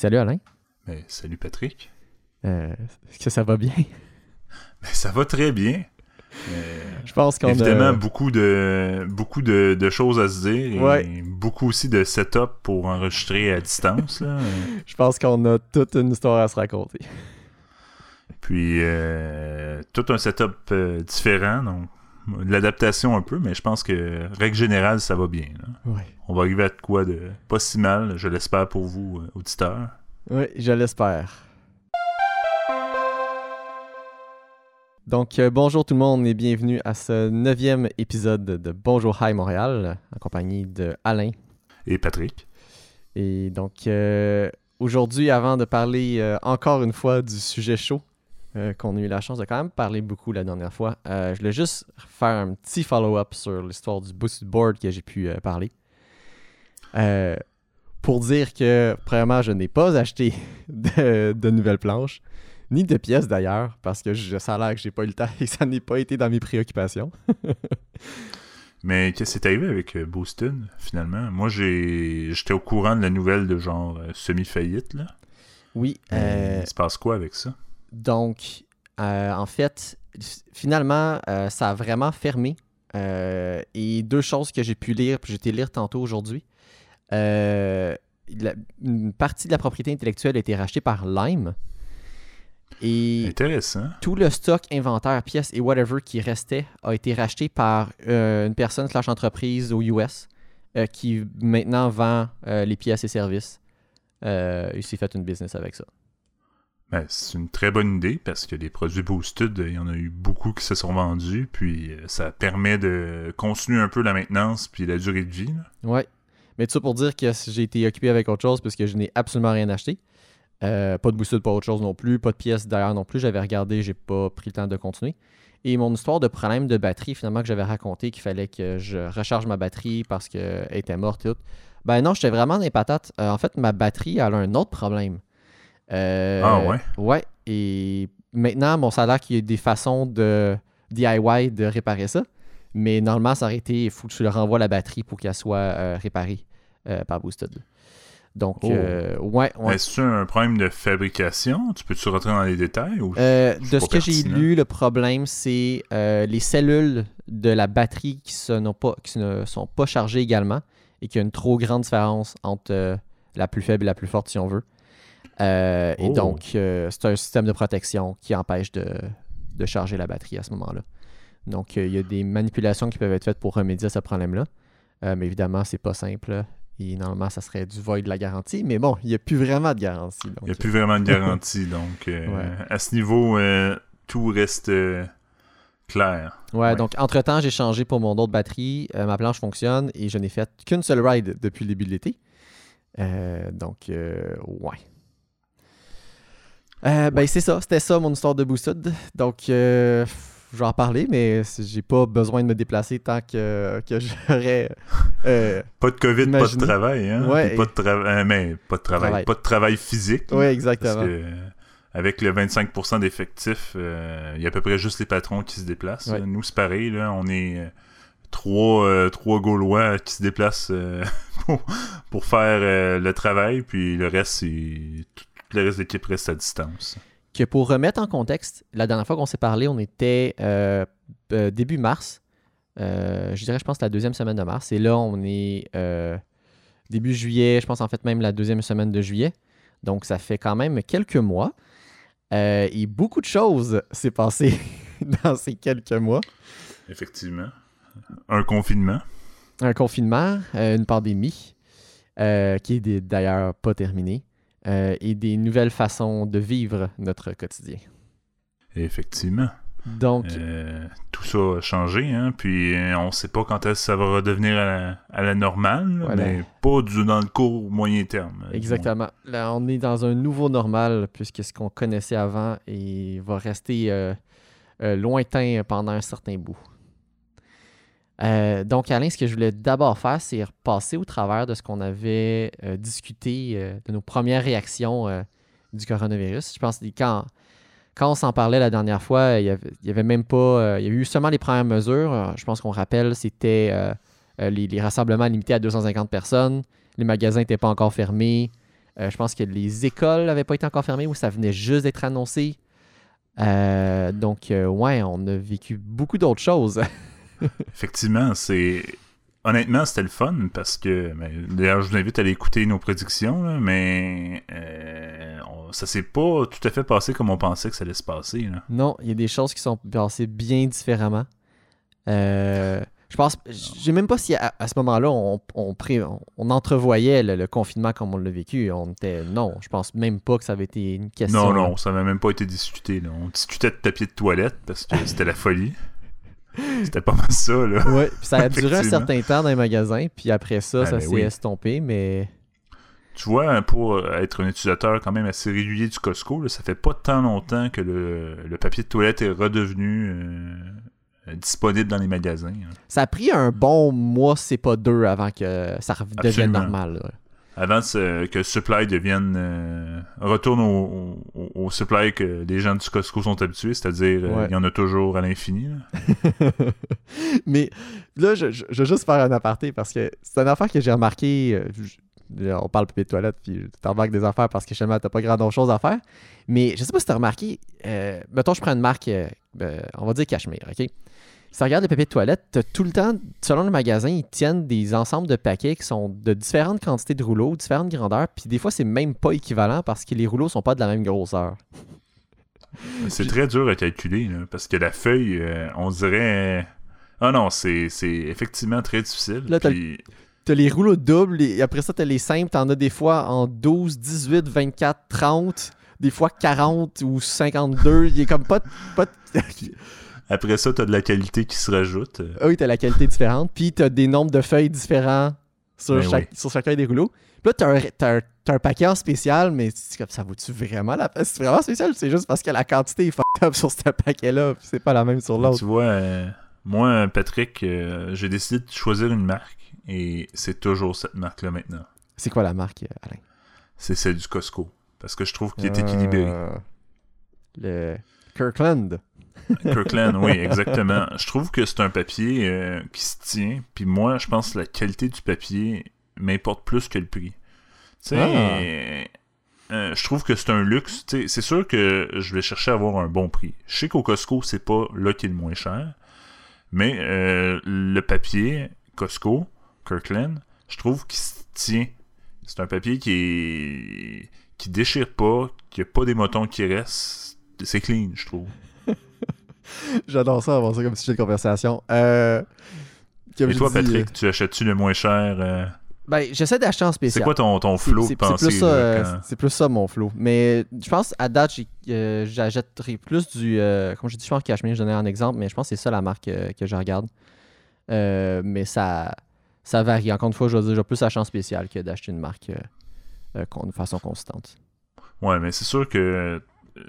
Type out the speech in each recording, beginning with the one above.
Salut Alain. Salut Patrick. Euh, Est-ce que ça va bien? Ben, ça va très bien. Je pense qu'on Évidemment, a... beaucoup, de, beaucoup de, de choses à se dire. et Ouais. beaucoup aussi de setup pour enregistrer à distance. là. Je pense qu'on a toute une histoire à se raconter. Puis, euh, tout un setup euh, différent. Donc, de l'adaptation un peu, mais je pense que, règle générale, ça va bien. Ouais. On va arriver à de quoi de pas si mal, je l'espère pour vous, euh, auditeurs. Oui, je l'espère. Donc, euh, bonjour tout le monde et bienvenue à ce neuvième épisode de Bonjour Hi Montréal, en compagnie de Alain. Et Patrick. Et donc, euh, aujourd'hui, avant de parler euh, encore une fois du sujet chaud, euh, qu'on a eu la chance de quand même parler beaucoup la dernière fois, euh, je voulais juste faire un petit follow-up sur l'histoire du boosted board que j'ai pu euh, parler. Pour dire que, premièrement, je n'ai pas acheté de, de nouvelles planches, ni de pièces d'ailleurs, parce que je, ça a l'air que j'ai pas eu le temps et que ça n'est pas été dans mes préoccupations. Mais qu'est-ce qui s'est arrivé avec Boosted, finalement? Moi, j'ai j'étais au courant de la nouvelle de genre semi-faillite, là. Oui, Il se passe quoi avec ça? Donc, euh, en fait, finalement, euh, ça a vraiment fermé. Euh, et deux choses que j'ai pu lire, puis j'ai été lire tantôt aujourd'hui. Une partie de la propriété intellectuelle a été rachetée par Lime. Et Intéressant. tout le stock, inventaire, pièces et whatever qui restait a été racheté par une personne slash entreprise aux US qui maintenant vend les pièces et services. Il s'est fait une business avec ça. Ben, c'est une très bonne idée parce que les produits Boosted, il y en a eu beaucoup qui se sont vendus, puis euh, ça permet de continuer un peu la maintenance puis la durée de vie. Ouais. Mais tout ça pour dire que j'ai été occupé avec autre chose parce que je n'ai absolument rien acheté. Euh, pas de boosted, pas autre chose non plus. Pas de pièces derrière non plus. J'avais regardé, j'ai pas pris le temps de continuer. Et mon histoire de problème de batterie, finalement, que j'avais raconté qu'il fallait que je recharge ma batterie parce qu'elle était morte et tout. Ben non, j'étais vraiment les patates. Euh, en fait, ma batterie, elle a un autre problème. Euh, Ah ouais? Ouais. Et maintenant, mon salaire qu'il y a des façons de DIY de réparer ça. Mais normalement, ça aurait été, il faut que tu le renvoies la batterie pour qu'elle soit euh, réparée euh, par Boosted. Donc, Oh. euh, ouais, ouais. Est-ce un problème de fabrication? Tu peux-tu rentrer dans les détails? Ou... Euh, de ce que j'ai lu, le problème, c'est euh, les cellules de la batterie qui, se n'ont pas, qui ne sont pas chargées également et qu'il y a une trop grande différence entre la plus faible et la plus forte, si on veut. Euh, Et Oh. donc, euh, c'est un système de protection qui empêche de, de charger la batterie à ce moment-là. Donc, euh, il y a des manipulations qui peuvent être faites pour remédier à ce problème-là. Mais évidemment, c'est pas simple. Et normalement, ça serait du void de la garantie. Mais bon, il n'y a plus vraiment de garantie. donc, Il n'y a plus vraiment de garantie, donc euh, Ouais. à ce niveau, euh, tout reste euh, clair. Ouais, Ouais. donc entre-temps, j'ai changé pour mon autre batterie. Ma planche fonctionne et je n'ai fait qu'une seule ride depuis le début de l'été. Donc, ouais. Euh, ben, c'est ça. C'était ça mon histoire de Boosted. Donc, euh, je vais en parler, mais j'ai pas besoin de me déplacer tant que, que j'aurais. euh, Pas de COVID, pas de travail, hein? Ouais. Pas de travail, mais pas de travail, Travail. pas de travail physique. là, ouais, Parce exactement. que euh, avec le 25% d'effectifs, euh, il y a à peu près juste les patrons qui se déplacent. Ouais. Nous, c'est pareil, là, on est euh, trois, euh, trois Gaulois qui se déplacent euh, pour, pour faire euh, le travail, puis le reste, c'est tout, tout le reste de l'équipe reste à distance. que pour remettre en contexte, la dernière fois qu'on s'est parlé, on était euh, euh, début mars. Euh, je dirais, je pense, la deuxième semaine de mars. Et là, on est début juillet, je pense en fait même la deuxième semaine de juillet. Donc, ça fait quand même quelques mois. Et beaucoup de choses s'est passé dans ces quelques mois. Effectivement. Un confinement. Un confinement, une pandémie, qui est d'ailleurs pas terminée, euh, et des nouvelles façons de vivre notre quotidien. Effectivement. Donc, Euh, tout ça a changé, hein, puis euh, on sait pas quand est-ce que ça va redevenir à la, à la normale, Voilà. mais pas du, dans le court moyen terme. euh, Exactement. Là, on est dans un nouveau normal puisque ce qu'on connaissait avant et va rester euh, lointain pendant un certain bout. Euh, donc, Alain, ce que je voulais d'abord faire, c'est repasser au travers de ce qu'on avait euh, discuté, euh, de nos premières réactions du coronavirus. Je pense que quand, quand on s'en parlait la dernière fois, il y avait, même pas. il y a eu seulement les premières mesures. Je pense qu'on rappelle, c'était les, les rassemblements limités à 250 personnes. Les magasins n'étaient pas encore fermés. Je pense que les écoles n'avaient pas été encore fermées ou ça venait juste d'être annoncé. Donc, ouais, on a vécu beaucoup d'autres choses. Effectivement, c'est. Honnêtement, c'était le fun parce que. ben, D'ailleurs, je vous invite à aller écouter nos prédictions, là, mais euh, on- ça s'est pas tout à fait passé comme on pensait que ça allait se passer. Là. non, il y a des choses qui sont passées bien différemment. Euh, je pense, je sais même pas si à, à ce moment-là, on, on, pré- on- on entrevoyait le, le confinement comme on l'a vécu. On était, non, je pense même pas que ça avait été une question. Non, non, ça n'a même pas été discuté. Là. On discutait de tapis de toilette parce que c'était la folie. C'était pas mal ça, là. Ouais, puis ça a duré un certain temps dans les magasins, puis après ça, Ah, ça ben s'est oui. estompé, mais Tu vois, pour être un utilisateur quand même assez régulier du Costco, là, ça fait pas tant longtemps que le, le papier de toilette est redevenu euh, disponible dans les magasins. hein. ça a pris un bon mois, c'est pas deux, avant que ça redevienne normal. là. Avant que le supply devienne euh, retourne au, au- au supply que les gens du Costco sont habitués, c'est-à-dire euh, Ouais. il y en a toujours à l'infini. Mais là, je, je- je veux juste faire un aparté parce que c'est une affaire que j'ai remarqué. euh, je- on parle papier de toilette, puis tu remarques des affaires parce que finalement, t'as pas grand chose à faire. Mais je sais pas si t'as remarqué, euh, mettons, je prends une marque, euh, on va dire Cachemire, OK? Si tu regardes les papiers de toilette, tout le temps, selon le magasin, ils tiennent des ensembles de paquets qui sont de différentes quantités de rouleaux, différentes grandeurs, puis des fois, c'est même pas équivalent parce que les rouleaux sont pas de la même grosseur. C'est très dur à calculer là, parce que la feuille, euh, on dirait. Ah non, c'est effectivement très difficile. Là, puis- T'as les rouleaux doubles, et après ça, t'as les simples. T'en as des fois en 12, 18, 24, 30, des fois 40 ou 52. Il est comme pas. de- pas de- Après ça, t'as de la qualité qui se rajoute. euh, Ah oui, t'as la qualité différente. Puis t'as des nombres de feuilles différents sur, Ben chaque, oui. sur chacun des rouleaux. Puis là, t'as un, t'as un- paquet en spécial, mais comme, ça vaut-tu vraiment la peine? C'est vraiment spécial, c'est juste parce que la quantité est fucked up sur ce paquet-là, c'est pas la même sur l'autre? Tu vois, euh, moi, Patrick, euh, j'ai décidé de choisir une marque et c'est toujours cette marque-là maintenant. C'est quoi la marque, euh, Alain? C'est celle du Costco. Parce que je trouve qu'il est équilibré. Euh, Le Kirkland. Kirkland, oui, exactement. Je trouve que c'est un papier euh, qui se tient. Puis moi, je pense que la qualité du papier m'importe plus que le prix. Tu sais, euh, je trouve que c'est un luxe. Tu sais, c'est sûr que je vais chercher à avoir un bon prix. Je sais qu'au Costco, c'est pas là qui est le moins cher. Mais euh, le papier Costco, Kirkland, je trouve qu'il se tient. C'est un papier qui est qui déchire pas, qui a pas des motons qui restent. C'est clean, je trouve. J'adore ça, avoir ça comme sujet de conversation. Euh, comme Et toi, dis, Patrick, tu achètes-tu le moins cher euh, euh, ben, j'essaie d'acheter en spécial. C'est quoi ton, ton flow c'est- de c'est pensée plus ça, euh, quand- c'est plus ça mon flow. Mais je pense à date, j'ai- euh, j'achèterais plus du. euh, comme je dis, je pense cachemire, je donnais un exemple, mais je pense que c'est ça la marque euh, que je regarde. Euh, mais ça, ça varie. Encore une fois, je vais dire, j'ai plus acheter en spécial que d'acheter une marque euh, euh, de façon constante. Ouais, mais c'est sûr que euh,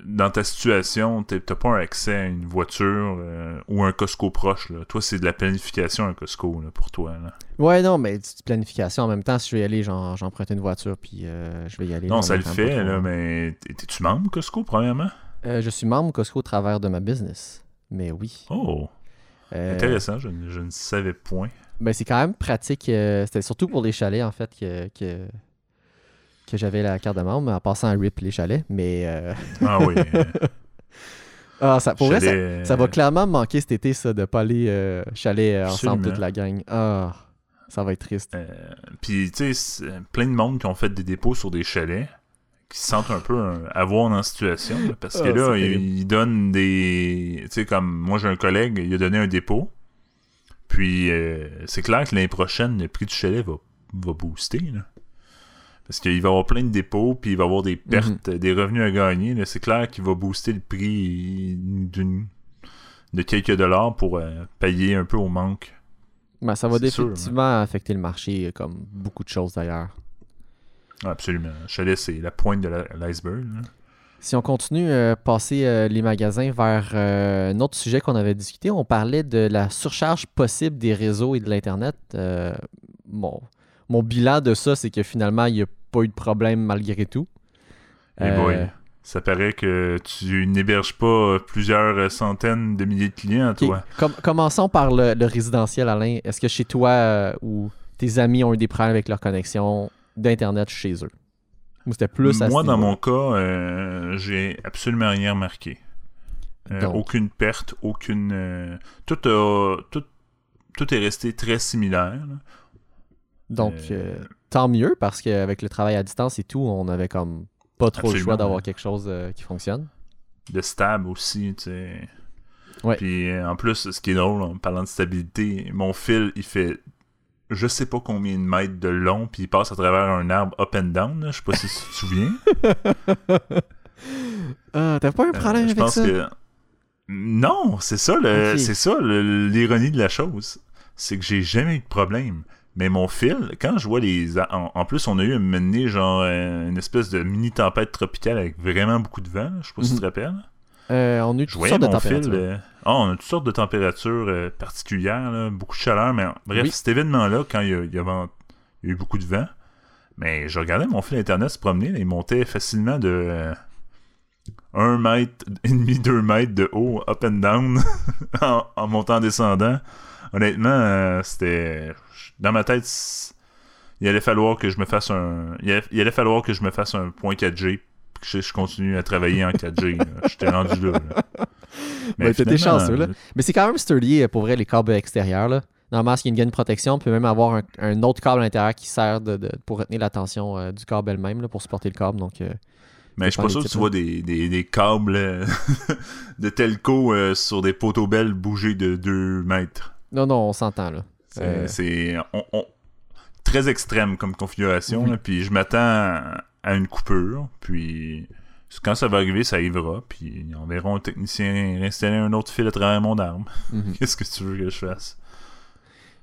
dans ta situation, t'as pas un accès à une voiture euh, ou un Costco proche. Là. Toi, c'est de la planification, un Costco, là, pour toi. Là. Ouais, non, mais planification. En même temps, si je vais y aller, j'emprunte une voiture, puis euh, je vais y aller. Non, ça le fait, là, mais t'es-tu membre Costco, premièrement? Euh, je suis membre Costco au travers de ma business. Mais oui. Oh, intéressant, je, ne- je ne savais point. Ben, c'est quand même pratique. C'était surtout pour les chalets, en fait, que, que, que j'avais la carte de membre, en passant à RIP les chalets. Mais euh, Ah oui. euh, ah, ça, pour vrai, ça, ça va euh, clairement me manquer cet été, ça, de pas aller euh, chalet euh, ensemble, Absolument. toute la gang. Ah, ça va être triste. Euh, Puis, tu sais, plein de monde qui ont fait des dépôts sur des chalets, qui se sentent un peu avoir dans la situation. là, parce que Ah, là, ils, donnent des. Tu sais, comme moi, j'ai un collègue, il a donné un dépôt. Puis, c'est clair que l'année prochaine, le prix du chalet va, va booster. Là. Parce qu'il va y avoir plein de dépôts, puis il va y avoir des pertes, Mhm. des revenus à gagner. C'est clair qu'il va booster le prix d'une de quelques dollars pour euh, payer un peu au manque. Ben, ça va sûr, définitivement affecter le marché, euh, comme beaucoup de choses d'ailleurs. Absolument. Le chalet, c'est la pointe de l'iceberg. Si on continue à passer euh, les magasins vers euh, un autre sujet qu'on avait discuté, on parlait de la surcharge possible des réseaux et de l'Internet. Euh, mon, mon bilan de ça, c'est que finalement, il n'y a pas eu de problème malgré tout. Eh Euh, boy, ça paraît que tu n'héberges pas plusieurs centaines de milliers de clients, toi. Com- commençons par le, le résidentiel, Alain. Est-ce que chez toi euh, ou tes amis ont eu des problèmes avec leur connexion d'Internet chez eux? Ou c'était plus à Moi, ce dans mon cas, euh, j'ai absolument rien remarqué. Euh, aucune perte, aucune. tout, a- tout, tout est resté très similaire. là. Donc, Euh, euh, tant mieux, parce qu'avec le travail à distance et tout, on avait comme pas trop le choix d'avoir quelque chose euh, qui fonctionne. de stable aussi, tu sais. Ouais. Puis euh, en plus, ce qui est drôle, en parlant de stabilité, mon fil, il fait je sais pas combien de mètres de long, puis il passe à travers un arbre up and down, là. je sais pas si tu te souviens. Ah, t'as pas un Euh, problème je avec pense ça? que non, c'est ça le, c'est ça le- l'ironie de la chose, c'est que j'ai jamais eu de problème. Mais mon fil, quand je vois les, en, en plus on a eu donné, genre euh, une espèce de mini tempête tropicale avec vraiment beaucoup de vent, je sais pas si Mhm. tu te rappelles. Euh, on a eu toutes sortes de fil. températures. euh, ah, on a toutes sortes de températures euh, particulières, là, beaucoup de chaleur, mais bref, Oui. cet événement-là, quand il y, a, il y avait- il y a eu beaucoup de vent, mais je regardais mon fil internet se promener, là, il montait facilement de euh, 1 mètre et demi, 2 mètres de haut, up and down, en, en montant, en descendant. Honnêtement, euh, c'était. Dans ma tête, il allait falloir que je me fasse un. Il allait, il allait falloir que je me fasse un point 4G. puis Que je, je continue à travailler en 4G. là. J'étais rendu là. là. Ouais, t'étais chanceux, là. Mais c'est quand même sturdy euh, pour vrai, les câbles extérieurs. Là. Normalement, s'il y a une gaine de protection, on peut même avoir un, un autre câble à l'intérieur qui sert de, de- pour retenir la tension euh, du câble elle-même, pour supporter le câble. Donc, euh, Mais je suis pas sûr que tu vois des, des, des câbles euh, de telco sur des poteaux belles bouger de 2 mètres. non, non, on s'entend. là. C'est Euh. c'est- très extrême comme configuration. Oui. là, puis je m'attends à, une coupure. Puis quand ça va arriver, ça arrivera. Puis on verra un technicien installer un autre fil à travers mon arme. Mhm. Qu'est-ce que tu veux que je fasse?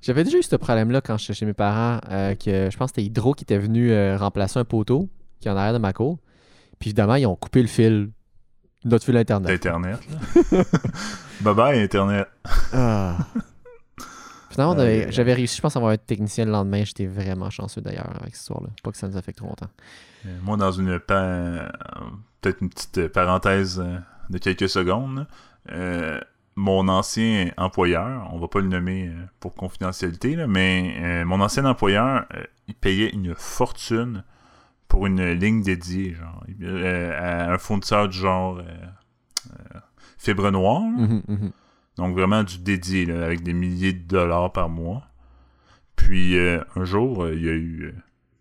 J'avais déjà eu ce problème-là quand j'étais chez mes parents, euh, que je pense que c'était Hydro qui était venu euh, remplacer un poteau qui est en arrière de ma cour. Puis évidemment, ils ont coupé le fil, notre fil Internet. D'Internet. là. bye bye, Internet. Ah. Finalement, Euh, avait- j'avais réussi, je pense, à avoir un technicien le lendemain. J'étais vraiment chanceux d'ailleurs avec cette histoire-là. Pas que ça nous affecte trop longtemps. Euh, Moi, dans une pa- peut-être une petite parenthèse euh, de quelques secondes. Euh, mon ancien employeur, on va pas le nommer pour confidentialité, là, mais mon ancien employeur, il payait une fortune pour une ligne dédiée, genre, à un fournisseur du genre fibre noire, là. Donc vraiment du dédié, là, avec des milliers de dollars par mois. Puis euh, un jour, euh, il y a eu euh,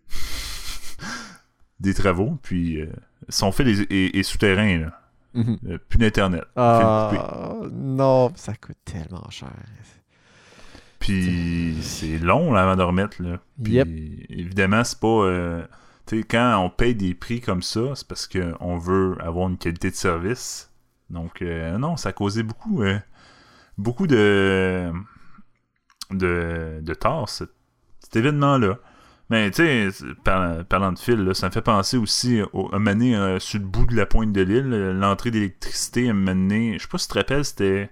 des travaux, puis son fil est, est- est souterrain, là. Mhm. Plus d'internet. Ah, non, ça coûte tellement cher. Puis c'est long là, avant de remettre. Là. Puis Yep. évidemment, c'est pas. euh, tu sais, quand on paye des prix comme ça, c'est parce qu'on veut avoir une qualité de service. Donc, euh, non, ça a causé beaucoup, euh, beaucoup de, de, de tort, cet, cet événement-là. Mais tu sais, par- parlant de fil, là, ça me fait penser aussi au, à donné, euh, sur le bout de la pointe de l'île, euh, l'entrée d'électricité, à donné, je sais pas si tu te rappelles, c'était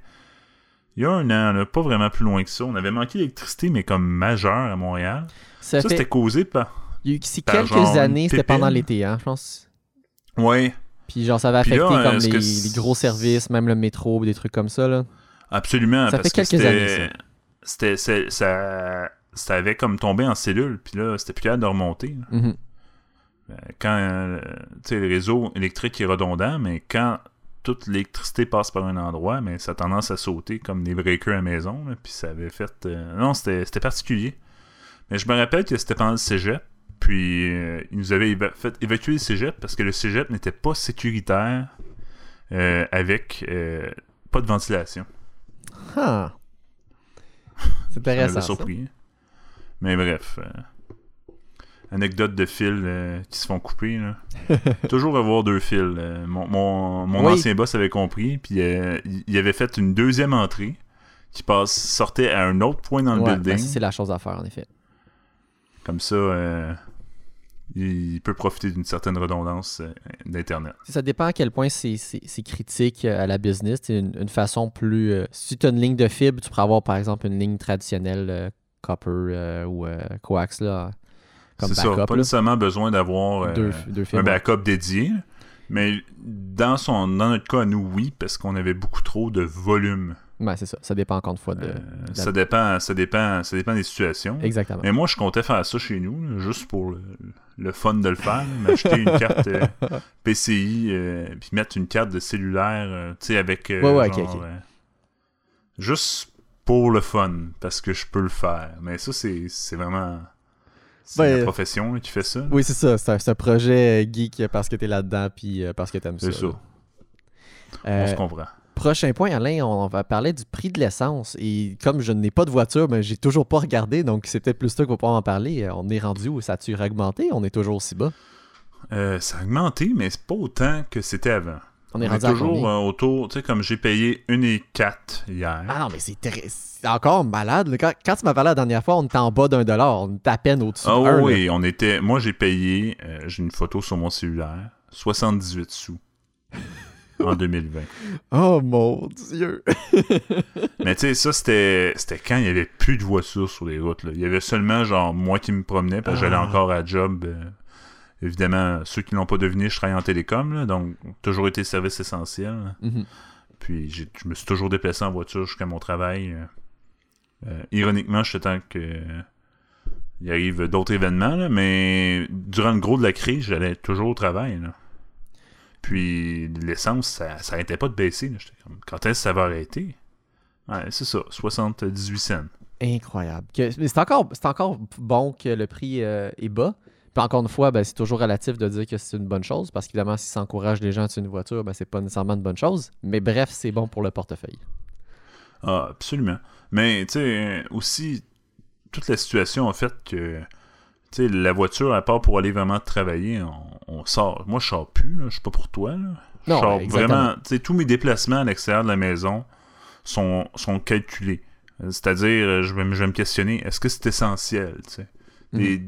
il y a un an, là, pas vraiment plus loin que ça. On avait manqué d'électricité, mais comme majeur à Montréal. Ça, Ça, fait c'était causé par. il y a eu ici quelques genre années, c'était pendant l'été, hein, je pense. Ouais, Puis genre, ça affecté là, comme les, les gros services, même le métro, des trucs comme ça, là. Absolument. Ça parce fait que années, c'était- Ça, ça avait comme tombé en cellule, puis là, c'était plus capable de remonter. Mhm. Euh, Quand. euh, tu sais, le réseau électrique est redondant, mais quand toute l'électricité passe par un endroit, mais ça a tendance à sauter comme des breakers à la maison, là, puis ça avait fait. euh, non, c'était c'était particulier. Mais je me rappelle que c'était pendant le cégep, puis euh, ils nous avaient éva- fait évacuer le cégep parce que le cégep n'était pas sécuritaire avec pas de ventilation. Ah. C'est intéressant. ça. surpris. Mais bref. euh, anecdote de fils euh, qui se font couper. là. Toujours avoir deux fils. euh, mon mon, mon Oui. ancien boss avait compris, puis il avait fait une deuxième entrée qui passe, sortait à un autre point dans le Ouais, building. ben, ça, c'est la chose à faire, en effet. Comme ça, il peut profiter d'une certaine redondance euh, d'Internet. Ça dépend à quel point c'est- critique euh, à la business. C'est une, une façon plus. euh, si tu as une ligne de fibre, tu pourrais avoir par exemple une ligne traditionnelle euh, copper euh, ou coax là, comme C'est ça, backup. pas là. nécessairement besoin d'avoir un backup dédié. Mais dans, son, dans notre cas, nous, oui, parce qu'on avait beaucoup trop de volume. Ouais, c'est ça. Ça dépend encore une fois de. Euh, la- ça, dépend, ça, dépend, ça dépend des situations. Exactement. Mais moi, je comptais faire ça chez nous, là, juste pour le, le fun de le faire, m'acheter une carte euh, PCI, euh, puis mettre une carte de cellulaire, euh, tu sais, avec. euh, Ouais, ouais, genre, juste pour le fun, parce que je peux le faire. Mais ça, c'est vraiment. C'est Ben, la profession là, qui fait ça. Oui, c'est ça. C'est un, projet geek parce que t'es là-dedans puis parce que t'aimes ça. C'est ça. On se comprend. Prochain point, Alain, on va parler du prix de l'essence. Et comme je n'ai pas de voiture, mais j'ai toujours pas regardé, donc c'est peut-être plus toi qui va pouvoir en parler. Euh, On est rendu où? Ça a-tu augmenté? On est toujours aussi bas? Euh, ça a augmenté, mais c'est pas autant que c'était avant. On est On est toujours euh, autour, tu sais, comme j'ai payé 1,4 hier. Ah non, mais c'est encore malade. Quand, quand tu m'as parlé la dernière fois, on était en bas d'un dollar. On était à peine au-dessus Ah de un, là. oui, on était. Moi, j'ai payé. euh, j'ai une photo sur mon cellulaire. 78 sous. En 2020. Oh mon Dieu. Mais tu sais, ça, c'était c'était quand il n'y avait plus de voitures sur les routes. là. Il y avait seulement, genre, moi qui me promenais, parce que j'allais Ah. encore à job. euh, évidemment, ceux qui l'ont pas deviné, je travaille en télécom, là, donc toujours été service essentiel. Mhm. Puis je me suis toujours déplacé en voiture jusqu'à mon travail. Euh, euh, ironiquement, je temps que euh, il arrive d'autres événements, là, mais durant le gros de la crise, j'allais toujours au travail. là. Puis l'essence, ça, ça arrêtait pas de baisser. là. J'étais comme, quand est-ce que ça va arrêter? Ouais, c'est ça, 78 cents. Incroyable. C'est encore, c'est encore bon que le prix euh, est bas. Puis encore une fois, ben, c'est toujours relatif de dire que c'est une bonne chose, parce qu'évidemment, si ça encourage les gens à acheter une voiture, ben, c'est pas nécessairement une bonne chose. Mais bref, c'est bon pour le portefeuille. Ah, absolument. Mais, tu sais, aussi, toute la situation a fait que, sais, la voiture, à part pour aller vraiment travailler, on, on sort. Moi, je sors plus, là. Je suis pas pour toi, là. Je Non, sors vraiment, tu sais, tous mes déplacements à l'extérieur de la maison sont, sont calculés. C'est-à-dire, euh, je vais, me- je vais me questionner, est-ce que c'est essentiel, tu sais? Mhm.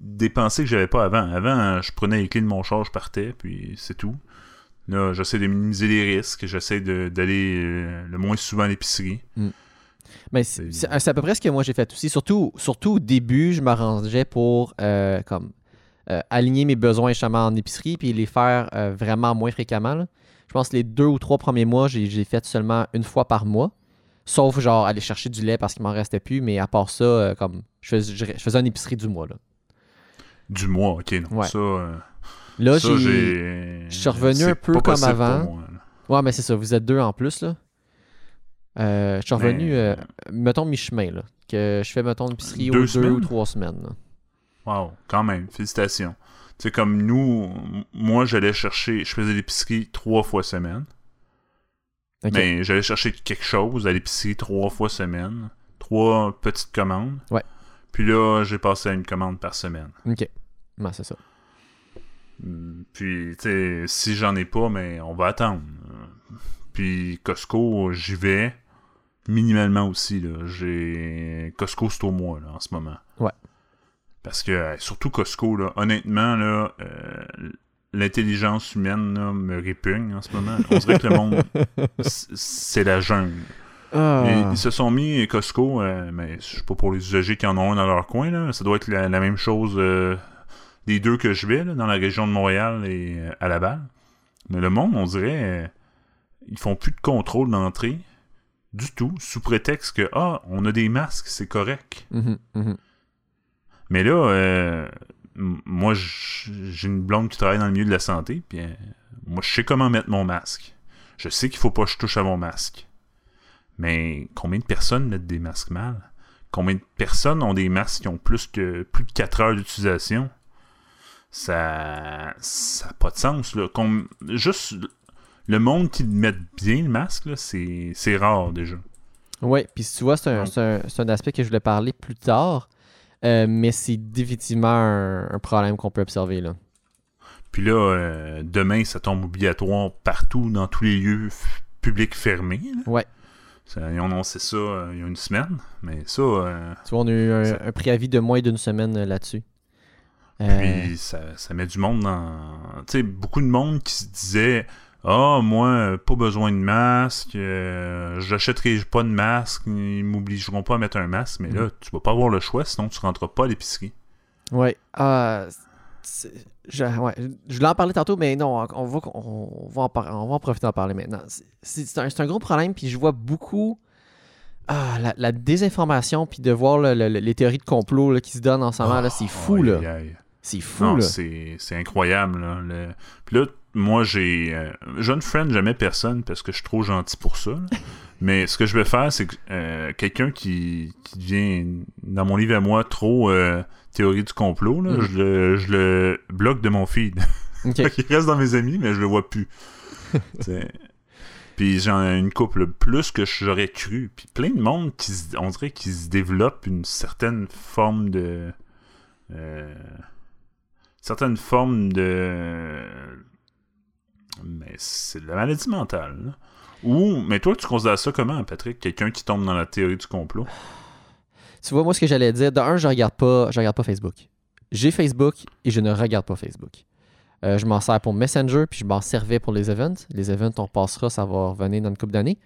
Des, pensées que j'avais pas avant. Avant, je prenais les clés de mon char, je partais, puis c'est tout. Là, j'essaie de minimiser les risques, j'essaie de- d'aller euh, le moins souvent à l'épicerie. C'est C'est- c'est- c'est à peu près ce que moi j'ai fait aussi. Surtout, surtout au début, je m'arrangeais pour euh, comme euh, aligner mes besoins justement en épicerie puis les faire euh, vraiment moins fréquemment. là. Je pense que les deux ou trois premiers mois, j'ai j'ai fait seulement une fois par mois. Sauf genre aller chercher du lait parce qu'il m'en restait plus, mais à part ça, comme je faisais, je, je faisais une épicerie du mois. Là, Du mois, ok, non. Ouais. Ça, là ça, j'ai. j'ai. je suis revenu c'est un peu comme avant. moi. Ouais, mais c'est ça, vous êtes deux en plus là. Euh, je suis Mais- revenu, euh, mettons mi-chemin là. Que je fais, mettons, une épicerie Deux aux deux ou trois semaines. là. Wow, quand même, félicitations. Tu sais, comme nous, moi, j'allais chercher, je faisais l'épicerie trois fois semaine. Mais j'allais chercher quelque chose à l'épicerie trois fois semaine. Trois petites commandes. Ouais. Puis là, j'ai passé à une commande par semaine. Ok. Ouais, c'est ça. Mm, Puis, tu sais, si j'en ai pas, mais on va attendre. Euh, Puis Costco, j'y vais minimalement aussi. Là. J'ai Costco, c'est au mois là, en ce moment. Ouais. Parce que, euh, surtout Costco, là, honnêtement, là, euh, l'intelligence humaine là, me répugne en ce moment. On dirait que le monde, c'est la jungle. Ah. Ils, ils se sont mis Costco, euh, mais je sais pas pour les usagers qui en ont un dans leur coin, là, ça doit être la, la même chose euh, des deux que je vais, là, dans la région de Montréal et à Laval. Mais le monde, on dirait, ils font plus de contrôle d'entrée du tout, sous prétexte que, ah, on a des masques, c'est correct. Mhm, mhm. Mais là, euh, moi, j'ai une blonde qui travaille dans le milieu de la santé, puis euh, moi, je sais comment mettre mon masque. Je sais qu'il faut pas que je touche à mon masque. Mais combien de personnes mettent des masques mal? Combien de personnes ont des masques qui ont plus que plus de 4 heures d'utilisation? Ça ça n'a pas de sens. Là. Juste le monde qui met bien le masque, là, c'est, rare déjà. Ouais, puis tu vois, c'est un, un- un aspect que je voulais parler plus tard, euh, mais c'est définitivement un, un problème qu'on peut observer là. Puis là, euh, demain, ça tombe obligatoire partout, dans tous les lieux publics fermés. là. Ouais. Ça, ils ont annoncé ça euh, il y a une semaine, mais ça, Tu vois, on a eu un, Ça- un préavis de moins d'une semaine là-dessus. Puis ça, ça met du monde dans... Tu sais, beaucoup de monde qui se disait « Ah, moi, euh, pas besoin de masque, euh, j'achèterai pas de masque, ils m'obligeront pas à mettre un masque. » Mais là, tu vas pas avoir le choix, sinon tu rentreras pas à l'épicerie. Ouais. C'est- je, ouais, je voulais en parler tantôt, mais non, on va, on va, en, par- on va en profiter d'en parler maintenant. C'est- un, un gros problème, puis je vois beaucoup ah, la, la désinformation, puis de voir le- le- le- les théories de complot là, qui se donnent en ce moment, là, c'est fou, là. C'est fou, Non, là. c'est c'est incroyable. Là. Le- Puis là, moi, j'ai. euh, jeune friend jamais personne parce que je suis trop gentil pour ça. là. Mais ce que je vais faire, c'est que euh, quelqu'un qui, qui devient, dans mon livre à moi, trop euh, théorie du complot, là, Mhm. je, le, je le bloque de mon feed. Il reste dans mes amis, mais je le vois plus. Puis j'en ai une couple plus que j'aurais cru. Puis plein de monde qui se- on dirait qu'ils se développe une certaine forme de euh, certaine forme de mais c'est de la maladie mentale. là. Ou mais toi tu considères ça comment Patrick? Quelqu'un qui tombe dans la théorie du complot? Tu vois, moi, ce que j'allais dire, de un, je regarde pas, je regarde pas Facebook. J'ai Facebook et je ne regarde pas Facebook. Euh, je m'en sers pour Messenger, puis je m'en servais pour les events. Les events, on passera, ça va revenir dans une couple d'années.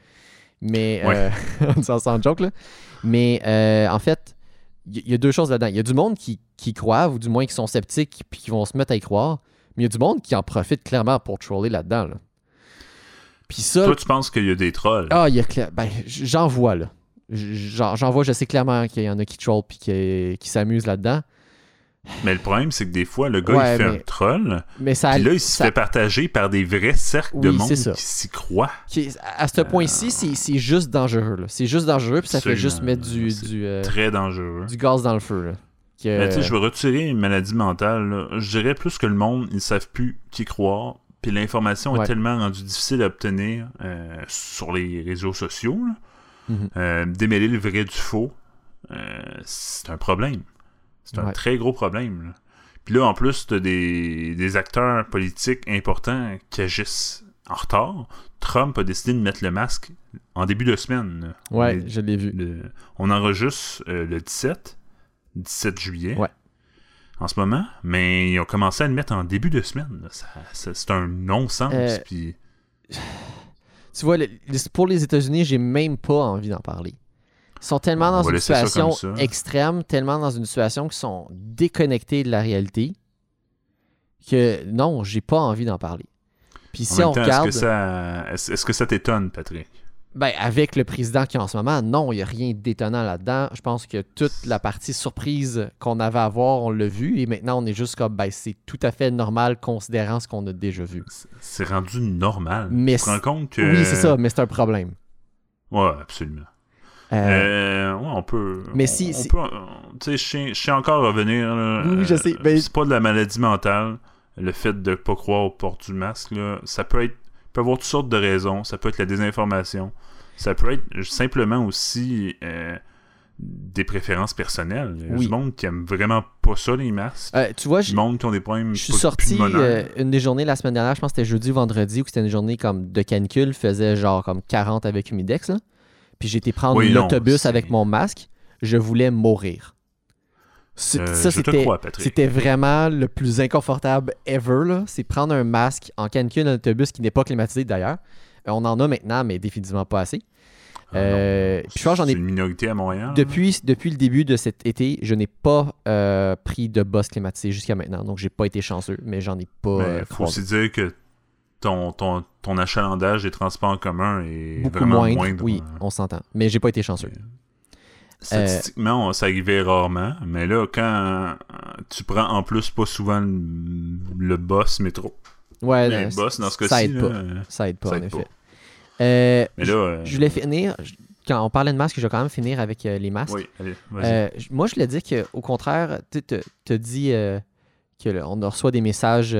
Mais, Ouais. euh, sans, sans joke, là. Mais, euh, en fait, il y, y a deux choses là-dedans. Il y a du monde qui, qui croient, ou du moins qui sont sceptiques, puis qui vont se mettre à y croire. Mais il y a du monde qui en profite clairement pour troller là-dedans, là. Puis ça, Toi tu penses qu'il y a des trolls? Ah, il y a. Ben, j'en vois, là. J'en vois, je sais clairement qu'il y en a qui troll puis qui, qui s'amusent là-dedans. Mais le problème c'est que des fois le gars Ouais, il fait mais- un troll Mais ça. Puis là, il se ça- fait partager par des vrais cercles de monde qui s'y croient. qui- à ce point-ci, c'est- c'est juste dangereux. là. C'est juste dangereux, puis ça fait juste mettre du, du, euh, Très dangereux. du gaz dans le feu. Là. Que- Mais tu sais, je veux retirer une maladie mentale. là. Je dirais plus que le monde, ils ne savent plus qui croire. Puis l'information Ouais. est tellement rendue difficile à obtenir euh, sur les réseaux sociaux. là. Mhm. Euh, démêler le vrai du faux, euh, c'est un problème. C'est un Ouais. très gros problème. là. Puis là, en plus, tu des, des acteurs politiques importants qui agissent en retard. Trump a décidé de mettre le masque en début de semaine. là. Ouais, je l'ai vu. le- on enregistre euh, le 17, 17 juillet. Ouais. En ce moment, mais ils ont commencé à le mettre en début de semaine. c'est un non-sens. Euh, puis- Tu vois, le- pour les États-Unis, j'ai même pas envie d'en parler. Ils sont tellement dans une situation extrême, tellement dans une situation qui sont déconnectés de la réalité, que non, j'ai pas envie d'en parler. Puis si même on temps, regarde, est-ce que ça, est-ce, est-ce que ça t'étonne, Patrick? Ben, avec le président qui est en ce moment, non, il n'y a rien d'étonnant là-dedans. Je pense que toute la partie surprise qu'on avait à voir, on l'a vu, et maintenant on est juste comme, ben, c'est tout à fait normal considérant ce qu'on a déjà vu. C'est rendu normal. Mais tu te rends compte que... Oui, c'est ça, mais c'est un problème. Ouais, absolument. Euh, Euh, ouais, on peut. Mais on- si- si- peut- Tu sais, je sais- encore revenir. là, Oui, je euh, sais, mais- C'est pas de la maladie mentale. Le fait de pas croire au port du masque, là, ça peut être. Peut avoir toutes sortes de raisons. Ça peut être la désinformation. Ça peut être simplement aussi euh, des préférences personnelles. Il y a Oui. du monde qui aime vraiment pas ça, les masques. euh, tu vois, du je, monde qui ont des problèmes je suis sorti euh, une des journées la semaine dernière, je pense que c'était jeudi ou vendredi, ou que c'était une journée comme de canicule, faisait genre comme 40 avec Humidex, là. Puis j'ai été prendre Oui, l'autobus avec mon masque, je voulais mourir. Euh, ça, c'était vraiment le plus inconfortable ever. là. C'est prendre un masque en canicule dans un autobus qui n'est pas climatisé d'ailleurs. Euh, on en a maintenant, mais définitivement pas assez. Ah euh, puis je pense que j'en ai- C'est une minorité à Montréal. Depuis, depuis le début de cet été, je n'ai pas euh, pris de boss climatisé jusqu'à maintenant. Donc, j'ai pas été chanceux, mais j'en ai pas euh, Ben, faut aussi dire que ton, ton, ton achalandage des transports en commun est Beaucoup vraiment moindre. moindre. Oui, on s'entend. Mais j'ai pas été chanceux. Statistiquement, ça arrivait rarement, mais là, quand euh, tu prends en plus pas souvent le, le boss métro, Ouais, le non, boss dans ce ça cas-ci, aide là, pas. Ça aide pas, ça en aide effet. pas. Euh, mais là, euh, je voulais finir. Quand on parlait de masques, je vais quand même finir avec euh, les masques. oui, allez, moi, je voulais dire qu'au contraire, tu te, te dis euh, que le- on reçoit des messages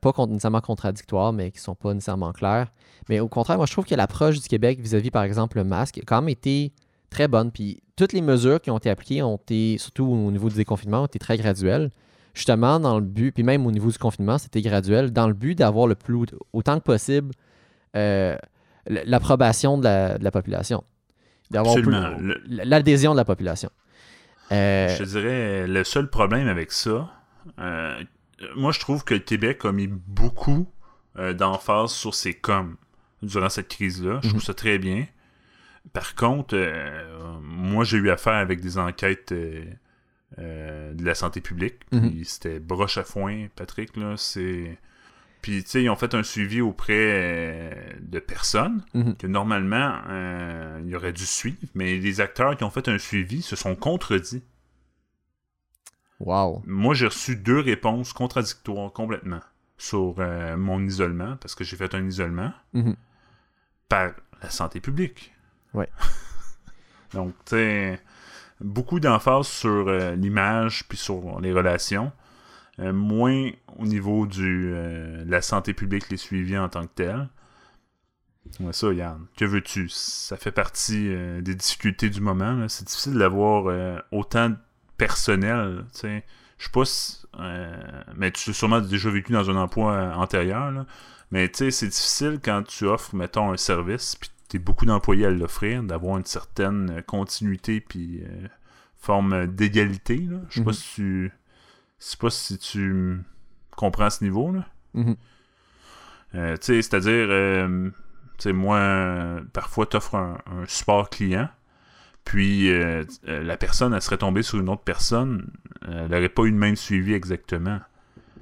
pas nécessairement contradictoires, mais qui sont pas nécessairement clairs. Mais au contraire, moi, je trouve que l'approche du Québec vis-à-vis, par exemple, le masque, a quand même été très bonne. Puis toutes les mesures qui ont été appliquées ont été, surtout au niveau du déconfinement, ont été très graduelles. Justement, dans le but, puis même au niveau du confinement, c'était graduel, dans le but d'avoir le plus autant que possible euh, l'approbation de la, de la population. D'avoir l'adhésion de la population. Euh, Je dirais, le seul problème avec ça, euh, moi je trouve que le Québec a mis beaucoup d'emphase sur ses coms durant cette crise-là. Je Mhm. trouve ça très bien. Par contre, euh, moi j'ai eu affaire avec des enquêtes euh, euh, de la santé publique. Mhm. C'était broche à foin, Patrick. Là, c'est... Puis tu sais, ils ont fait un suivi auprès de personnes mhm. que normalement il aurait dû suivre, mais les acteurs qui ont fait un suivi se sont contredits. Wow. Moi, j'ai reçu deux réponses contradictoires complètement sur euh, mon isolement, parce que j'ai fait un isolement Mhm. par la santé publique. Ouais. Donc, tu sais, beaucoup d'emphase sur euh, l'image puis sur les relations, euh, moins au niveau du, euh, de la santé publique, les suivis en tant que tel. Ouais, ça, Yann, que veux-tu? Ça fait partie euh, des difficultés du moment. C'est difficile d'avoir euh, autant de personnel, sais. Je sais pas si, euh, mais tu l'as sûrement déjà vécu dans un emploi euh, antérieur. Mais tu sais, c'est difficile quand tu offres, mettons, un service, puis beaucoup d'employés à l'offrir, d'avoir une certaine continuité puis euh, forme d'égalité. Je sais pas Mhm. si tu. Je sais pas si tu comprends ce niveau, là. Mhm. Euh, tu sais, c'est-à-dire, euh, moi, parfois, t'offres un, un support client, puis la personne, elle serait tombée sur une autre personne, elle n'aurait pas eu le même suivi exactement.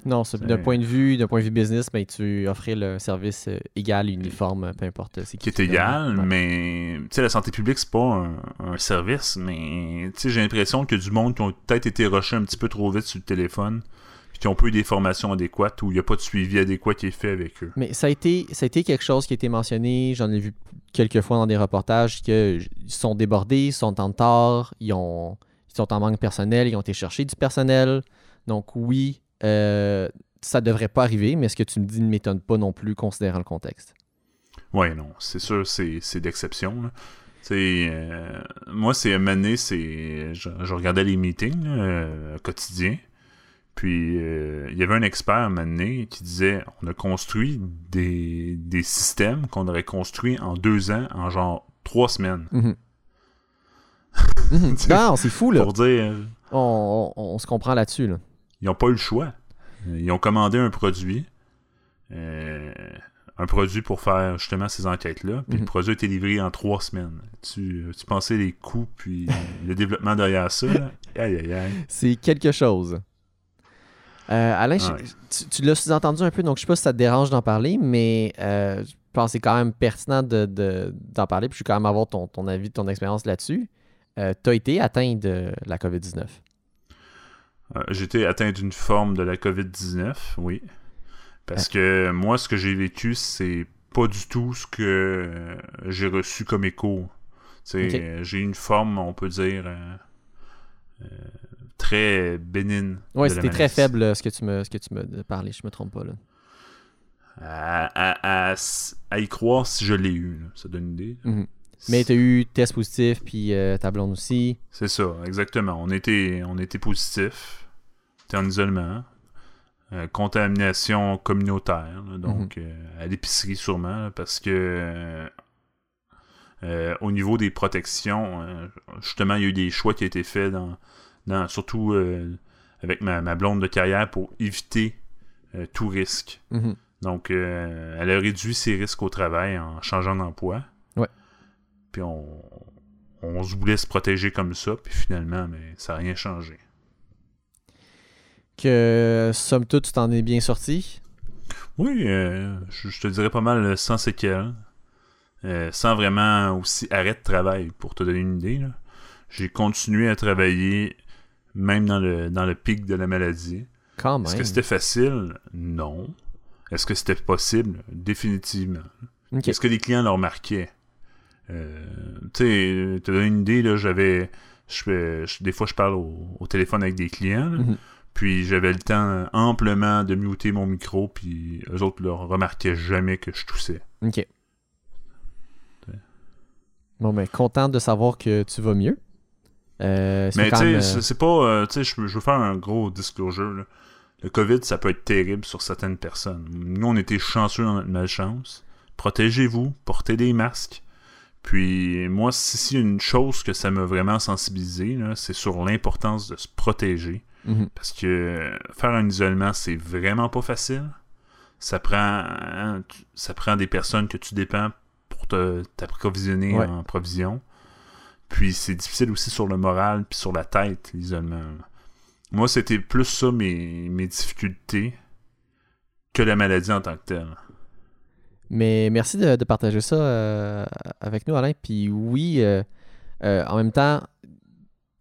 Non, d'un point de vue, d'un point de vue business, ben, tu offrais le service euh, égal, uniforme, peu importe euh, c'est Qui est égal, Ouais. mais tu sais, la santé publique, c'est pas un, un service, mais tu sais, j'ai l'impression que du monde qui ont peut-être été rushés un petit peu trop vite sur le téléphone, qui ont pas eu des formations adéquates, ou il n'y a pas de suivi adéquat qui est fait avec eux. Mais ça a, été, ça a été quelque chose qui a été mentionné, j'en ai vu quelques fois dans des reportages, qu'ils sont débordés, ils sont en retard, ils, ont, ils sont en manque personnel, ils ont été chercher du personnel. Donc oui, euh, ça devrait pas arriver, mais ce que tu me dis ne m'étonne pas non plus, considérant le contexte? Ouais, non, c'est sûr, c'est, d'exception. euh, moi, c'est année, c'est. Je, je regardais les meetings là, euh, quotidiens. Puis, euh, il y avait un expert un moment donné qui disait on a construit des, des systèmes qu'on aurait construits en deux ans, en genre trois semaines. Mhm. non, c'est fou, là. Pour dire, On, on- on se comprend là-dessus. Là. Ils n'ont pas eu le choix. Ils ont commandé un produit. euh, un produit pour faire justement ces enquêtes-là. Puis Mhm. le produit a été livré en trois semaines. Tu, tu pensais les coûts puis le développement derrière ça? Aïe, aïe, aïe. C'est quelque chose. Euh, Alain, je- tu, tu l'as sous-entendu un peu, donc je sais pas si ça te dérange d'en parler, mais euh, je pense que c'est quand même pertinent de- de- d'en parler, puis je suis quand même avoir ton, ton avis, ton expérience là-dessus. tu as été atteint de la COVID-19. Euh, J'étais atteint d'une forme de la COVID-19, oui. Parce que moi, ce que j'ai vécu, c'est pas du tout ce que euh, j'ai reçu comme écho. Tu sais, Ok. euh, J'ai une forme, on peut dire, euh, euh, très bénigne. Oui, c'était très faible ce que tu me, ce que tu me parlais, je me trompe pas. Là. À, à- à s- à y croire si je l'ai eu, là. ça donne une idée. Mais tu as eu test positif, puis euh, ta blonde aussi. C'est ça, exactement. On était, on était positif. T'es en isolement. Euh, contamination communautaire. là, donc, Mhm. euh, à l'épicerie sûrement. là, parce que au niveau des protections, justement, il y a eu des choix qui ont été faits dans, dans surtout avec ma, ma blonde de carrière pour éviter tout risque. Mhm. Donc, elle a réduit ses risques au travail en changeant d'emploi. Puis on, on se voulait se protéger comme ça, puis finalement, mais ça n'a rien changé. Que, somme toute, tu t'en es bien sorti? Oui, euh, je, je te dirais pas mal euh, sans séquelles. Euh, sans vraiment aussi arrêt de travail, pour te donner une idée. J'ai continué à travailler même dans le, dans le pic de la maladie. Quand même. Est-ce que c'était facile? Non. Est-ce que c'était possible? Définitivement. Est-ce que les clients le remarquaient? Euh, tu sais, te donner une idée, là, j'avais. Des fois, je parle au, au téléphone avec des clients, là, Mhm. puis j'avais le temps amplement de muter mon micro, puis eux autres ne remarquaient jamais que je toussais. Ok. Bon, ben, content de savoir que tu vas mieux. Euh, Mais tu sais, même, euh, c'est- pas. euh, tu sais, je veux faire un gros disclosure. là. Le COVID, ça peut être terrible sur certaines personnes. Nous, on était chanceux dans notre malchance. Protégez-vous, portez des masques. Puis moi, si une chose que ça m'a vraiment sensibilisé, c'est sur l'importance de se protéger. mhm. Parce que faire un isolement, c'est vraiment pas facile. Ça prend, hein, ça prend des personnes que tu dépends pour t'approvisionner Ouais. en provision. Puis c'est difficile aussi sur le moral puis sur la tête, l'isolement. Moi, c'était plus ça mes, mes difficultés que la maladie en tant que telle. Mais merci de, de partager ça euh, avec nous, Alain. Puis oui, euh, euh, en même temps,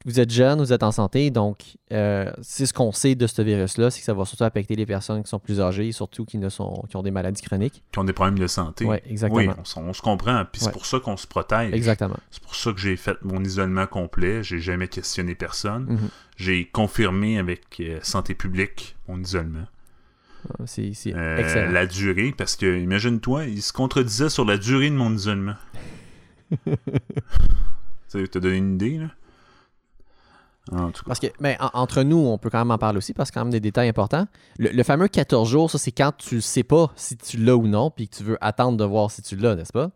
vous êtes jeune, vous êtes en santé, donc c'est ce qu'on sait de ce virus-là, c'est que ça va surtout affecter les personnes qui sont plus âgées, surtout qui, ne sont, qui ont des maladies chroniques. Qui ont des problèmes de santé. Oui, exactement. Oui, on, on se comprend, puis c'est Ouais. pour ça qu'on se protège. Exactement. C'est pour ça que j'ai fait mon isolement complet. J'ai jamais questionné personne. Mhm. J'ai confirmé avec Santé publique mon isolement. Euh, C'est Euh, excellent. la durée, parce que, imagine-toi, il se contredisait sur la durée de mon isolement. tu t'as donné une idée, là? En tout cas. Parce que, ben, en- entre nous, on peut quand même en parler aussi, parce que quand même des détails importants. Le, le fameux 14 jours, ça, c'est quand tu sais pas si tu l'as ou non, puis que tu veux attendre de voir si tu l'as, n'est-ce pas?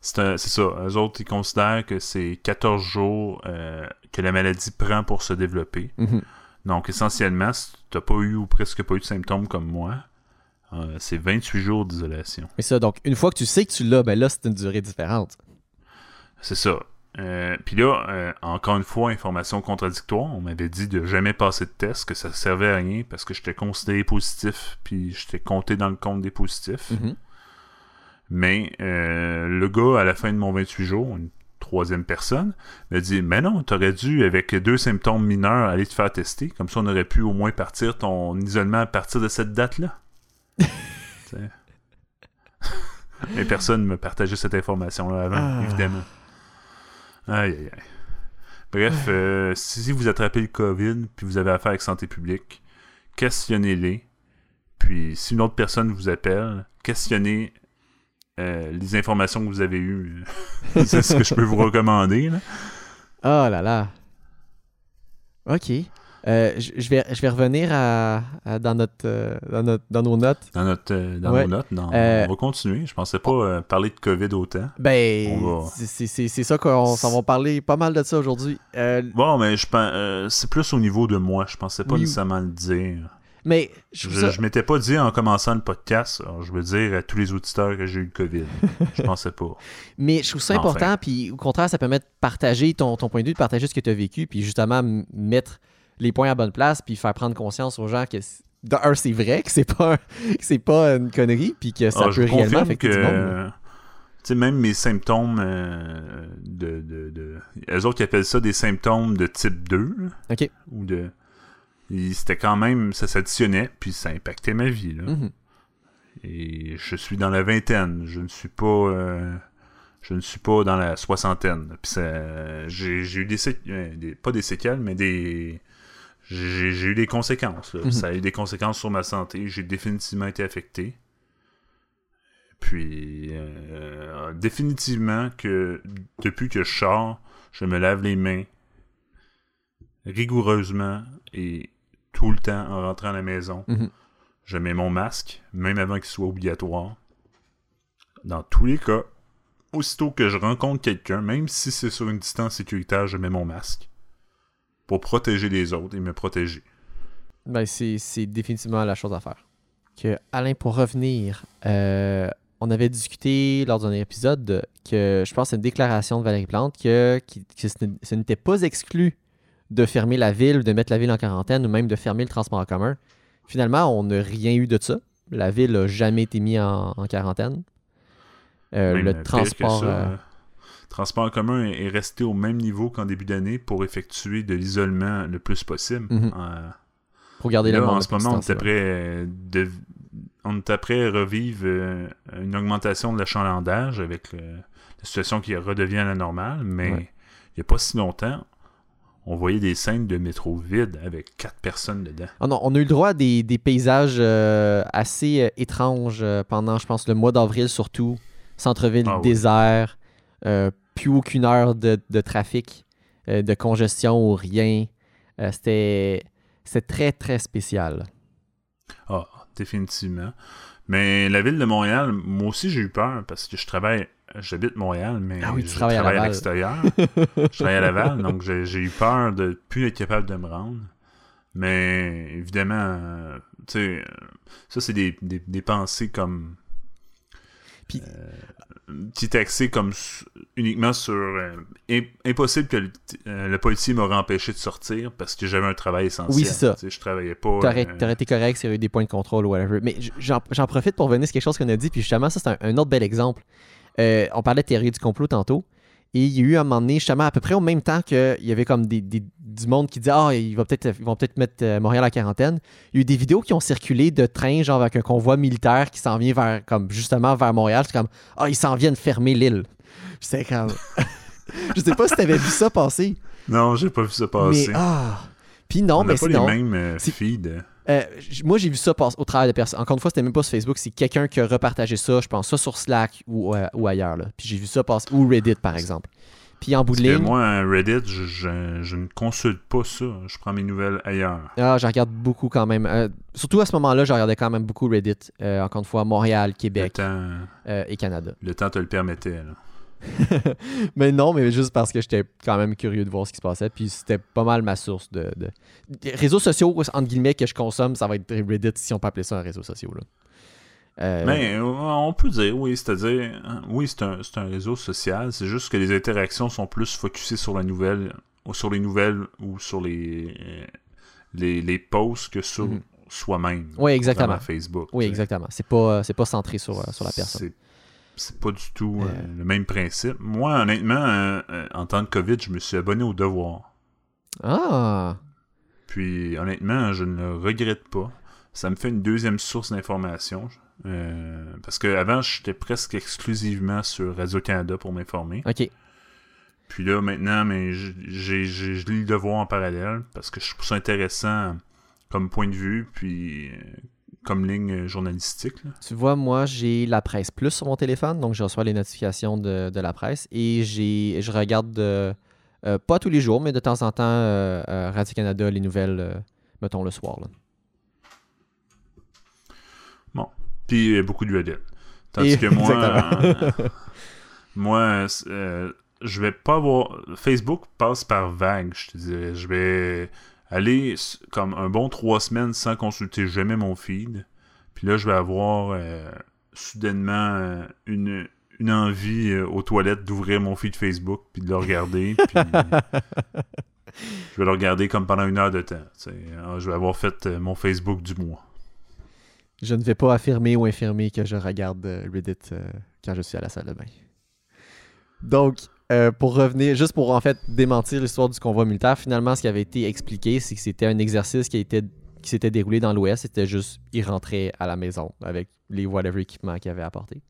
C'est ça. Eux autres, ils considèrent que c'est 14 jours euh, que la maladie prend pour se développer. Mhm. Donc, essentiellement, si tu n'as pas eu ou presque pas eu de symptômes comme moi, euh, c'est 28 jours d'isolation. Mais ça, donc, une fois que tu sais que tu l'as, ben là, c'est une durée différente. C'est ça. Euh, Puis là, euh, encore une fois, information contradictoire. On m'avait dit de jamais passer de test, que ça servait à rien parce que j'étais considéré positif, puis j'étais compté dans le compte des positifs. Mhm. Mais euh, le gars, à la fin de mon 28 jours, une troisième personne, m'a dit Mais non, t'aurais dû, avec deux symptômes mineurs, aller te faire tester. Comme ça, on aurait pu au moins partir ton isolement à partir de cette date-là. Mais personne ne me partageait cette information-là avant, Ah. évidemment. Aïe, aïe, aïe. Bref, euh, si vous attrapez le COVID puis vous avez affaire avec santé publique, questionnez-les. Puis, si une autre personne vous appelle, questionnez euh, les informations que vous avez eues. C'est ce que je peux vous recommander. Là. Oh là là. OK. Euh, je vais, je vais revenir à, à- dans, notre, euh, dans, notre, dans nos notes. Dans, notre, euh, dans Ouais. nos notes, non, Euh, on va continuer. Je pensais pas euh, parler de COVID autant. Ben, va- c'est- ça qu'on s'en va parler pas mal de ça aujourd'hui. Euh, Bon, mais je pense, euh, c'est plus au niveau de moi. Je pensais pas Oui. nécessairement le dire. Mais je Je, m'étais pas dit en commençant le podcast, alors je veux dire à tous les auditeurs que j'ai eu le COVID. je pensais pas. Mais je trouve ça Enfin. important, puis au contraire, ça permet de partager ton, ton point de vue, de partager ce que tu as vécu, puis justement mettre les points à bonne place, puis faire prendre conscience aux gens que, c- de un, c'est vrai, que c'est pas, c'est pas une connerie, puis que ça Ah, peut réellement affecter que, du monde. euh, tu sais, même mes symptômes euh, de, de, de... Eux autres, ils appellent ça des symptômes de type 2. là, OK. Ou de... C'était quand même... Ça s'additionnait, puis ça impactait ma vie, là. Mhm. Et je suis dans la vingtaine. Je ne suis pas... euh, Je ne suis pas dans la soixantaine. Puis. J'ai eu des, euh, des... Pas des séquelles, mais des... J'ai eu des conséquences. là. Mhm. Ça a eu des conséquences sur ma santé. J'ai définitivement été affecté. Puis, euh, définitivement que depuis que je sors, je me lave les mains rigoureusement et tout le temps en rentrant à la maison. Mhm. Je mets mon masque, même avant qu'il soit obligatoire. Dans tous les cas, aussitôt que je rencontre quelqu'un, même si c'est sur une distance sécuritaire, je mets mon masque pour protéger les autres et me protéger. Ben, c'est définitivement la chose à faire. Que, Alain, pour revenir, euh, on avait discuté lors d'un épisode de- que je pense c'est une déclaration de Valérie Plante que, que ce n'était pas exclu de fermer la ville, de mettre la ville en quarantaine ou même de fermer le transport en commun. Finalement, on n'a rien eu de ça. La ville n'a jamais été mise en, en quarantaine. Euh, le transport. ça, euh, transport en commun est est resté au même niveau qu'en début d'année pour effectuer de l'isolement le plus possible. Mhm. Euh, pour garder là, le monde en ce moment, on est prêt euh, de on est après revivre une augmentation de l'achalandage avec le- la situation qui redevient à la normale, mais Ouais. il n'y a pas si longtemps, on voyait des scènes de métro vides avec quatre personnes dedans. Ah non, on a eu le droit à des, des paysages euh, assez euh, étranges euh, pendant, je pense, le mois d'avril surtout. Centre-ville Ah oui. désert, euh, plus aucune heure de, de trafic, de congestion ou rien. C'était c'était très, très spécial. Ah, définitivement. Mais la ville de Montréal, moi aussi j'ai eu peur parce que je travaille, j'habite Montréal, mais Ah oui, je travailles à l'extérieur. je travaille à Laval, donc j'ai eu peur de plus être capable de me rendre. Mais évidemment, euh, tu sais, euh, ça c'est des, des, des pensées comme. Puis- euh, est axé comme uniquement sur euh, im- impossible que le, euh, le policier m'aurait empêché de sortir parce que j'avais un travail essentiel. Oui, c'est ça. Tu sais, Je travaillais pas. T'aurais euh, t'aurais été correct s'il y avait eu des points de contrôle ou whatever. Mais j'en j'en profite pour venir sur quelque chose qu'on a dit, puis justement, ça, c'est un, un autre bel exemple. On parlait de théorie du complot tantôt. Et il y a eu un moment donné, justement, à peu près au même temps qu'il y avait comme des, des- du monde qui disait Ah, ils vont peut-être mettre euh, Montréal à quarantaine. Il y a eu des vidéos qui ont circulé de trains, genre avec un convoi militaire qui s'en vient vers, comme, justement, vers Montréal. C'est comme Ah, ils s'en viennent fermer l'île. C'est comme. Je sais pas si t'avais vu ça passer. Non, j'ai pas vu ça Mais passer. ah! Puis non, On mais n'a pas sinon. les mêmes euh, c'est- feeds. Euh, j- moi, j'ai vu ça passer au travers de personnes. Encore une fois, c'était même pas sur Facebook, c'est quelqu'un qui a repartagé ça, je pense, ça sur Slack ou, euh, ou ailleurs. Là. Puis j'ai vu ça passer, ou Reddit par exemple. Puis en bout de ligne, moi, un Reddit, je, je- je ne consulte pas ça. Je prends mes nouvelles ailleurs. ah, je regarde beaucoup quand même. Euh, surtout à ce moment-là, je regardais quand même beaucoup Reddit. Euh, encore une fois, Montréal, Québec temps, euh, et Canada. le temps te le permettait. Là. mais non, mais juste parce que j'étais quand même curieux de voir ce qui se passait. Puis c'était pas mal ma source de, de- réseaux sociaux, entre guillemets, que je consomme. Ça va être Reddit si on peut appeler ça un réseau social. Là. Euh, Mais euh, on peut dire, oui, c'est-à-dire, hein, oui, c'est un, un réseau social. C'est juste que les interactions sont plus focusées sur la nouvelle, ou sur les nouvelles ou sur les, euh, les, les posts que sur Mhm. soi-même. Oui, exactement. Facebook. Oui, exactement. C'est pas, c'est pas centré sur, sur la personne. C'est- pas du tout euh, le même principe. Moi, honnêtement, en temps de COVID, je me suis abonné au devoir. Ah! Puis, honnêtement, je ne le regrette pas. Ça me fait une deuxième source d'information. Euh, parce qu'avant, j'étais presque exclusivement sur Radio-Canada pour m'informer. Ok. Puis là, maintenant, mais j'ai, j'ai- je lis le devoir en parallèle parce que je trouve ça intéressant comme point de vue, puis euh, comme ligne journalistique. là. Tu vois, moi, j'ai la presse plus sur mon téléphone, donc je reçois les notifications de, de la presse et j'ai, je regarde, euh, euh, pas tous les jours, mais de temps en temps, Radio-Canada, les nouvelles, mettons le soir. là. Puis euh, beaucoup de Reddit. Tandis Et- que moi, euh, moi, euh, je vais pas avoir. Facebook passe par vague, je te dirais. Je vais aller comme un bon trois semaines sans consulter jamais mon feed. Puis là, je vais avoir euh, soudainement une, une envie euh, aux toilettes d'ouvrir mon feed Facebook puis de le regarder. Puis je vais le regarder comme pendant une heure de temps. Alors, je vais avoir fait euh, mon Facebook du mois. Je ne vais pas affirmer ou infirmer que je regarde euh, Reddit euh, quand je suis à la salle de bain. Donc, euh, pour revenir, juste pour en fait démentir l'histoire du convoi militaire, finalement, ce qui avait été expliqué, c'est que c'était un exercice qui, qui s'était déroulé dans l'Ouest. C'était juste, ils rentraient à la maison avec les whatever équipements qu'ils avaient apportés.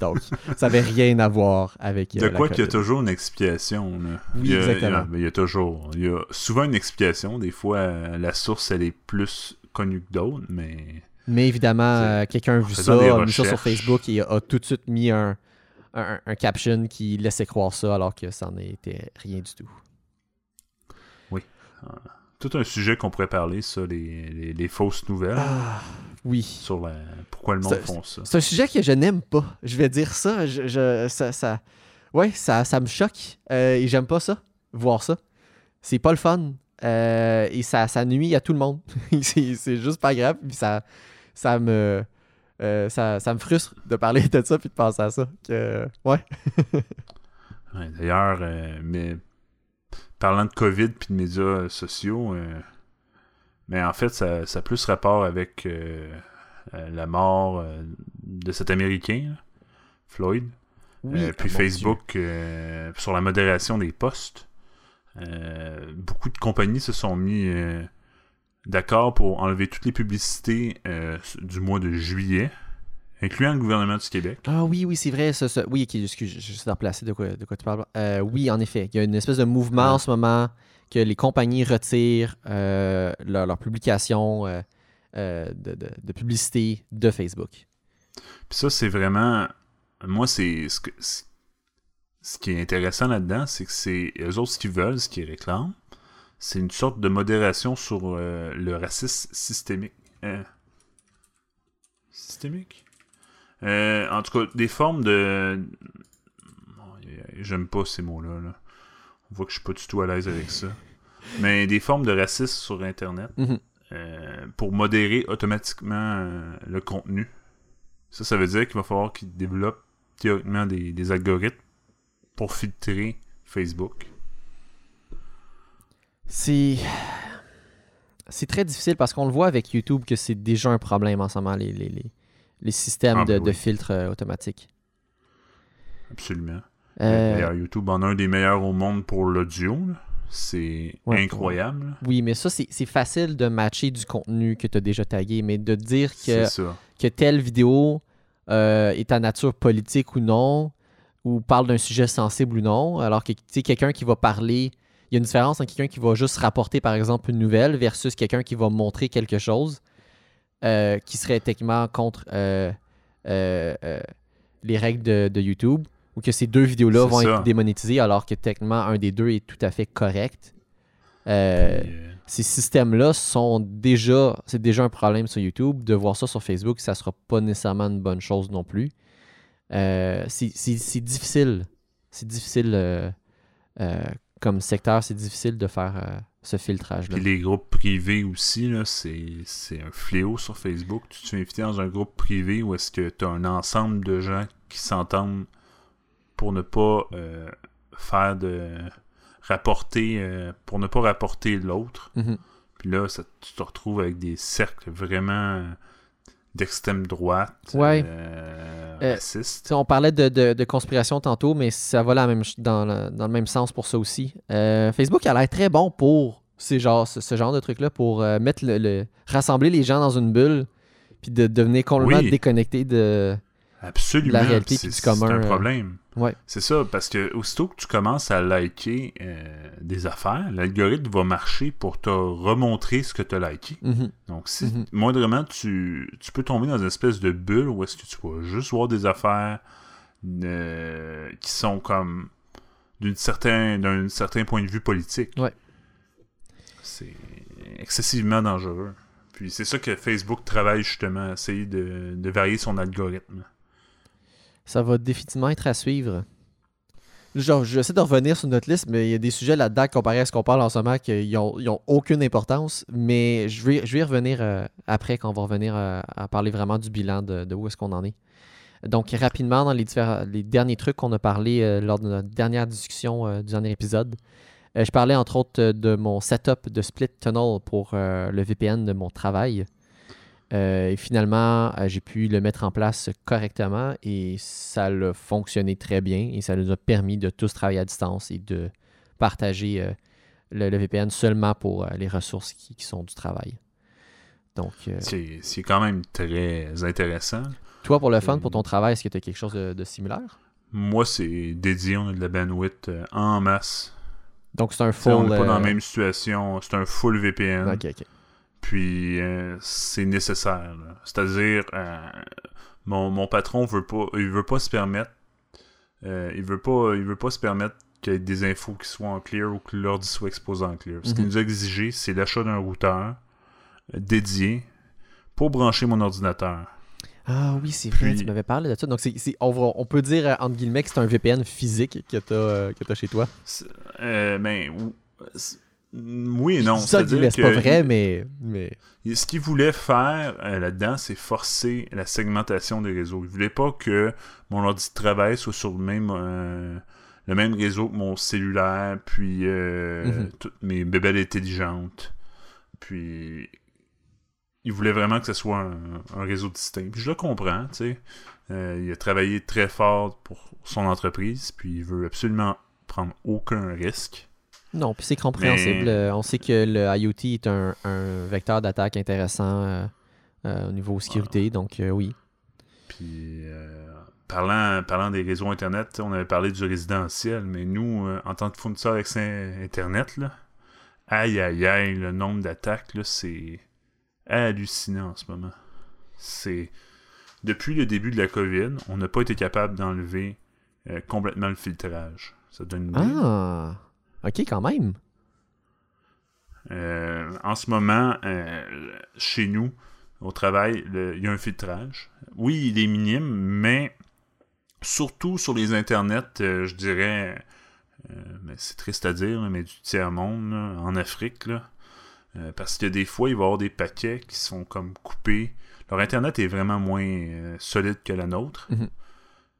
Donc, ça n'avait rien à voir avec. euh, De quoi qu'il y a toujours une explication. Là. Oui, il y a, exactement. Il y, a, mais il y a toujours. Il y a souvent une explication. Des fois, la source, elle est plus connue que d'autres, mais. Mais évidemment, euh, quelqu'un a vu ça, a mis ça sur. Facebook et a tout de suite mis un, un, un caption qui laissait croire ça alors que ça n'était rien du tout. Tout un sujet qu'on pourrait parler, ça, les, les, les fausses nouvelles. Ah, oui. Sur la... pourquoi le monde font ça. C'est un sujet que je n'aime pas. Je vais dire ça. Je, je- ça, ça, ouais, ça, ça me choque. euh, et j'aime pas ça. Voir ça. C'est pas le fun. euh, et ça, ça nuit à tout le monde. c'est c'est juste pas grave. Puis ça, ça me. euh, ça, ça me frustre de parler de ça puis de penser à ça. Que, ouais. Ouais, D'ailleurs, euh, mais parlant de COVID puis de médias sociaux, euh, mais en fait, ça, ça a plus rapport avec la mort euh, de cet Américain, là, Floyd. Euh, puis mon Facebook, euh, sur la modération des postes, euh, beaucoup de compagnies se sont mis euh, d'accord pour enlever toutes les publicités euh, du mois de juillet, incluant le gouvernement du Québec. Ah oui, oui, c'est vrai. Ça, ça- Oui, ok, excuse, je suis replacé de quoi, de quoi tu parles. Euh, oui, en effet. Il y a une espèce de mouvement Ouais. en ce moment que les compagnies retirent euh, leur, leur publication euh, de, de- de publicité de Facebook. Puis ça, c'est vraiment. Moi, c'est. Ce, que- ce- ce qui est intéressant là-dedans, c'est que c'est eux autres ce qu'ils veulent, ce qu'ils réclament, c'est une sorte de modération sur euh, le racisme systémique. Euh, systémique? Euh, En tout cas, des formes de. J'aime pas ces mots-là. là. On voit que je suis pas du tout à l'aise avec ça. Mais des formes de racisme sur Internet Mhm. euh, pour modérer automatiquement euh, le contenu. Ça, ça veut dire qu'il va falloir qu'ils développent théoriquement des, des algorithmes pour filtrer Facebook. C'est. C'est très difficile parce qu'on le voit avec YouTube que c'est déjà un problème en ce moment, les, les, les, les systèmes Ah, de, ben de filtres euh, automatiques. Absolument. Euh, D'ailleurs, YouTube en a un des meilleurs au monde pour l'audio. C'est Ouais. incroyable. oui, mais ça, c'est facile de matcher du contenu que tu as déjà tagué, mais de dire que, telle vidéo euh, est à nature politique ou non, ou parle d'un sujet sensible ou non, alors que tu sais, quelqu'un qui va parler, il y a une différence entre quelqu'un qui va juste rapporter, par exemple, une nouvelle versus quelqu'un qui va montrer quelque chose euh, qui serait techniquement contre euh, euh, les règles de, de YouTube, ou que ces deux vidéos-là vont ça. être démonétisées alors que techniquement un des deux est tout à fait correct. Ces systèmes-là sont déjà, c'est déjà un problème sur YouTube. De voir ça sur Facebook, ça sera pas nécessairement une bonne chose non plus. C'est difficile. C'est difficile comme secteur, c'est difficile de faire euh, ce filtrage-là. Puis les groupes privés aussi, c'est, un fléau sur Facebook. Tu te inviter dans un groupe privé où est-ce que tu as un ensemble de gens qui s'entendent pour ne pas euh, faire de rapporter euh, pour ne pas rapporter l'autre. Mhm. Puis là, ça, tu te retrouves avec des cercles vraiment d'extrême droite, Ouais. euh, Euh, sais, on parlait de, de- de conspiration tantôt, mais ça va la même, dans, le, dans le même sens pour ça aussi. Euh, Facebook a l'air très bon pour ces genres- ce, ce genre de trucs-là, pour euh, mettre le, le- rassembler les gens dans une bulle, puis de devenir complètement Oui. déconnecté de. Absolument. la réalité c'est, puis du commun, c'est un euh, problème. ouais. C'est ça, parce que aussitôt que tu commences à liker euh, des affaires, l'algorithme va marcher pour te remontrer ce que tu as liké. Mhm. Donc, si Mhm. moindrement, tu, tu peux tomber dans une espèce de bulle où est-ce que tu vas juste voir des affaires euh, qui sont comme d'une certain, d'un certain point de vue politique. Ouais. C'est excessivement dangereux. Puis c'est ça que Facebook travaille justement, essayer de, de varier son algorithme. Ça va définitivement être à suivre. Genre, j'essaie de revenir sur notre liste, mais il y a des sujets là-dedans comparé à ce qu'on parle en ce moment qui n'ont aucune importance. Mais je vais, je vais y revenir euh, après, quand on va revenir euh, à parler vraiment du bilan de, de où est-ce qu'on en est. Donc, rapidement, dans les, différents- les derniers trucs qu'on a parlé euh, lors de notre dernière discussion du dernier épisode, je parlais entre autres de mon setup de Split Tunnel pour le VPN de mon travail. Euh, et finalement, euh, j'ai pu le mettre en place correctement et ça a fonctionné très bien et ça nous a permis de tous travailler à distance et de partager euh, le, le VPN seulement pour euh, les ressources qui, qui sont du travail. Donc, C'est quand même très intéressant. toi, pour le fun, pour ton travail, est-ce que tu as quelque chose de, de similaire? Moi, c'est dédié, on a de la bandwidth en masse. Donc, c'est un full... on n'est pas dans la même situation, c'est un full VPN. Ok, ok. Puis euh, c'est nécessaire. C'est-à-dire, euh, mon, mon patron veut pas, il veut pas se permettre, euh, il veut pas, il veut pas se permettre qu'il y ait des infos qui soient en clear ou que l'ordi soit exposé en clear. Ce qu'il Mhm. nous a exigé, c'est l'achat d'un routeur dédié pour brancher mon ordinateur. Ah oui, c'est vrai, Puis- tu m'avais parlé de ça. Donc, c'est, c'est- on, va- on peut dire, entre guillemets, que c'est un VPN physique que tu as, chez toi? C'est- C'est- oui et non. Ça, c'est pas vrai, il- mais... Ce qu'il voulait faire euh, là-dedans, c'est forcer la segmentation des réseaux. Il voulait pas que mon ordi de travail soit sur le même, euh, le même réseau que mon cellulaire, puis euh, Mhm. toutes mes bébelles intelligentes. Puis il voulait vraiment que ce soit un, un réseau distinct. Puis je le comprends, tu sais. Il a travaillé très fort pour son entreprise, puis il veut absolument prendre aucun risque. Non, puis c'est compréhensible. Mais- Euh, on sait que le IoT est un, un vecteur d'attaque intéressant euh, euh, au niveau sécurité, donc oui. Puis, parlant, parlant des réseaux Internet, on avait parlé du résidentiel, mais nous, euh, en tant que fournisseur d'accès Internet, là, aïe aïe aïe, le nombre d'attaques, c'est hallucinant en ce moment. C'est. Depuis le début de la COVID, on n'a pas été capable d'enlever euh, complètement le filtrage. Ça donne une idée. Ah, ok, quand même. Euh, en ce moment, euh, chez nous, au travail, le- il y a un filtrage. Oui, il est minime, mais surtout sur les internets, euh, je dirais, mais c'est triste à dire, mais du tiers-monde, en Afrique, là, parce que des fois, il va y avoir des paquets qui sont comme coupés. Leur internet est vraiment moins solide que la nôtre. Mhm.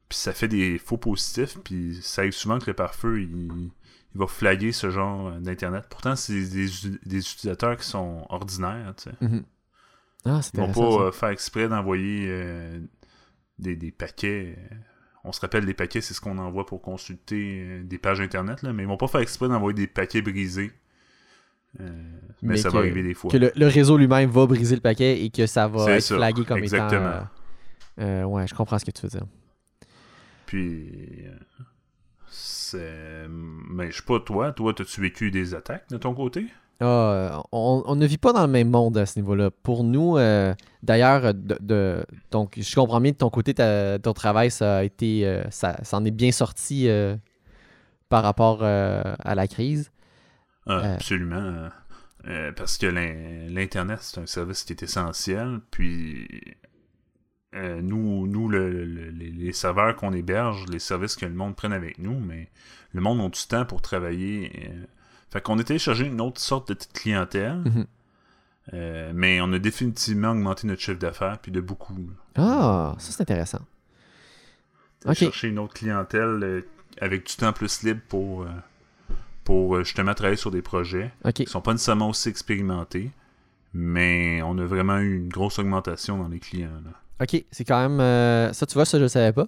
Puis ça fait des faux positifs, puis ça arrive souvent que le pare-feu, il, il va flaguer ce genre euh, d'internet. Pourtant, c'est des, des utilisateurs qui sont ordinaires, tu sais. Mhm. Ah, Ils vont pas euh, faire exprès d'envoyer euh, des, des paquets. on se rappelle les paquets, c'est ce qu'on envoie pour consulter des pages internet, là, mais ils vont pas faire exprès d'envoyer des paquets brisés. mais, ça va arriver des fois. Que le, réseau lui-même va briser le paquet et que ça va être flagué comme Exactement. étant. ouais, je comprends ce que tu veux dire. Puis mais je sais pas, toi, toi, as-tu vécu des attaques de ton côté? Ah, on, ne vit pas dans le même monde à ce niveau-là. Pour nous, euh, d'ailleurs, de, donc je comprends bien de ton côté, ton travail, ça a été, euh, ça, en est bien sorti euh, par rapport à la crise. Ah, absolument. parce que l'Internet, c'est un service qui est essentiel. Puis euh, nous, nous les, serveurs qu'on héberge, les services que le monde prenne avec nous, mais le monde a du temps pour travailler. Euh. Fait qu'on a téléchargé une autre sorte de clientèle, mhm. euh, mais on a définitivement augmenté notre chiffre d'affaires, puis de beaucoup. Ah, ça c'est intéressant. Chercher une autre clientèle avec du temps plus libre pour, pour justement travailler sur des projets qui ne sont pas nécessairement aussi expérimentés, mais on a vraiment eu une grosse augmentation dans les clients. Là. OK, c'est quand même. Euh, ça, tu vois, ça, je ne savais pas.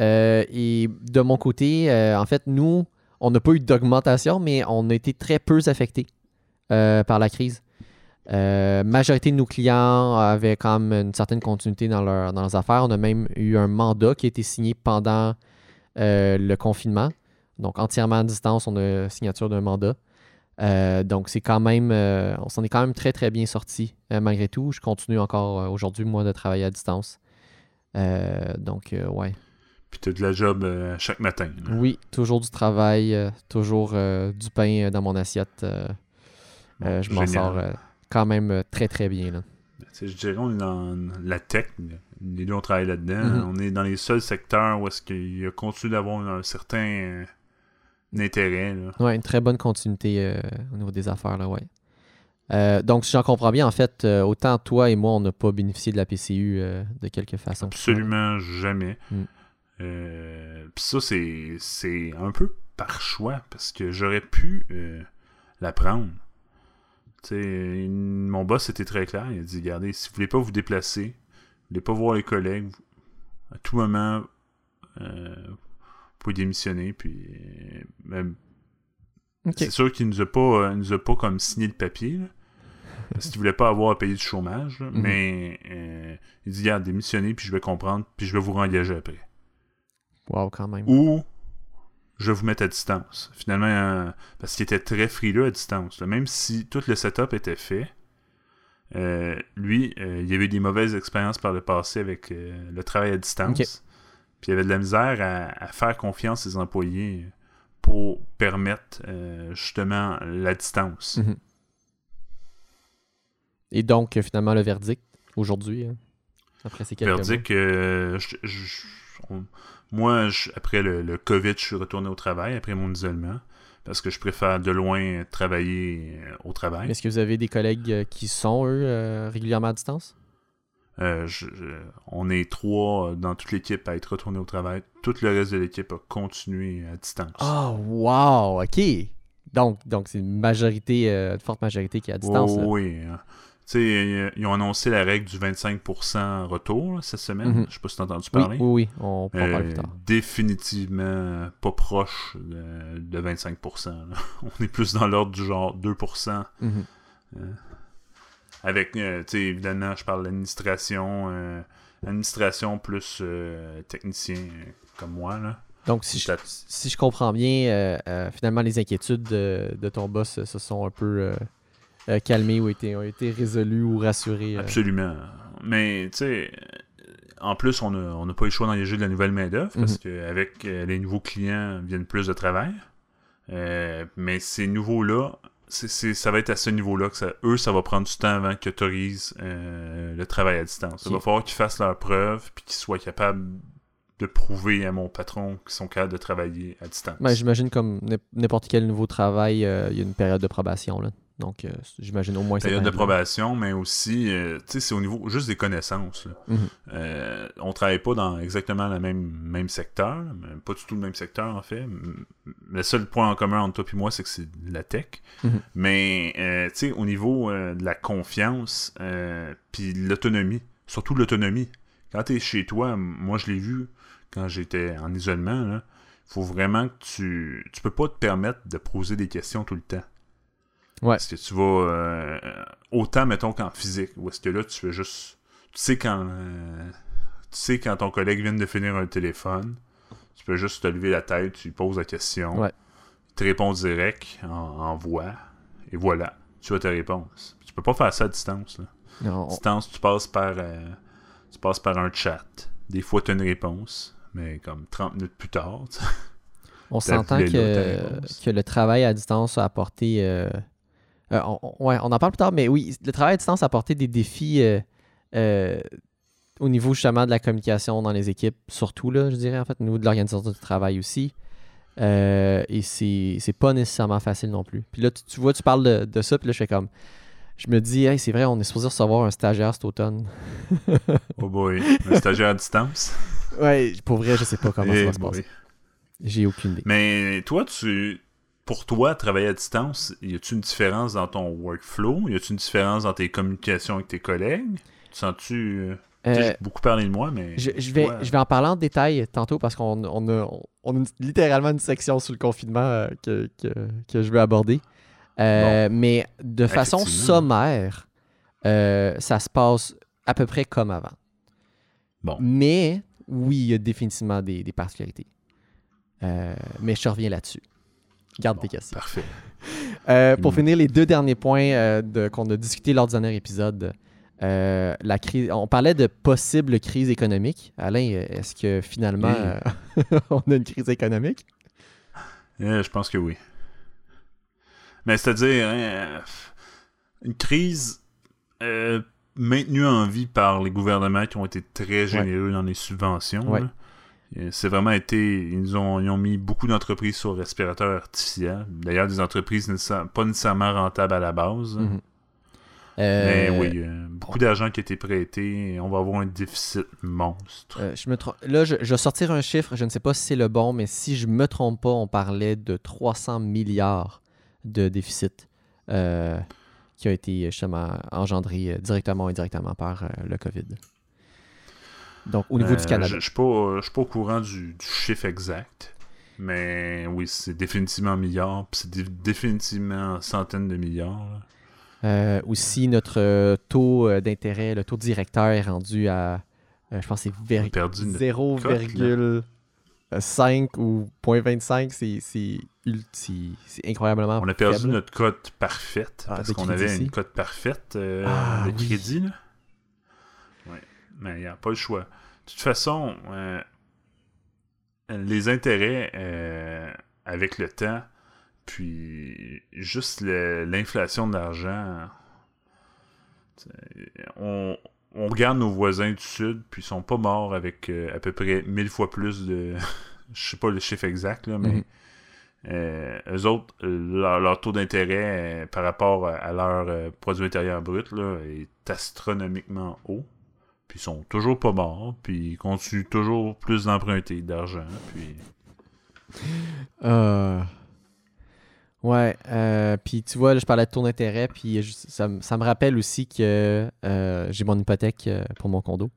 Euh, et de mon côté, euh, en fait, nous, on n'a pas eu d'augmentation, mais on a été très peu affectés par la crise. majorité de nos clients avaient quand même une certaine continuité dans, dans leurs affaires. On a même eu un mandat qui a été signé pendant le confinement. Donc, entièrement à distance, on a signature d'un mandat. Euh, donc, c'est quand même, euh, on s'en est quand même très, très bien sorti euh, malgré tout. Je continue encore aujourd'hui, moi, de travailler à distance. donc, ouais. Puis tu as de la job chaque matin. Oui, toujours du travail, toujours du pain dans mon assiette. je m'en sors quand même très, très bien. Là. Je dirais on est dans la tech. Les deux, on travaille là-dedans. Mm-hmm. On est dans les seuls secteurs où est-ce qu'il a continué d'avoir un certain d'intérêt. Ouais, une très bonne continuité euh, au niveau des affaires, là, ouais. Euh, donc, si j'en comprends bien, en fait, euh, autant toi et moi, on n'a pas bénéficié de la PCU de quelque façon. Absolument jamais. Mm. Puis ça, c'est un peu par choix, parce que j'aurais pu la prendre. mon boss était très clair. Il a dit Regardez, si vous voulez pas vous déplacer, vous voulez pas voir les collègues, à tout moment, pouvez démissionner, puis même. C'est sûr qu'il nous a pas, euh, nous a pas comme signé le papier, parce qu'il voulait pas avoir à payer du chômage, mhm. mais euh, il dit, regarde, démissionner, puis je vais comprendre, puis je vais vous rengager après. Wow, quand même. Ou je vais vous mettre à distance. Finalement, euh, parce qu'il était très frileux à distance. Même si tout le setup était fait, lui, il y avait des mauvaises expériences par le passé avec le travail à distance. Puis il y avait de la misère à, faire confiance à ses employés pour permettre euh, justement la distance. Mhm. Et donc, finalement, le verdict aujourd'hui, hein, après ces quelques Verdict, euh, moi, après le, le, COVID, je suis retourné au travail après mon isolement parce que je préfère de loin travailler euh, au travail. Est-ce que vous avez des collègues qui sont, eux, régulièrement à distance? Euh, on est trois dans toute l'équipe à être retourné au travail. Tout le reste de l'équipe a continué à distance. Oh, wow, ok. Donc, donc c'est une majorité, euh, une forte majorité qui est à distance. oui. Hein. ils ont annoncé la règle du 25% retour cette semaine. Je mhm. Je sais pas si tu as entendu parler. Oui, oui, on en parler plus tard. Définitivement pas proche de, 25%. On est plus dans l'ordre du genre 2%. Avec, euh, tu sais, évidemment, je parle d'administration, euh, administration plus euh, technicien comme moi, là. Donc, si je, si je comprends bien, finalement, les inquiétudes de, ton boss se sont un peu calmées ou été, ont été résolues ou rassurées. Absolument. Mais, tu sais, en plus, on n'a on pas eu le choix d'engager de la nouvelle main-d'œuvre parce mhm. qu'avec les nouveaux clients viennent plus de travail. mais ces nouveaux-là, ça va être à ce niveau-là que ça, eux, ça va prendre du temps avant qu'ils autorisent euh, le travail à distance. Il va falloir qu'ils fassent leurs preuves puis qu'ils soient capables de prouver à mon patron qu'ils sont capables de travailler à distance. Ben, J'imagine comme n'importe quel nouveau travail, euh, il y a une période de probation. Là. Donc, euh, j'imagine au moins Période de probation, mais aussi, euh, tu sais, c'est au niveau juste des connaissances. Mhm. Euh, on travaille pas dans exactement le même, même secteur, pas du tout le même secteur en fait. Le seul point en commun entre toi et moi, c'est que c'est la tech. Mhm. Mais, tu sais, au niveau de la confiance, puis l'autonomie, surtout l'autonomie. quand tu es chez toi, moi je l'ai vu quand j'étais en isolement, il faut vraiment que tu. Tu peux pas te permettre de poser des questions tout le temps. Ouais. Parce que tu vas. euh, autant, mettons, qu'en physique, où est-ce que là, tu fais juste. Tu sais quand. euh, tu sais quand ton collègue vient de finir un téléphone, tu peux juste te lever la tête, tu lui poses la question. Ouais. Il te répond direct, en, en voix, et voilà, tu as ta réponse. Tu peux pas faire ça à distance. Là. Non, À distance, tu passes par. euh, tu passes par un chat. Des fois, tu as une réponse, mais comme 30 minutes plus tard. On s'entend que, que le travail à distance a apporté. euh, euh, on, ouais, on en parle plus tard, mais oui, le travail à distance a apporté des défis euh, euh, au niveau justement de la communication dans les équipes, surtout, là, je dirais, en fait, au niveau de l'organisation du travail aussi. Et c'est c'est pas nécessairement facile non plus. Puis là, tu, tu vois, tu parles de, de ça, puis là, je fais comme. Je me dis, hey, c'est vrai, on est supposé recevoir un stagiaire cet automne. Oh boy, un stagiaire à distance? Ouais, pour vrai, je sais pas comment ça Eh va se boy. passer. J'ai aucune idée. Mais toi, tu. Pour toi, travailler à distance, y a-tu une différence dans ton workflow? Y a-tu une différence dans tes communications avec tes collègues? Tu sens-tu. euh, beaucoup parlé de moi, mais. Je, je vais, toi, je vais en parler en détail tantôt parce qu'on on a, on a une- littéralement une section sur le confinement euh, que, que, que je veux aborder. Euh, Mais de façon sommaire, ça se passe à peu près comme avant. Bon. Mais oui, il y a définitivement des, des particularités. Mais je reviens là-dessus. Garde Bon, tes questions. Parfait. Euh, pour Mm. finir, les deux derniers points euh, de- qu'on a discuté lors du dernier épisode. euh, la crise, on parlait de possible crise économique. Alain, est-ce que finalement on a une crise économique? Je pense que oui. Mais c'est-à-dire, hein, une crise maintenue en vie par les gouvernements qui ont été très généreux dans les subventions. Ouais. Euh, C'est vraiment été. Ils ont, ils ont mis beaucoup d'entreprises sur respirateur artificiel. D'ailleurs, des entreprises pas nécessairement rentables à la base. Mhm. Mais Euh, oui, euh, beaucoup d'argent qui a été prêté. et On va avoir un déficit monstre. euh, je me Là, je, je vais sortir un chiffre. Je ne sais pas si c'est le bon, mais si je me trompe pas, on parlait de 300 milliards de déficit qui a été justement engendré directement ou indirectement par le COVID. Donc, au niveau Euh, du Canada. Je ne suis pas, euh, suis pas au courant du, du chiffre exact. Mais oui, c'est définitivement milliards. Puis c'est dé- définitivement centaines de milliards. Euh, aussi, notre euh, taux euh, d'intérêt, le taux directeur est rendu à, euh, je pense que c'est On a ver- perdu notre 0,5 ou 0.25. C'est- incroyablement On a perdu faible. notre cote parfaite. Ah, parce qu'on avait ici. une cote parfaite euh, Ah, de oui. crédit. Là. Mais il n'y a pas le choix. De toute façon, euh, les intérêts euh, avec le temps, puis juste l'inflation de l'argent, t'sais, on, on regarde nos voisins du Sud, puis ils sont pas morts avec euh, à peu près mille fois plus de... Je sais pas le chiffre exact, là, mais... Euh, eux autres, leur, taux d'intérêt euh, par rapport à, leur euh, produit intérieur brut là, est astronomiquement haut. Puis ils sont toujours pas morts, puis ils continuent toujours plus d'emprunter d'argent. Puis Euh, Ouais, euh, puis tu vois, là, je parlais de taux d'intérêt, puis je- ça, me- ça me rappelle aussi que euh, j'ai mon hypothèque pour mon condo,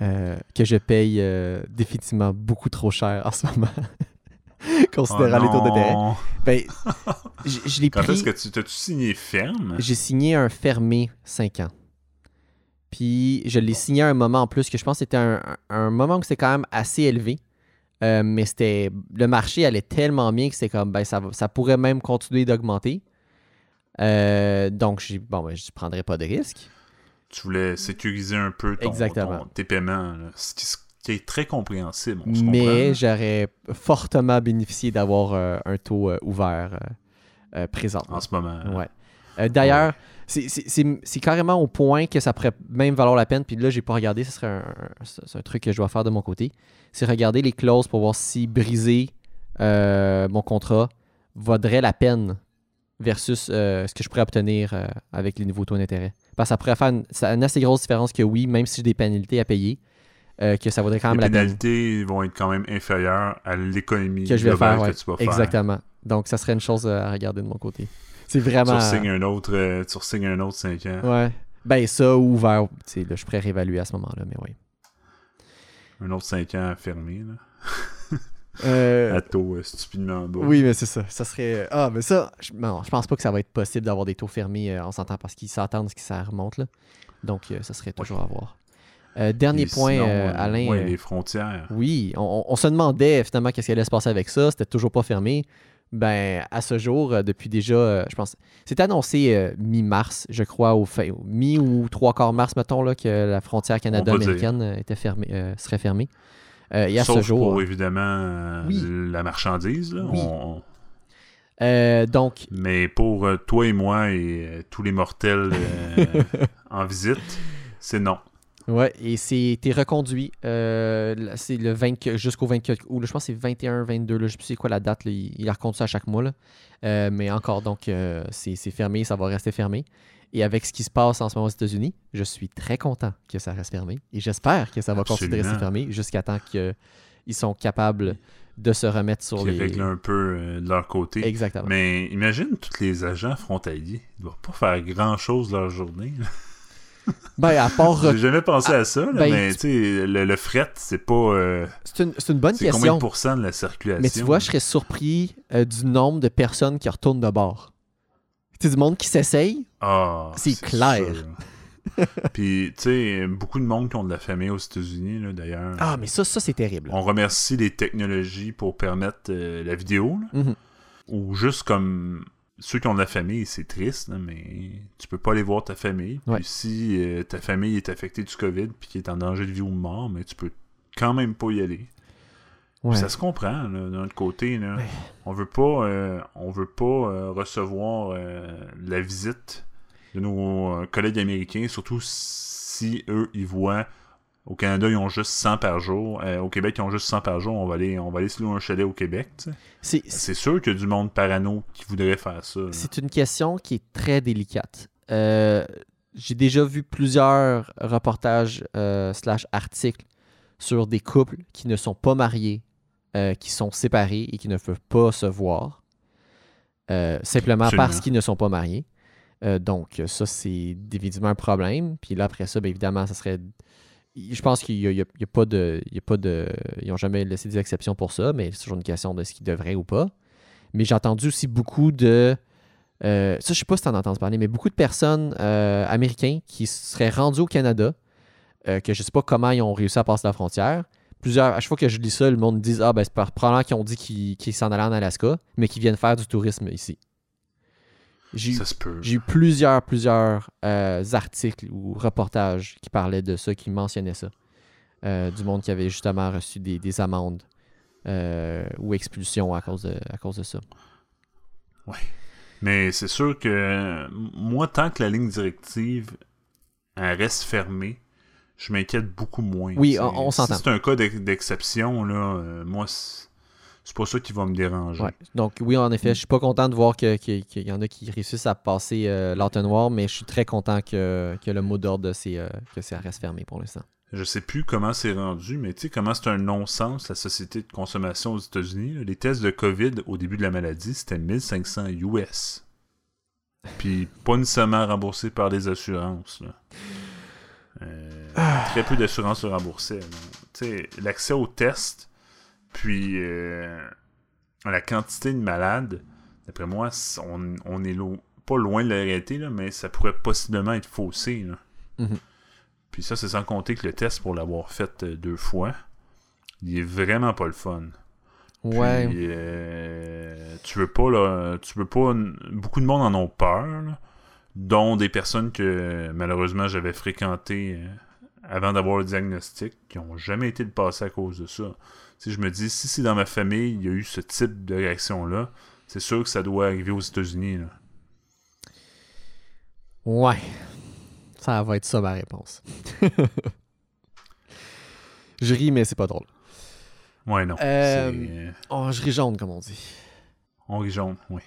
que je paye définitivement beaucoup trop cher en ce moment, considérant Oh les taux d'intérêt. Ben, je, je l'ai Quand pris, est-ce que tu t'as-tu signé ferme? j'ai signé un fermé 5 ans. Puis je l'ai signé à un moment en plus que je pense que c'était un, un moment où c'était quand même assez élevé. Euh, mais c'était le marché allait tellement bien que c'était comme ben ça, va- ça pourrait même continuer d'augmenter. Euh, donc j'ai bon ben, je prendrais pas de risque. Tu voulais sécuriser un peu ton, Exactement. ton- tes paiements, là. ce, qui, ce qui est très compréhensible. On se Mais j'aurais fortement bénéficié d'avoir euh, un taux ouvert présentement. en ce moment. Ouais. Euh, D'ailleurs, c'est- c'est carrément au point que ça pourrait même valoir la peine. Puis là, j'ai pas regardé. Ce serait un, truc que je dois faire de mon côté. C'est regarder les clauses pour voir si briser euh, mon contrat vaudrait la peine versus euh, ce que je pourrais obtenir euh, avec les nouveaux taux d'intérêt. Parce que ça pourrait faire une, ça a une assez grosse différence que oui, même si j'ai des pénalités à payer, que ça vaudrait quand même Les la peine. pénalités vont être quand même inférieures à l'économie Que je vais faire, ouais. que tu vas faire. Exactement. Donc, ça serait une chose à regarder de mon côté. C'est Tu vraiment. signes un autre, euh, tu signes un autre 5 ans. Ouais. Ben, ça, ou. Tu sais, là, je pourrais réévaluer à ce moment-là, mais oui. Un autre 5 ans fermé, là. Euh, à taux euh, stupidement bas. Oui, mais c'est ça. Ça serait. Ah, mais ça, je, non, je pense pas que ça va être possible d'avoir des taux fermés, on s'entend, parce qu'ils s'attendent à ce que ça remonte, là. Donc, ça serait toujours à voir. Euh, dernier Et point, sinon, euh, Alain. ouais, euh, les frontières. Oui, on, on se demandait finalement qu'est-ce qui allait se passer avec ça. C'était toujours pas fermé. Ben, à ce jour, euh, depuis déjà, euh, je pense, c'était annoncé euh, mi-mars, je crois, au, fin- mi ou trois quarts mars, mettons, là, que la frontière On va canado-américaine euh, était fermée, euh, serait fermée. Et à Sauf ce jour, pour, évidemment, Oui. la marchandise. là. Oui. On- donc, Mais pour toi et moi et tous les mortels en visite, c'est non. Ouais, et c'était reconduit. euh, c'est le 20 jusqu'au 24 août. je pense que c'est 21, 22. Là, je sais plus c'est quoi la date. là, il, il a reconduit ça à chaque mois. là. Euh, mais encore, donc, euh, c'est c'est fermé. Ça va rester fermé. Et avec ce qui se passe en ce moment aux États-Unis, je suis très content que ça reste fermé. Et j'espère que ça va continuer de rester fermé jusqu'à temps qu'ils sont capables de se remettre sur les. un peu euh, de leur côté. Exactement. Mais imagine tous les agents frontaliers. Ils doivent pas faire grand-chose leur journée. Ben, à part. J'ai jamais pensé à ça, là, ben, mais tu sais, le, le fret, c'est pas... euh, C'est une, c'est une bonne c'est combien question. de pourcents de la circulation? Mais tu vois, je serais surpris euh, du nombre de personnes qui retournent de bord. Tu sais, du monde qui s'essaye. Ah, C'est clair. Puis, tu sais, beaucoup de monde qui ont de la famille aux États-Unis, là, d'ailleurs. Ah, mais ça, ça c'est terrible. On remercie les technologies pour permettre euh, la vidéo, là. Mhm. ou juste comme ceux qui ont de la famille, c'est triste, mais tu peux pas aller voir ta famille. Puis Ouais. si euh, ta famille est affectée du COVID puis qui est en danger de vie ou de mort, mais tu peux quand même pas y aller. Ouais. Ça se comprend, d'un autre côté. Là. Ouais. On veut pas, euh, on veut pas euh, recevoir la visite de nos collègues américains, surtout si eux, ils voient au Canada, ils ont juste 100 par jour. Euh, au Québec, ils ont juste 100 par jour. On va aller, on va aller se louer un chalet au Québec. C'est- sûr qu'il y a du monde parano qui voudrait faire ça. C'est une question qui est très délicate. Euh, J'ai déjà vu plusieurs reportages euh, slash articles sur des couples qui ne sont pas mariés, qui sont séparés et qui ne peuvent pas se voir, simplement Absolument. parce qu'ils ne sont pas mariés. Donc, ça, c'est définitivement un problème. Puis là, après ça, bien évidemment, ça serait. Je pense qu'il n'y a, a- pas de. Ils n'ont jamais laissé des exceptions pour ça, mais c'est toujours une question de ce qu'ils devraient ou pas. Mais j'ai entendu aussi beaucoup de. euh, ça, je sais pas si tu en as entendu parler, mais beaucoup de personnes euh, américains qui seraient rendus au Canada, euh, que je sais pas comment ils ont réussi à passer la frontière. Plusieurs, à chaque fois que je lis ça, le monde dit Ah, ben c'est probablement qu'ils ont dit qu'ils s'en allaient en Alaska, mais qu'ils viennent faire du tourisme ici. J'ai eu- plusieurs, plusieurs euh, articles ou reportages qui parlaient de ça, qui mentionnaient ça. Euh, du monde qui avait justement reçu des, des amendes euh, ou expulsions à cause de, à cause de ça. Mais c'est sûr que moi, tant que la ligne directive elle reste fermée, je m'inquiète beaucoup moins. Oui, on- on s'entend. Si c'est un cas d'ex- d'exception, là, moi, c'est pas ça qui va me déranger. Ouais. Donc oui, en effet, je suis pas content de voir que- que- qu'il y en a qui réussissent à passer euh, l'entonnoir, mais je suis très content que, que le mot d'ordre, c'est euh, que ça reste fermé pour l'instant. Je sais plus comment c'est rendu, mais tu sais comment c'est un non-sens, la société de consommation aux États-Unis. Les tests de COVID au début de la maladie, c'était 1500 US. Puis pas nécessairement remboursé par les assurances. là. Euh, Très peu d'assurances se remboursaient. là. Tu sais, l'accès aux tests, puis euh, la quantité de malades, d'après moi, on, on est lo- pas loin de la réalité, là, mais ça pourrait possiblement être faussé. là. Mhm. Puis ça, c'est sans compter que le test, pour l'avoir fait euh, deux fois, il est vraiment pas le fun. Ouais. Puis, euh, tu veux pas, là, tu veux pas, beaucoup de monde en ont peur, là, dont des personnes que malheureusement j'avais fréquentées avant d'avoir le diagnostic, qui ont jamais été de passer à cause de ça. Si je me dis, si c'est dans ma famille, il y a eu ce type de réaction-là, c'est sûr que ça doit arriver aux États-Unis. là. Ouais. Ça va être ça ma réponse. je ris, mais c'est pas drôle. Ouais, non. Euh, Oh, je ris jaune, comme on dit. on rit jaune, oui.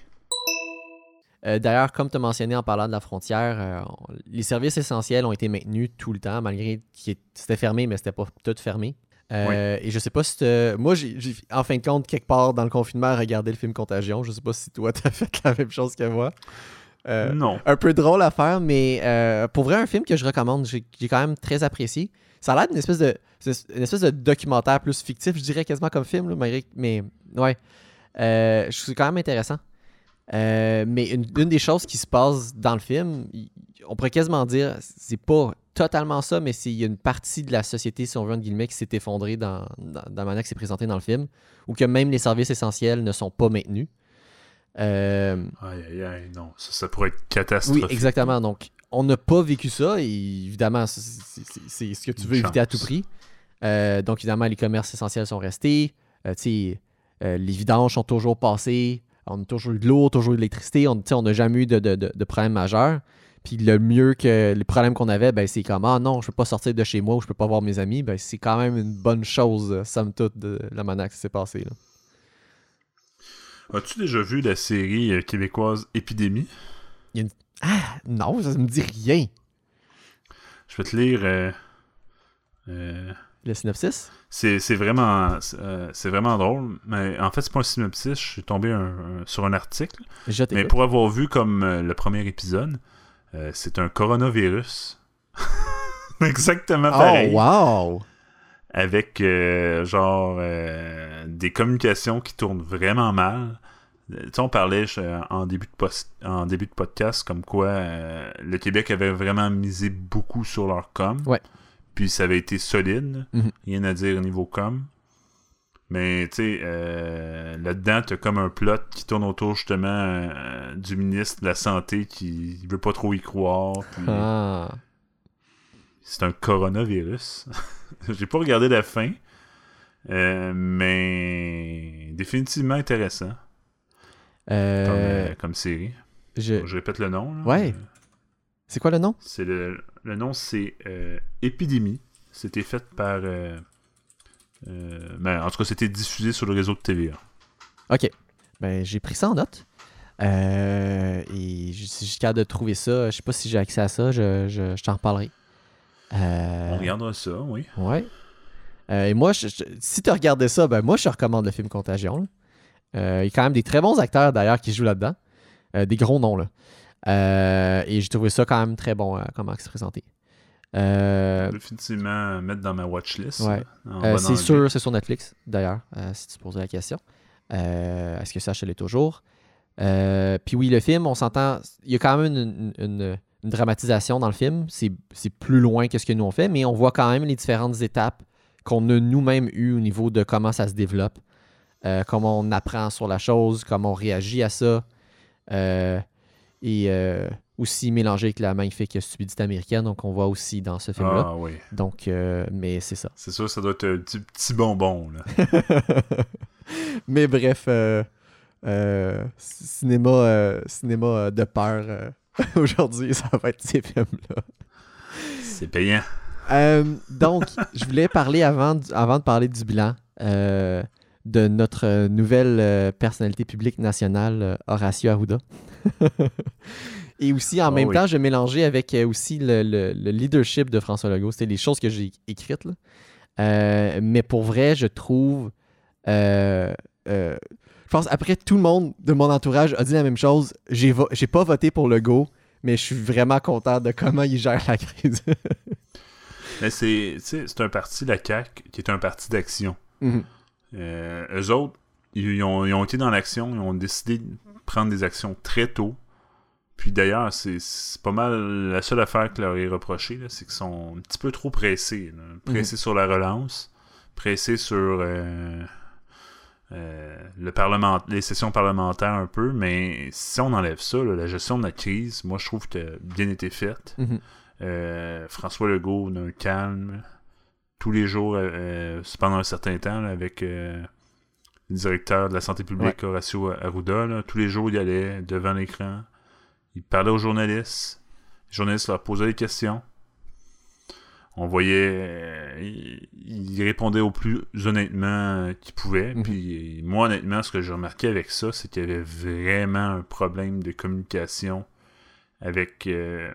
Euh, D'ailleurs, comme tu as mentionné en parlant de la frontière, euh, les services essentiels ont été maintenus tout le temps, malgré que c'était fermé, mais c'était pas tout fermé. Euh, Et je sais pas si Moi, j'ai en fin de compte, quelque part dans le confinement, regardé le film Contagion. Je sais pas si toi, t'as fait la même chose que moi. euh, non. un peu drôle à faire, mais euh, pour vrai, un film que je recommande, j'ai j'ai quand même très apprécié. Ça a l'air d'une espèce de une espèce de documentaire plus fictif, je dirais quasiment comme film, là, malgré- mais ouais, Euh, je trouve quand même intéressant. Mais une, une des choses qui se passe dans le film, il- on pourrait quasiment dire, c'est pas totalement ça, mais c'est- il y a une partie de la société, si on veut, entre guillemets, qui s'est effondrée dans, dans, dans la manière que c'est présenté dans le film, ou que même les services essentiels ne sont pas maintenus. Euh, Aïe, aïe, aïe, non. Ça, ça pourrait être oui, catastrophique. exactement. Donc, on n'a pas vécu ça, et évidemment, c'est- ce que tu veux éviter à tout prix. Euh, donc, évidemment, les commerces essentiels sont restés. Euh, euh, les vidanges sont toujours passées. On a toujours eu de l'eau, toujours eu de l'électricité. On n'a jamais eu de, de, de, de problème majeur. Puis le mieux que les problèmes qu'on avait, ben, c'est comme Ah non, je peux pas sortir de chez moi ou je peux pas voir mes amis. Ben, c'est quand même une bonne chose, euh, somme toute, de la que ça s'est passé. là. As-tu déjà vu la série euh, québécoise Épidémie? Non, ça me dit rien. Je vais te lire. euh, euh, Le synopsis? c'est c'est vraiment, c'est, euh, vraiment drôle, mais en fait, c'est pas un synopsis. Je suis tombé un- un- sur un article. Je Mais pour avoir vu comme le premier épisode, euh, c'est un coronavirus. Exactement pareil. Oh, wow! Avec euh, genre euh, des communications qui tournent vraiment mal. Tu sais, on parlait en, début de post- en début de podcast comme quoi le Québec avait vraiment misé beaucoup sur leur com. Ouais. Puis ça avait été solide. Mhm. Rien à dire au niveau com. Mais tu sais, euh, là-dedans, t'as comme un plot qui tourne autour justement euh, du ministre de la Santé qui veut pas trop y croire. puis Ah. C'est un coronavirus. J'ai pas regardé la fin. euh, mais définitivement intéressant comme, comme série. je... Je répète le nom. là. Ouais. C'est quoi le nom? C'est le, le nom, c'est Épidémie. C'était fait par. Euh, euh, ben, en tout cas, c'était diffusé sur le réseau de TVA. Ok. Ben, j'ai pris ça en note. Euh, et je suis capable de trouver ça, je sais pas si j'ai accès à ça, je, je, je t'en reparlerai. Euh, On regardera ça, oui. Ouais. Et moi, je- si tu regardais ça, ben moi, je te recommande le film Contagion. il y a quand même des très bons acteurs d'ailleurs qui jouent là-dedans. Des gros noms, là. Et j'ai trouvé ça quand même très bon, comment c'est présenté. Euh, Définitivement mettre dans ma watchlist. Ouais. Euh, c'est sûr, c'est sur Netflix, d'ailleurs, euh, si tu poses la question. Euh, Est-ce que ça, je l'ai toujours? Puis oui, le film, on s'entend, il y a quand même une, une- une dramatisation dans le film. C'est c'est plus loin que ce que nous on fait, mais on voit quand même les différentes étapes qu'on a nous-mêmes eues au niveau de comment ça se développe, comment on apprend sur la chose, comment on réagit à ça. Et euh, aussi mélangé avec la magnifique stupidité américaine, donc on voit aussi dans ce film-là. Ah oui. Donc, euh, mais c'est ça. C'est sûr, ça doit être un petit, petit bonbon. Là. Mais bref, euh, euh, cinéma, cinéma de peur aujourd'hui, ça va être ces films-là. C'est payant. Donc, je voulais parler avant, de parler du bilan de notre nouvelle personnalité publique nationale, Horacio Arruda. Et aussi, en Oh même oui. temps, je mélanger avec euh, aussi le, le- le leadership de François Legault. C'était les choses que j'ai écrites. là. Euh, mais pour vrai, je trouve. euh, euh, je pense après tout le monde de mon entourage a dit la même chose. J'ai vo- j'ai pas voté pour Legault, mais je suis vraiment content de comment il gère la crise. Mais c'est, c'est un parti, la CAQ, qui est un parti d'action. Euh, eux autres, ils ont, ils ont été dans l'action, ils ont décidé de prendre des actions très tôt. Puis d'ailleurs, c'est, pas mal la seule affaire que leur est reprochée, c'est qu'ils sont un petit peu trop pressés. là. Pressés sur la relance, pressés sur euh, euh, le parlement, les sessions parlementaires un peu, mais si on enlève ça, là, la gestion de la crise, moi je trouve que bien été faite. Mhm. Euh, François Legault d'un calme tous les jours euh, pendant un certain temps là, avec le directeur de la santé publique Horacio Arruda. là. tous les jours, il allait devant l'écran. Il parlait aux journalistes. Les journalistes leur posaient des questions. On voyait. euh, il, il répondait au plus honnêtement euh, qu'il pouvait. Mhm. Puis moi, honnêtement, ce que j'ai remarqué avec ça, c'est qu'il y avait vraiment un problème de communication avec euh,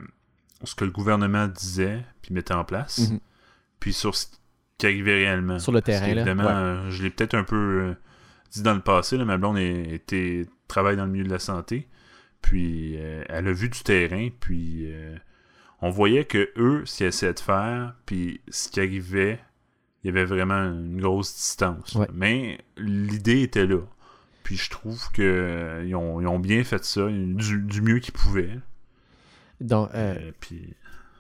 ce que le gouvernement disait puis mettait en place, Mhm. puis sur ce qui arrivait réellement. Sur le terrain, là. Ouais. euh, je l'ai peut-être un peu euh, dit dans le passé, là, ma blonde était, travaille dans le milieu de la santé. Puis euh, elle a vu du terrain, puis euh, on voyait que eux, ce qu'ils essayaient de faire, puis ce qui arrivait, il y avait vraiment une grosse distance. Ouais. Mais l'idée était là. Puis je trouve que euh, ont, ils ont bien fait ça, du, du mieux qu'ils pouvaient. Donc, puis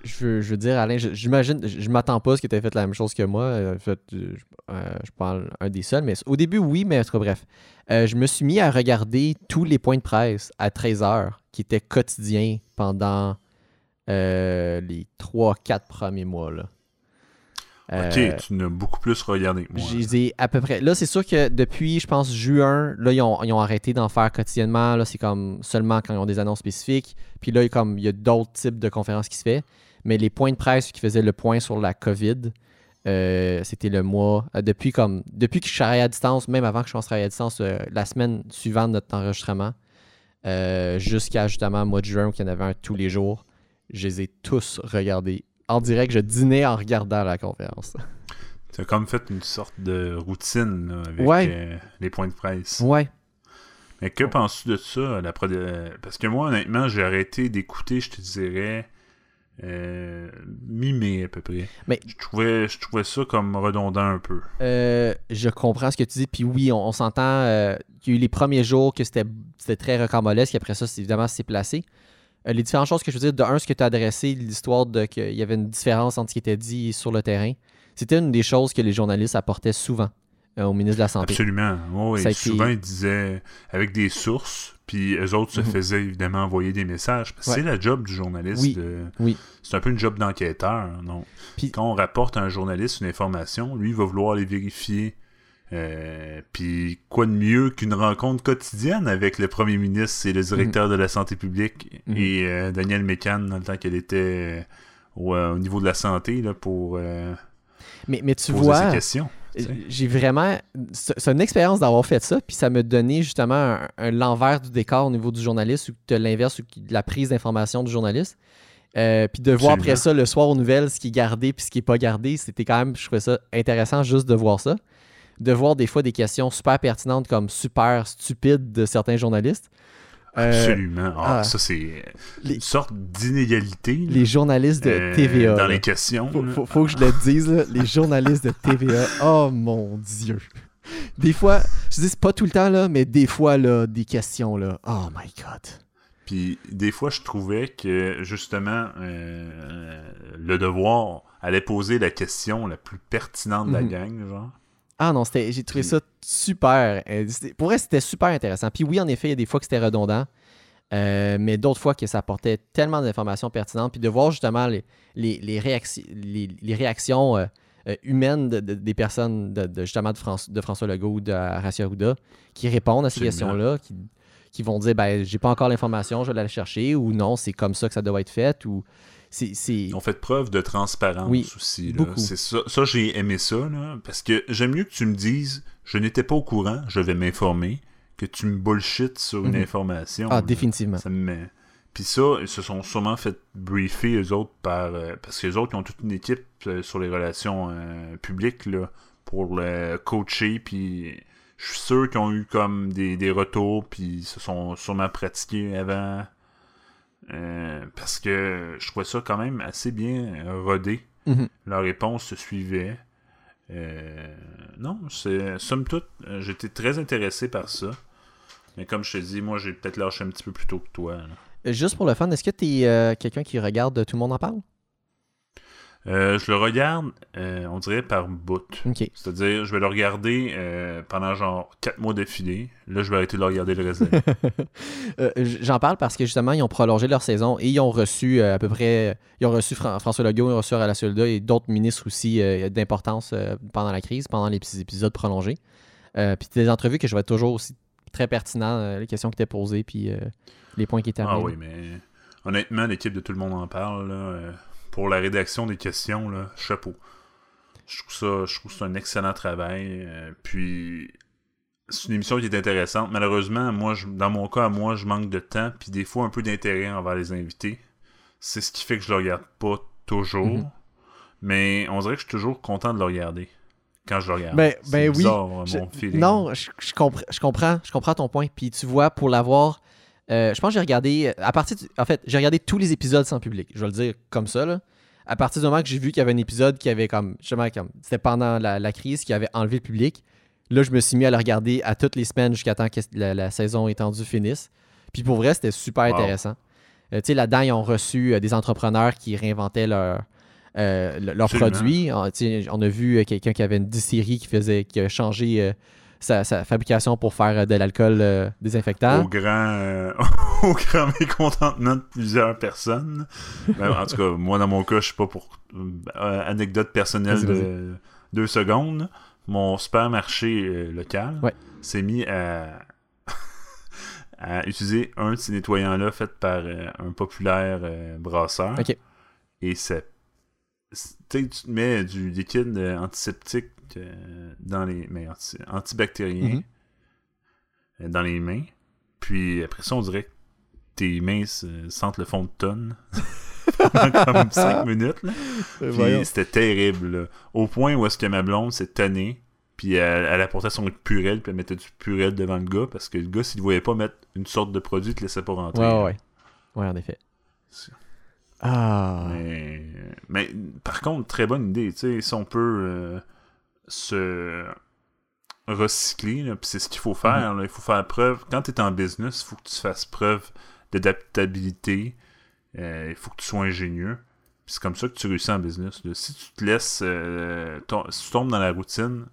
je, veux, je veux dire, Alain, j'imagine, je, je m'attends pas à ce que tu aies fait la même chose que moi. Euh, en fait, euh, je, euh, je parle un des seuls, mais au début, oui, mais en tout cas, bref. Euh, je me suis mis à regarder tous les points de presse à 13h qui étaient quotidiens pendant euh, les 3-4 premiers mois. Là. ok, Euh, tu n'as beaucoup plus regardé que moi. Je les ai à peu près. Là, c'est sûr que depuis, je pense, juin, là, ils ont, ils ont arrêté d'en faire quotidiennement. Là, c'est comme seulement quand ils ont des annonces spécifiques. Puis là, il y a comme, il y a d'autres types de conférences qui se fait. Mais les points de presse qui faisaient le point sur la COVID, euh, c'était le mois. euh, depuis comme depuis que je travaillais à distance, même avant que je commence à distance, euh, la semaine suivante de notre enregistrement, jusqu'à justement mois de juin où il y en avait un tous les jours, je les ai tous regardés. En direct, je dînais en regardant la conférence. Tu as comme fait une sorte de routine là, avec Ouais. les points de presse. Ouais. Mais que penses-tu de ça, la prod- Parce que moi, honnêtement, j'ai arrêté d'écouter, je te dirais, euh, mi-mai à peu près. Mais- Je trouvais, je trouvais ça comme redondant un peu. Euh, je comprends ce que tu dis. Puis oui, on, on s'entend euh, qu'il y a eu les premiers jours que c'était c'était très rocambolesque. Après ça, c'est- évidemment, c'est placé. Euh, les différentes choses que je veux dire, de un, ce que tu as adressé, l'histoire de qu'il y avait une différence entre ce qui était dit sur le terrain, c'était une des choses que les journalistes apportaient souvent euh, au ministre de la Santé. Absolument. Oui, été- souvent, ils disaient avec des sources, puis eux autres se Mhm. faisaient évidemment envoyer des messages. Ouais. C'est la job du journaliste. Oui. de- Oui. C'est un peu une job d'enquêteur. Non? Puis- Quand on rapporte à un journaliste une information, lui, il va vouloir les vérifier. Euh, puis quoi de mieux qu'une rencontre quotidienne avec le premier ministre? Et le directeur de la santé publique Mhm. et euh, Daniel Mécan dans le temps qu'elle était euh, au, euh, au niveau de la santé là, pour Mais, mais tu poser vois, ses questions. J'ai vraiment. C'est une expérience d'avoir fait ça, puis ça me donnait justement un, un l'envers du décor au niveau du journaliste ou de l'inverse ou de la prise d'information du journaliste. Euh, puis de voir après ça le soir aux nouvelles ce qui est gardé puis ce qui est pas gardé, c'était quand même, je trouvais ça intéressant juste de voir ça. De voir des fois des questions super pertinentes comme super stupides de certains journalistes. Euh, Absolument. Ah, ah. ça, c'est Les- une sorte d'inégalité là, les journalistes de euh, TVA. dans là. les questions. Faut, faut- faut que je le dise, là, les journalistes de TVA. Oh mon Dieu. Des fois, je dis c'est pas tout le temps, là, mais des fois, là, des questions, là. Oh my God. Puis des fois, je trouvais que justement, euh, le devoir allait poser la question la plus pertinente de la Mhm. gang, genre. Ah non, j'ai trouvé ça super. euh, pour vrai, c'était super intéressant. Puis oui, en effet, il y a des fois que c'était redondant, euh, mais d'autres fois que ça apportait tellement d'informations pertinentes. Puis de voir justement les, les, les, réacti- les, les réactions euh, humaines de- de- des personnes, de, de- justement de, France- de François Legault ou de Horacio Arruda, qui répondent à ces questions-là, qui, qui vont dire ben, j'ai pas encore l'information, je vais aller la chercher, ou non, c'est comme ça que ça doit être fait, ou c'est. ont fait preuve de transparence Oui, aussi. Là. C'est ça, ça j'ai aimé ça, là, parce que j'aime mieux que tu me dises je n'étais pas au courant, je vais m'informer, que tu me bullshit sur une Mhm. information. Ah, là. définitivement. Ça me met. Puis ça, ils se sont sûrement fait briefer, eux autres, par. euh, parce que les autres, ils ont toute une équipe euh, sur les relations euh, publiques, là, pour le coacher, puis je suis sûr qu'ils ont eu comme des, des retours, puis ils se sont sûrement pratiqués avant. Euh, parce que je trouvais ça quand même assez bien euh, rodé. Mhm. Leur réponse se suivait. Euh, non, c'est somme toute, j'étais très intéressé par ça. Mais comme je te dis, moi j'ai peut-être lâché un petit peu plus tôt que toi. là. Juste pour le fun, est-ce que tu es quelqu'un qui regarde Tout le monde en parle? Euh, je le regarde, euh, on dirait par bout. C'est-à-dire, je vais le regarder euh, pendant genre 4 mois d'affilée. Là, je vais arrêter de le regarder le reste J'en parle parce que justement, ils ont prolongé leur saison et ils ont reçu à peu près. Ils ont reçu Fran- François Legault, ils ont reçu Horacio Arruda et d'autres ministres aussi d'importance pendant la crise, pendant les petits épisodes prolongés. Puis des entrevues que je vais toujours aussi très pertinent, les questions qui étaient posées, puis les points qui étaient ah amenés. oui, mais honnêtement, l'équipe de Tout le monde en parle. Là, pour la rédaction des questions, là, chapeau. Je trouve ça, je trouve c'est un excellent travail. euh, puis c'est une émission qui est intéressante. Malheureusement, moi, je- dans mon cas, moi, je manque de temps, puis des fois un peu d'intérêt envers les invités. C'est ce qui fait que je le regarde pas toujours. Mhm. Mais on dirait que je suis toujours content de le regarder quand je le regarde. Ben- ben oui. bizarre, mon Je- feeling. non, je, je compre- je comprends, je comprends ton point. Puis tu vois, pour l'avoir Euh, je pense que j'ai regardé. À partir en fait, j'ai regardé tous les épisodes sans public. Je vais le dire comme ça. Là. À partir du moment que j'ai vu qu'il y avait un épisode qui avait comme. Justement, comme c'était pendant la, crise qui avait enlevé le public. Là, je me suis mis à le regarder à toutes les semaines jusqu'à temps que la, saison étendue finisse. Puis pour vrai, c'était super intéressant. Euh, tu sais, là-dedans, ils ont reçu des entrepreneurs qui réinventaient leur, leurs produits. On, on, a vu quelqu'un qui avait une distillerie qui faisait qui a changé sa, fabrication pour faire euh, de l'alcool euh, désinfectant. Au grand, euh, au grand mécontentement de plusieurs personnes. Ben, en tout cas, moi, dans mon cas, je suis pas pour anecdote personnelle de deux secondes. Mon supermarché local s'est mis à, à utiliser un de ces nettoyants-là fait par un populaire brasseur. Et c'est tu mets du liquide antiseptique dans les mais antibactériens mhm. euh, dans les mains. Puis après ça, on dirait que tes mains sentent le fond de tonne. comme 5 minutes. Puis c'était terrible. Au point où est-ce que ma blonde s'est tannée. Puis elle, elle, apportait son purel, puis elle mettait du purel devant le gars, parce que le gars, s'il ne voyait pas mettre une sorte de produit, il te laissait pas rentrer. Ouais, ouais. Ouais, en effet. Ah. Mais, par contre, très bonne idée. Tu sais, si on peut euh, se recycler, puis c'est ce qu'il faut faire. Mhm. il faut faire preuve. Quand tu es en business, il faut que tu fasses preuve d'adaptabilité. Euh, il faut que tu sois ingénieux. C'est comme ça que tu réussis en business. Si tu te laisses. Euh, si tu tombes dans la routine,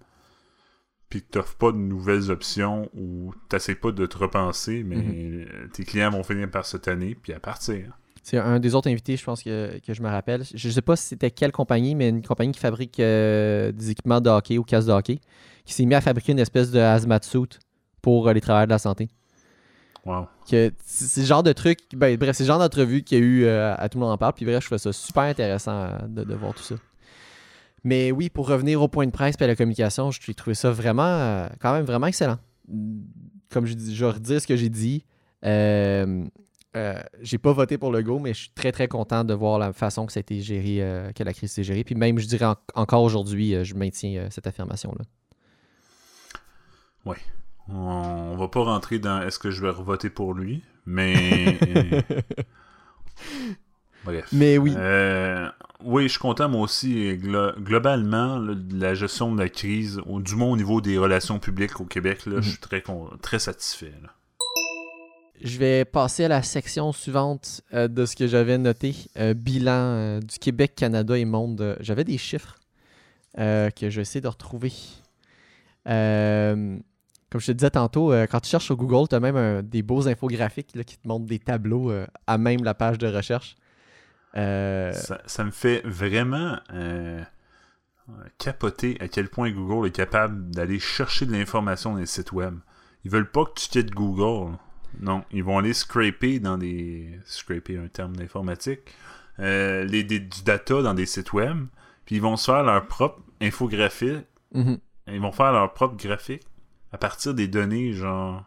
puis que tu n'offres pas de nouvelles options ou tu pas de te repenser, mais mhm. tes clients vont finir par se tanner puis à partir. C'est un des autres invités, je pense que, je me rappelle. Je ne sais pas si c'était quelle compagnie, mais une compagnie qui fabrique euh, des équipements de hockey ou casse de hockey, qui s'est mis à fabriquer une espèce de hazmat suit pour euh, les travailleurs de la santé. Wow. C'est le genre de truc, ben, bref, c'est le genre d'entrevue qu'il y a eu euh, à Tout le monde en parle. Puis bref, je trouve ça super intéressant de, voir tout ça. Mais oui, pour revenir au point de presse et à la communication, je trouvé ça vraiment, quand même vraiment excellent. Comme je, dis, je redire ce que j'ai dit. Euh, j'ai pas voté pour le go, mais je suis très très content de voir la façon que ça a été géré, euh, que la crise s'est gérée. Puis même, je dirais encore aujourd'hui, euh, je maintiens cette affirmation-là. Oui. On, va pas rentrer dans est-ce que je vais voter pour lui, mais. Bref. Mais oui. oui, je suis content, moi aussi. globalement, la gestion de la crise, du moins au niveau des relations publiques au Québec, là, je mhm. suis très, très satisfait. Là je vais passer à la section suivante euh, de ce que j'avais noté. Euh, bilan euh, du Québec, Canada et monde. j'avais des chiffres que je vais essayer de retrouver. comme je te disais tantôt, quand tu cherches sur Google, tu as même des beaux infographiques qui te montrent des tableaux à même la page de recherche. Ça, me fait vraiment capoter à quel point Google est capable d'aller chercher de l'information dans les sites web. Ils veulent pas que tu quittes Google. Non, ils vont aller scraper dans des. Scraper un terme d'informatique. Euh, les, du data dans des sites web. Puis ils vont se faire leur propre infographie. Mm-hmm. Ils vont faire leur propre graphique à partir des données, genre.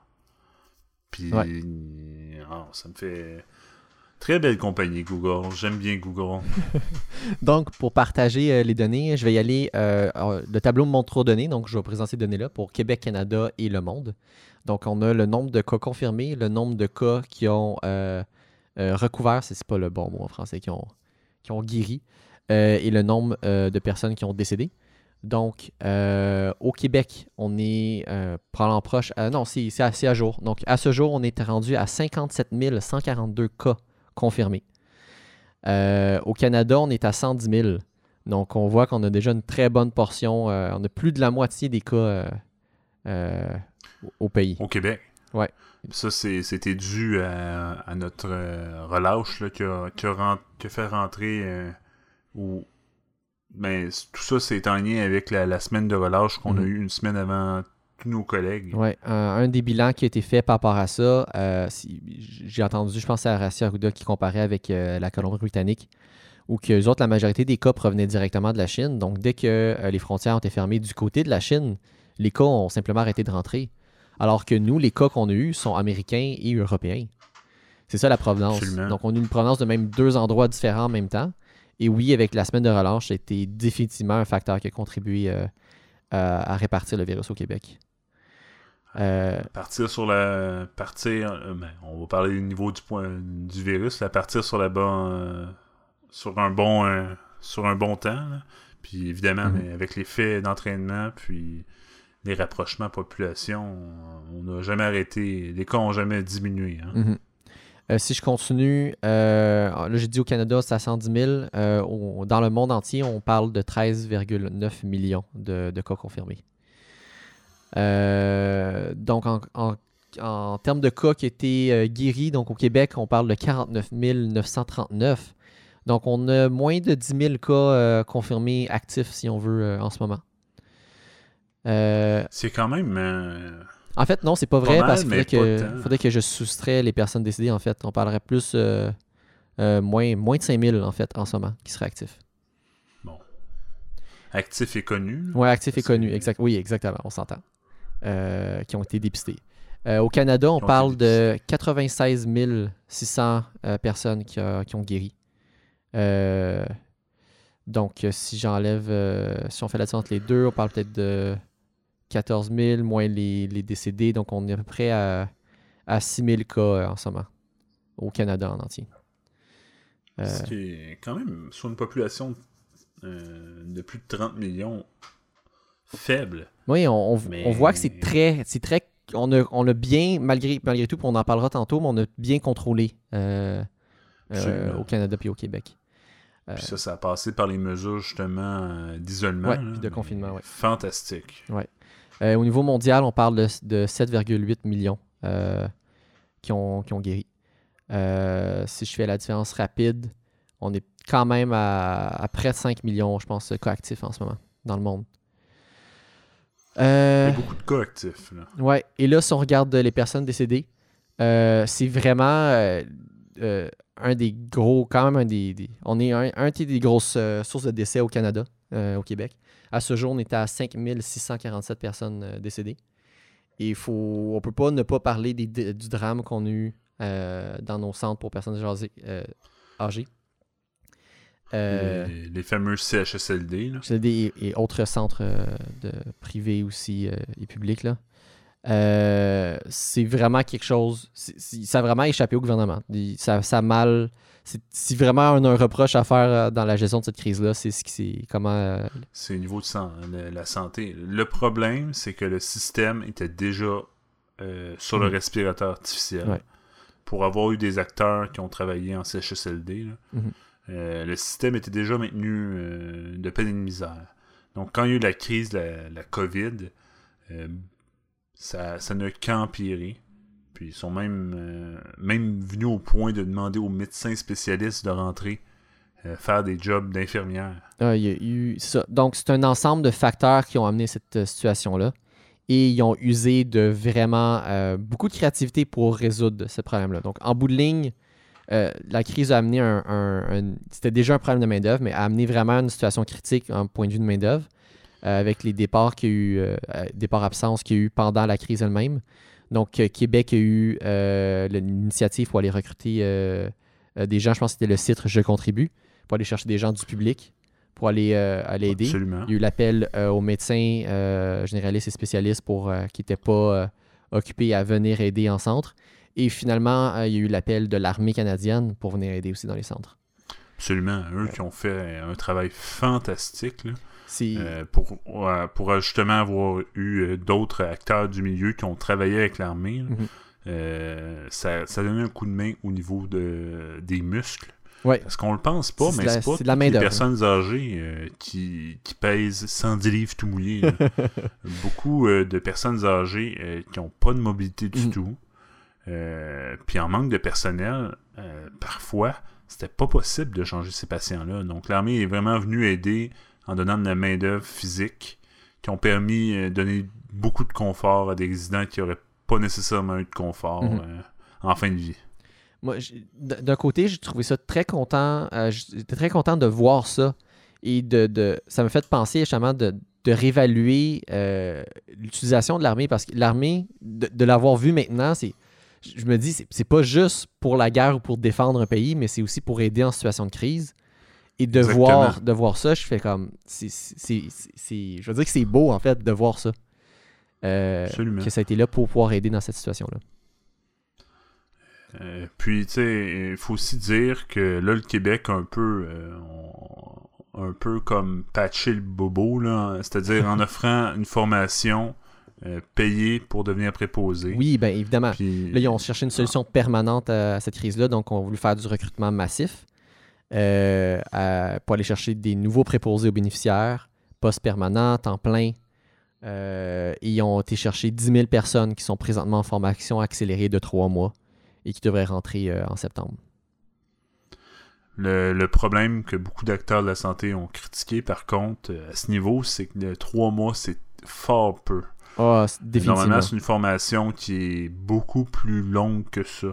Puis. Oh, ça me fait. Très belle compagnie, Google. J'aime bien Google. donc, pour partager euh, les données, je vais y aller. Euh, le tableau me montre trop données, donc je vais présenter ces données-là pour Québec, Canada et le monde. Donc, on a le nombre de cas confirmés, le nombre de cas qui ont euh, recouvert, c'est pas le bon mot en français, qui ont, guéri, et le nombre de personnes qui ont décédé. Donc, au Québec, on est probablement proche. non, c'est assez à jour. Donc, à ce jour, on est rendu à 57 142 cas confirmé. Euh, au Canada, on est à 110 000. Donc, on voit qu'on a déjà une très bonne portion. Euh, on a plus de la moitié des cas euh, au pays. Au Québec. Ouais. Ça, c'était dû à, notre relâche qui, a, fait rentrer. ou, ben, tout ça, c'est en lien avec la, semaine de relâche qu'on a mhm. eu une semaine avant nos collègues. Oui, un, des bilans qui a été fait par rapport à ça, euh, j'ai entendu, je pense à Rassi Arruda qui comparait avec euh, la Colombie-Britannique, où que autres, la majorité des cas provenaient directement de la Chine. Donc, dès que euh, les frontières ont été fermées du côté de la Chine, les cas ont simplement arrêté de rentrer. Alors que nous, les cas qu'on a eus sont américains et européens. C'est ça la provenance. Donc, on a une provenance de même deux endroits différents en même temps. Et oui, avec la semaine de relâche, c'était définitivement un facteur qui a contribué à répartir le virus au Québec. Euh, partir sur la. Partir. Euh, ben, on va parler du niveau du point du virus. Partir sur la bonne. sur un bon. sur un bon temps. Puis évidemment, Mhm. mais avec les faits d'entraînement, puis les rapprochements population, on n'a jamais arrêté. Les cas n'ont jamais diminué. hein. mhm. Euh, si je continue, euh, là j'ai dit au Canada, c'est à 110 000. Euh, dans le monde entier, on parle de 13,9 millions de, cas confirmés. Donc, en, en- termes de cas qui étaient guéris, donc au Québec, on parle de 49 939. Donc, on a moins de 10 000 cas confirmés actifs, si on veut, en ce moment. Euh, C'est quand même. euh, en fait, non, c'est pas vrai Pas mal, parce qu'il faudrait que, faudrait que je soustrais les personnes décédées, en fait. On parlerait plus euh, moins, moins de 5000, en fait, en ce moment, qui seraient actifs. actif et connu. là. Ouais, actifs et connus. Exact, oui, exactement, on s'entend. Qui ont été dépistés. Euh, au Canada, on parle de 96 600 euh, personnes qui, a- qui ont guéri. Euh, donc, si j'enlève, si on fait la différence entre les deux, on parle peut-être de 14 000 moins les, les décédés. Donc, on est à peu près à, à 6 000 cas euh, en ce moment au Canada en entier. Euh, Ce qui est quand même sur une population euh, de plus de 30 millions faible. Oui, on, on- Mais- on voit que c'est très, c'est très, on a, on a bien, malgré, malgré tout, on en parlera tantôt, mais on a bien contrôlé euh, euh, au Canada puis au Québec. Euh, Puis ça, ça a passé par les mesures justement d'isolement. Ouais, puis de mais confinement, ouais. Fantastique. Euh, au niveau mondial, on parle de, de 7,8 millions euh, qui, ont, qui ont guéri. Euh, si je fais la différence rapide, on est quand même à, à près de 5 millions, je pense, cas actifs en ce moment dans le monde. Il y a beaucoup de cas actifs. Là. Ouais, et là, si on regarde les personnes décédées, c'est vraiment euh, un des gros, quand même un des. des- on est un, un des grosses euh, sources de décès au Canada, euh, au Québec. À ce jour, on est à 5647 personnes décédées. Et faut, on peut pas ne pas parler des- du drame qu'on a eu dans nos centres pour personnes âgées. âgées. Les, les fameux CHSLD. Là. des et autres centres de privés aussi et publics là. Euh, c'est vraiment quelque chose. ça a vraiment échappé au gouvernement. Il- Ça, ça a mal. Si vraiment on a un reproche à faire euh, dans la gestion de cette crise-là, c'est ce qui c'est comment. euh, C'est au niveau de la santé. Le problème, c'est que le système était déjà euh, sur le Mhm. respirateur artificiel. Ouais. Pour avoir eu des acteurs qui ont travaillé en CHSLD, là, Mhm. euh, le système était déjà maintenu de peine et de misère. Donc, quand il y a eu la crise la, la COVID, ça, ça n'a qu'empiré. Puis ils sont même, euh, même venus au point de demander aux médecins spécialistes de rentrer euh, faire des jobs d'infirmière. ah, eu ça. Donc c'est un ensemble de facteurs qui ont amené cette euh, situation-là. Et ils ont usé de vraiment beaucoup de créativité pour résoudre ce problème-là. Donc en bout de ligne, la crise a amené un, un- C'était déjà un problème de main-d'œuvre, mais a amené vraiment une situation critique en point de vue de main-d'œuvre, avec les départs qu'il y a eu, euh, euh, départs-absences qu'il y a eu pendant la crise elle-même. Donc, euh, Québec a eu euh, l'initiative pour aller recruter euh, euh, des gens, je pense que c'était le site Je contribue, pour aller chercher des gens du public, pour aller, euh, aller aider. Absolument. Il y a eu l'appel euh, aux médecins euh, généralistes et spécialistes pour, euh, qui n'étaient pas euh, occupés à venir aider en centre. Et finalement, euh, il y a eu l'appel de l'armée canadienne pour venir aider aussi dans les centres. Absolument. Eux qui ont fait un travail fantastique là, euh, pour, pour justement avoir eu euh, d'autres acteurs du milieu qui ont travaillé avec l'armée. Mhm. Euh, ça, ça donne un coup de main au niveau de, des muscles. Ouais. Parce qu'on le pense pas, mais c'est pas de la les personnes âgées euh, qui, qui pèsent 110 livres tout mouillés. là. Beaucoup euh, de personnes âgées euh, qui n'ont pas de mobilité du Mhm. tout. Euh, puis en manque de personnel, euh, parfois, c'était pas possible de changer ces patients-là. Donc l'armée est vraiment venue aider en donnant de la main-d'œuvre physique qui ont permis euh, de donner beaucoup de confort à des résidents qui n'auraient pas nécessairement eu de confort Mhm. euh, en fin de vie. Moi, d'un côté, j'ai trouvé ça très content. euh, J'étais très content de voir ça. Et de, de- ça m'a fait penser justement de, de réévaluer euh, l'utilisation de l'armée. Parce que l'armée, de, de l'avoir vu maintenant, c'est. Je me dis, c'est pas juste pour la guerre ou pour défendre un pays, mais c'est aussi pour aider en situation de crise. Et de Exactement. voir, de voir ça, je fais comme. c'est- Je veux dire que c'est beau, en fait, de voir ça. euh, Absolument. que ça a été là pour pouvoir aider dans cette situation-là. Euh, puis, tu sais, il faut aussi dire que là, le Québec, un peu, euh, on- un peu comme patcher le bobo, là, c'est-à-dire en offrant une formation euh, payée pour devenir préposé. Oui, bien évidemment. Puis, Là, ils ont cherché une solution permanente à, à cette crise-là, donc on a voulu faire du recrutement massif euh, à- pour aller chercher des nouveaux préposés aux bénéficiaires, postes permanents, temps plein. Euh, ils ont été chercher 10 000 personnes qui sont présentement en formation accélérée de trois mois et qui devraient rentrer euh, en septembre. le, le problème que beaucoup d'acteurs de la santé ont critiqué, par contre, à ce niveau, c'est que trois mois, c'est fort peu. Ah, c'est- définitivement. Normalement, c'est une formation qui est beaucoup plus longue que ça.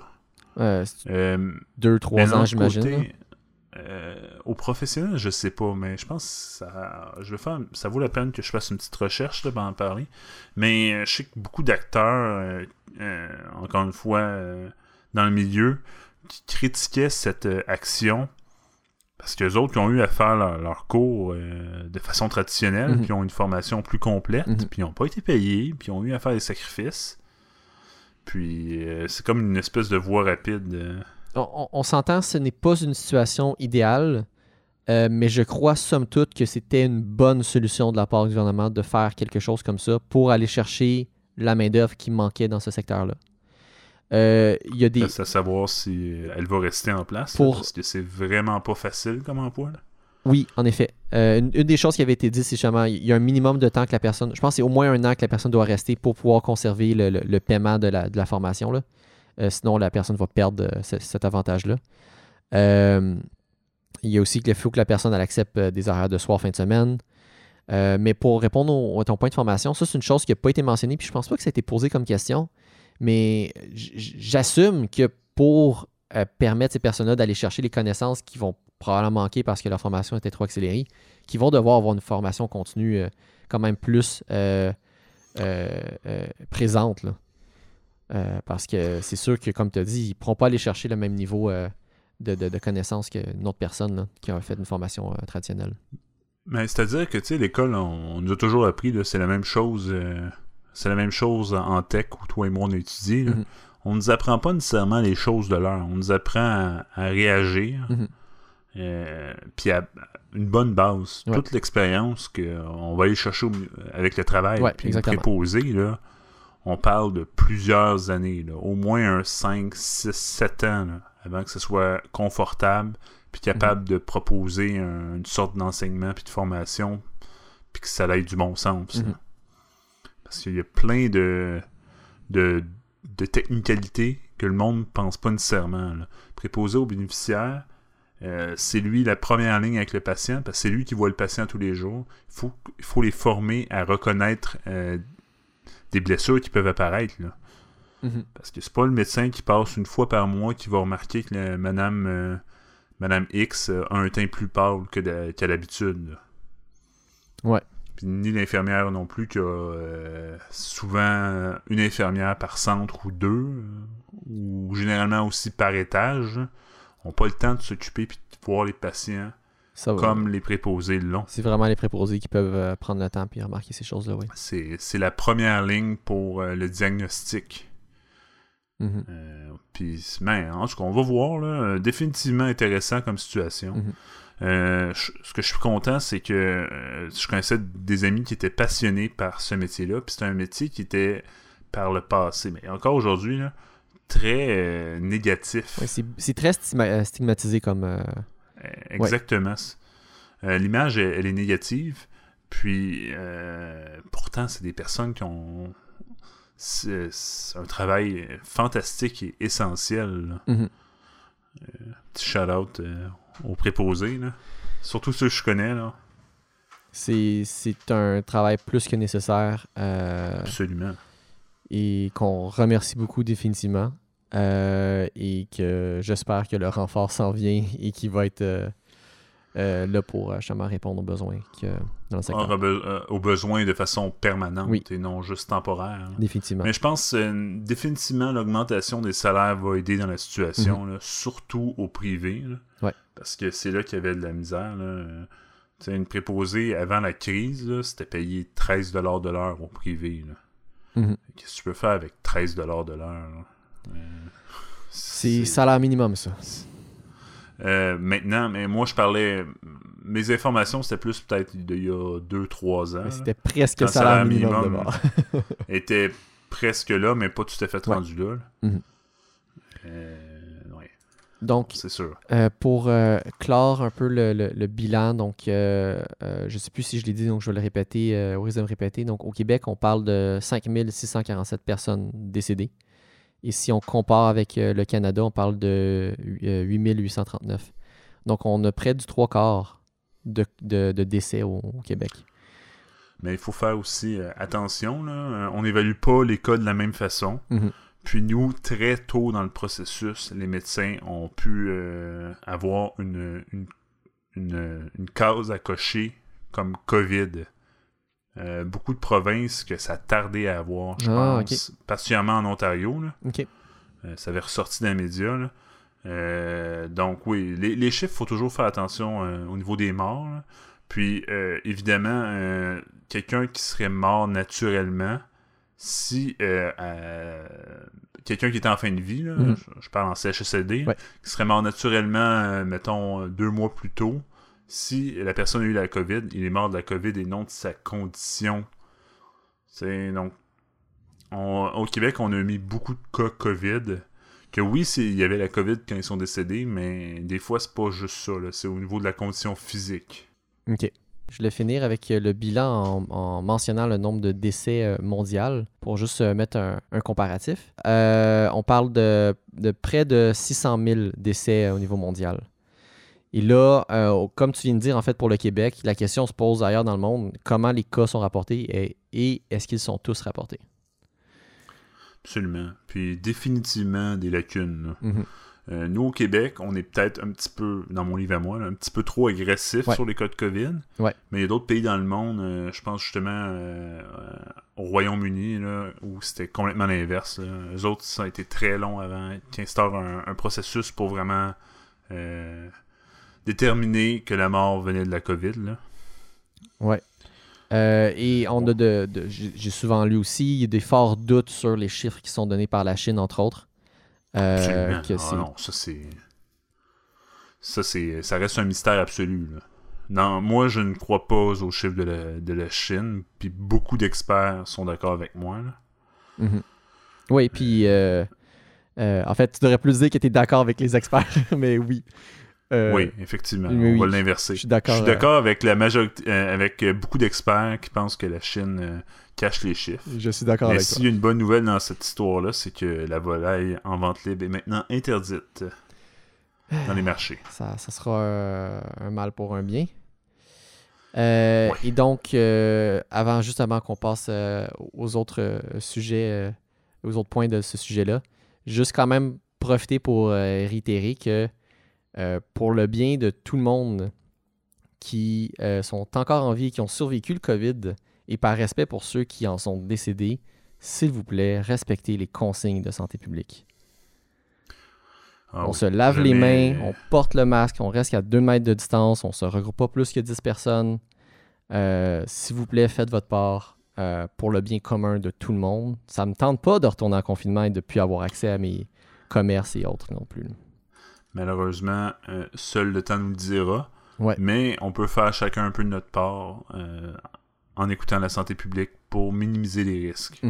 Euh, deux, trois ans, j'imagine. Euh, au professionnel, je sais pas, mais je pense que ça, je vais faire, ça vaut la peine que je fasse une petite recherche là, pour en parler. Mais euh, je sais que beaucoup d'acteurs, euh, euh, encore une fois, euh, dans le milieu, qui critiquaient cette action parce que les autres qui ont eu à faire leur, leur cours de façon traditionnelle, Mhm. puis ont une formation plus complète, Mhm. puis ils n'ont pas été payés, puis ils ont eu à faire des sacrifices. Puis c'est comme une espèce de voie rapide. On, on- s'entend, ce n'est pas une situation idéale, euh, mais je crois, somme toute, que c'était une bonne solution de la part du gouvernement de faire quelque chose comme ça pour aller chercher la main-d'œuvre qui manquait dans ce secteur-là. Euh, Il y a des. Reste à savoir si elle va rester en place. Pour- là, parce que c'est vraiment pas facile comme emploi. là. Oui, en effet. Euh, une, une des choses qui avait été dit, c'est justement, il y a un minimum de temps que la personne. Je pense que c'est au moins un an que la personne doit rester pour pouvoir conserver le, le- le paiement de la, de la formation. Là. Euh, sinon, la personne va perdre euh, ce- cet avantage-là. Euh, il y a aussi qu'il faut que la personne accepte des horaires de soir, fin de semaine. Mais pour répondre à ton point de formation, ça, c'est une chose qui n'a pas été mentionnée, puis je pense pas que ça a été posé comme question. Mais j'assume que pour euh, permettre ces personnes-là d'aller chercher les connaissances qui vont probablement manquer parce que leur formation était trop accélérée, qui vont devoir avoir une formation continue quand même plus présente. là. Euh, parce que c'est sûr que, comme tu as dit, ils ne pourront pas aller chercher le même niveau euh, de, de, de connaissances qu'une autre personne là, qui a fait une formation euh, traditionnelle. Mais c'est-à-dire que, tu sais, l'école, on, on nous a toujours appris, c'est la même chose. c'est la même chose en tech où toi et moi on a étudié. là. Mhm. On nous apprend pas nécessairement les choses de l'heure. On nous apprend à, à réagir. Mhm. euh, puis à une bonne base. Ouais. Toute l'expérience qu'on va aller chercher au- avec le travail. Ouais, puis préposé, là, on parle de plusieurs années. là. au moins un 5, 6, 7 ans là, avant que ce soit confortable puis capable Mhm. de proposer un- une sorte d'enseignement puis de formation puis que ça aille du bon sens. Mhm. Parce qu'il y a plein de, de, de technicalités que le monde pense pas nécessairement. là. Préposé aux bénéficiaires, euh, c'est lui la première ligne avec le patient, parce que c'est lui qui voit le patient tous les jours. Il faut, faut les former à reconnaître euh, des blessures qui peuvent apparaître. Là. Mhm. Parce que c'est pas le médecin qui passe une fois par mois qui va remarquer que la- madame, euh, madame X a un teint plus pâle que qu'à l'habitude. Ouais. Puis ni l'infirmière non plus qui a euh, souvent une infirmière par centre ou deux, euh, ou généralement aussi par étage, n'ont pas le temps de s'occuper puis de voir les patients Ça va. comme les préposés l'ont. C'est vraiment les préposés qui peuvent euh, prendre le temps et remarquer ces choses-là, oui. C'est c'est la première ligne pour euh, le diagnostic. Euh, Puis, ben, en tout cas, on va voir, là, définitivement intéressant comme situation. Mhm. Je- ce que je suis content, c'est que je connaissais des amis qui étaient passionnés par ce métier-là, puis c'était un métier qui était par le passé, mais encore aujourd'hui, très négatif. Ouais, c'est c'est très stigma- stigmatisé comme. Euh, Euh, Exactement. Euh, L'image, elle, elle est négative, puis euh, pourtant, c'est des personnes qui ont c'est un travail fantastique et essentiel. là. Mhm. Petit shout-out euh, aux préposés, là. surtout ceux que je connais. Là. C'est c'est un travail plus que nécessaire euh, Absolument. et qu'on remercie beaucoup définitivement. Euh, et que j'espère que le renfort s'en vient et qu'il va être euh, euh, là pour justement répondre aux besoins que, dans le secteur. Be- aux besoins de façon permanente Oui. et non juste temporaire. là. Définitivement. Mais je pense définitivement l'augmentation des salaires va aider dans la situation, là, surtout au privé. là. Mhm. Ouais. Parce que c'est là qu'il y avait de la misère. Là. Une préposée avant la crise, c'était payé 13$ de l'heure au privé. Mhm. Qu'est-ce que tu peux faire avec 13$ de l'heure? C'est salaire minimum, ça. Euh, maintenant, mais moi, je parlais. Mes informations, c'était plus peut-être il y a 2-3 ans. C'était presque le salaire salaire minimum, était presque là, mais pas tout à fait Ouais. rendu là. là. Mhm. Euh, ouais, Donc, c'est sûr. Euh, pour clore un peu le, le- le bilan, donc je ne sais plus si je l'ai dit, donc je vais le répéter, au risque de me répéter. Donc au Québec, on parle de 5647 personnes décédées. Et si on compare avec euh, le Canada, on parle de euh, 8839. Donc on a près du trois quarts de, de- de décès au, au Québec. Mais il faut faire aussi euh, attention. Là. Euh, On n'évalue pas les cas de la même façon. Mhm. Puis nous, très tôt dans le processus, les médecins ont pu euh, avoir une, une, une, une case à cocher comme COVID. Euh, beaucoup de provinces que ça tardait à avoir, je Ah, pense. Particulièrement en Ontario. Là. Euh, ça avait ressorti dans les médias. là. Euh, donc oui, les, les chiffres, il faut toujours faire attention au niveau des morts. là. Puis évidemment, quelqu'un qui serait mort naturellement, si quelqu'un qui était en fin de vie, là, Mhm. je, je parle en CHSLD, Ouais. qui serait mort naturellement, mettons, deux mois plus tôt, si la personne a eu la COVID, il est mort de la COVID et non de sa condition. C'est donc on- au Québec, on a mis beaucoup de cas COVID. Que oui, il y avait la COVID quand ils sont décédés, mais des fois, c'est pas juste ça. C'est au niveau de la condition physique. OK. Je vais finir avec le bilan en, en mentionnant le nombre de décès euh, mondial pour juste euh, mettre un, comparatif. Euh, on parle de, de près de 600 000 décès au niveau mondial. Et là, euh, comme tu viens de dire, en fait, pour le Québec, la question se pose ailleurs dans le monde comment les cas sont rapportés et, et est-ce qu'ils sont tous rapportés? Absolument. Puis définitivement des lacunes. là. Mhm. Euh, nous, au Québec, on est peut-être un petit peu, dans mon livre à moi, là, un petit peu trop agressif Ouais. sur les cas de COVID. Ouais. Mais il y a d'autres pays dans le monde, euh, je pense justement au Royaume-Uni, où c'était complètement l'inverse. Eux autres, ça a été très long avant qu'ils instaurent un, un processus pour vraiment déterminer que la mort venait de la COVID. Là. Ouais. Euh, et on a de, de- j'ai souvent lu aussi, il y a des forts doutes sur les chiffres qui sont donnés par la Chine, entre autres. Euh, que Ah non, ça c'est. Ça c'est. Ça reste un mystère absolu. Là. Non, moi je ne crois pas aux chiffres de la, de la Chine, puis beaucoup d'experts sont d'accord avec moi. là. Mhm. Oui, puis euh, euh, en fait, tu devrais plus dire que tu es d'accord avec les experts, mais oui. Euh, oui, effectivement. on va l'inverser. je suis d'accord, avec la majorité, euh, avec euh, beaucoup d'experts qui pensent que la Chine cache les chiffres. Je suis d'accord avec s'il y a une bonne nouvelle dans cette histoire-là, c'est que la volaille en vente libre est maintenant interdite dans les marchés. Ça, ça sera un mal pour un bien. Euh, Ouais. Et donc, euh, avant, juste avant qu'on passe euh, aux autres sujets, aux autres points de ce sujet-là, juste quand même profiter pour réitérer que euh, pour le bien de tout le monde qui euh, sont encore en vie, qui ont survécu le COVID, et par respect pour ceux qui en sont décédés, s'il vous plaît, respectez les consignes de santé publique. Ah on oui, se lave les mains, on porte le masque, on reste à 2 mètres de distance, on se regroupe pas plus que 10 personnes. Euh, S'il vous plaît, faites votre part euh, pour le bien commun de tout le monde. Ça me tente pas de retourner en confinement et de plus avoir accès à mes commerces et autres non plus. Malheureusement, euh, seul le temps nous le dira. Ouais. Mais on peut faire chacun un peu de notre part euh, en écoutant la santé publique pour minimiser les risques.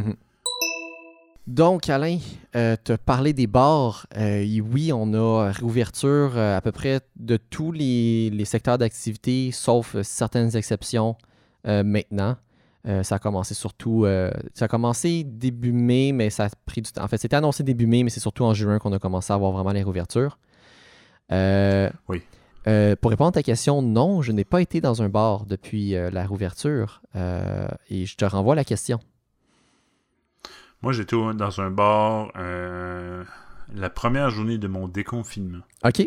Donc, Alain, euh, te parler des bars, euh, oui, on a réouverture à peu près de tous les, les secteurs d'activité, sauf certaines exceptions maintenant. Ça a commencé surtout, ça a commencé début mai, mais ça a pris du temps. En fait, c'était annoncé début mai, mais c'est surtout en juin qu'on a commencé à avoir vraiment les réouvertures. Euh, Oui. euh, pour répondre à ta question, non, je n'ai pas été dans un bar depuis euh, la réouverture euh, et je te renvoie la question. Moi, j'étais dans un bar la première journée de mon déconfinement. OK?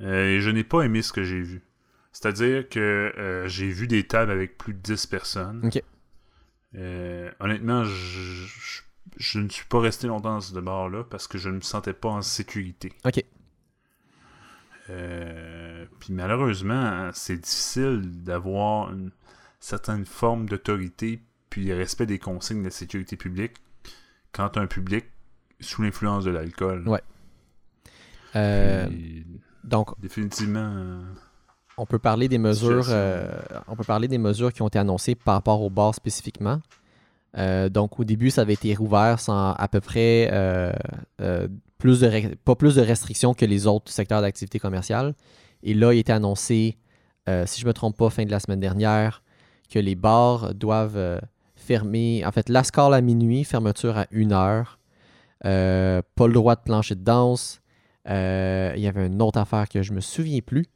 Et je n'ai pas aimé ce que j'ai vu. C'est-à-dire que j'ai vu des tables avec plus de 10 personnes. OK. Honnêtement, je, je- ne suis pas resté longtemps dans ce bar-là parce que je ne me sentais pas en sécurité. OK. Euh, puis malheureusement, c'est difficile d'avoir une certaine forme d'autorité puis respect des consignes de la sécurité publique quand un public sous l'influence de l'alcool. Ouais. Euh, donc, définitivement. On peut parler des mesures. Euh, on peut parler des mesures qui ont été annoncées par rapport au bar spécifiquement. Donc, au début, ça avait été rouvert sans à peu près plus de pas plus de restrictions que les autres secteurs d'activité commerciale. Et là, il a été annoncé, si je ne me trompe pas, fin de la semaine dernière, que les bars doivent fermer. En fait, l'escale à minuit, fermeture à une heure. pas le droit de plancher de danse. Euh, il y avait une autre affaire que je me souviens plus.